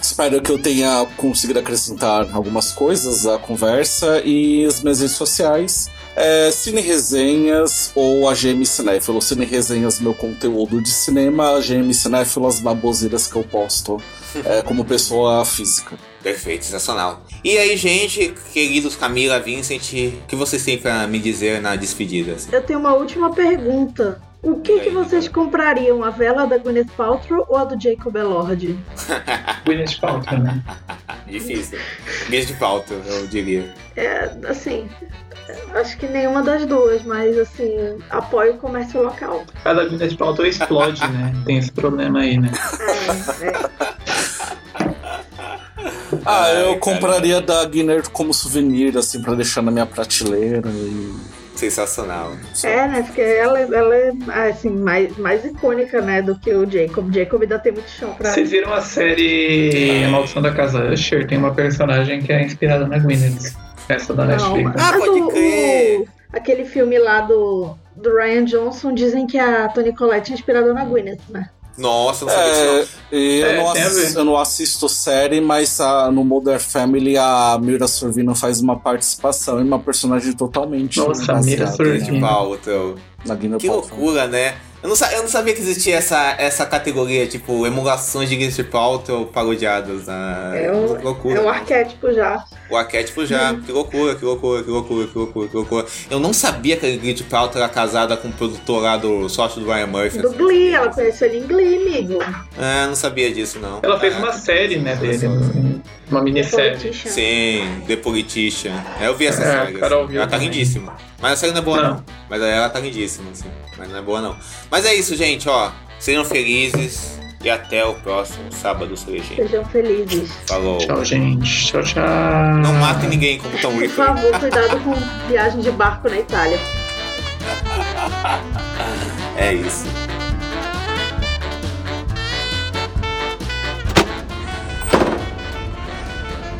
espero que eu tenha conseguido acrescentar algumas coisas à conversa e as minhas redes sociais. É, Cine Resenhas ou AGM Cinéfilo. Cine Resenhas, meu conteúdo de cinema, AGM Cinéfilo, as baboseiras que eu posto é, como pessoa física. Perfeito, sensacional. E aí, gente, queridos Camila, Vincent, o que vocês têm pra me dizer na despedida? assim? Eu tenho uma última pergunta. O que, que vocês comprariam? A vela da Gwyneth Paltrow ou a do Jacob Elord? Gwyneth Paltrow, né? Difícil. De pauta, eu diria. É, assim, acho que nenhuma das duas, mas assim, apoio o comércio local. A da Gwyneth Paltrow explode, né? Tem esse problema aí, né? Ah, eu compraria da Guinness como souvenir, assim, pra deixar na minha prateleira. E... Sensacional. É, né? Porque ela, ela é assim, mais, mais icônica, né, do que o Jacob. Jacob ainda tem muito chão pra. Vocês viram a série A Maldição da Casa Usher? Tem uma personagem que é inspirada na Gwyneth. Essa da Não, Netflix. mas o- o- aquele filme lá do, do Ryan Johnson dizem que a Toni Collette é inspirada na Gwyneth, né? Nossa, não sabia É, disso eu, É, não assisto, eu não assisto série, mas a- no Modern Family a Mira Sorvino faz uma participação e uma personagem totalmente Nossa, a Mira. Sorvino. Guinness Que loucura, né? Eu não, eu não sabia que existia essa, essa categoria, tipo, emulações de Guinness Paltrow parodiadas. Na... É um, loucura. é um arquétipo já. O arquétipo já. Que loucura, que loucura, que loucura, que loucura, que loucura. Eu não sabia que a Guinness Paltrow era casada com o produtor lá do sócio do Ryan Murphy. Do Glee, ela conheceu ele em Glee, amigo. Ah, não sabia disso, não. Ela fez Ah, uma série, né, dele. assim, Uma minissérie. Sim, The Politician. É, Eu vi essa É, série. Carol assim. Ela tá lindíssima. Mas a série não é boa, não. Não. Mas ela tá lindíssima, assim. Mas não é boa, não. Mas é isso, gente, ó. Sejam felizes e até o próximo sábado, Celestino. Sejam felizes. Falou. Tchau, gente. Tchau, tchau. Não matem ninguém como Tom Por favor, cuidado com viagem de barco na Itália. É isso.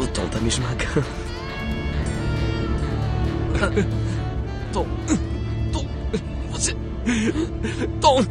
O Tom tá me esmagando. Tom. 动。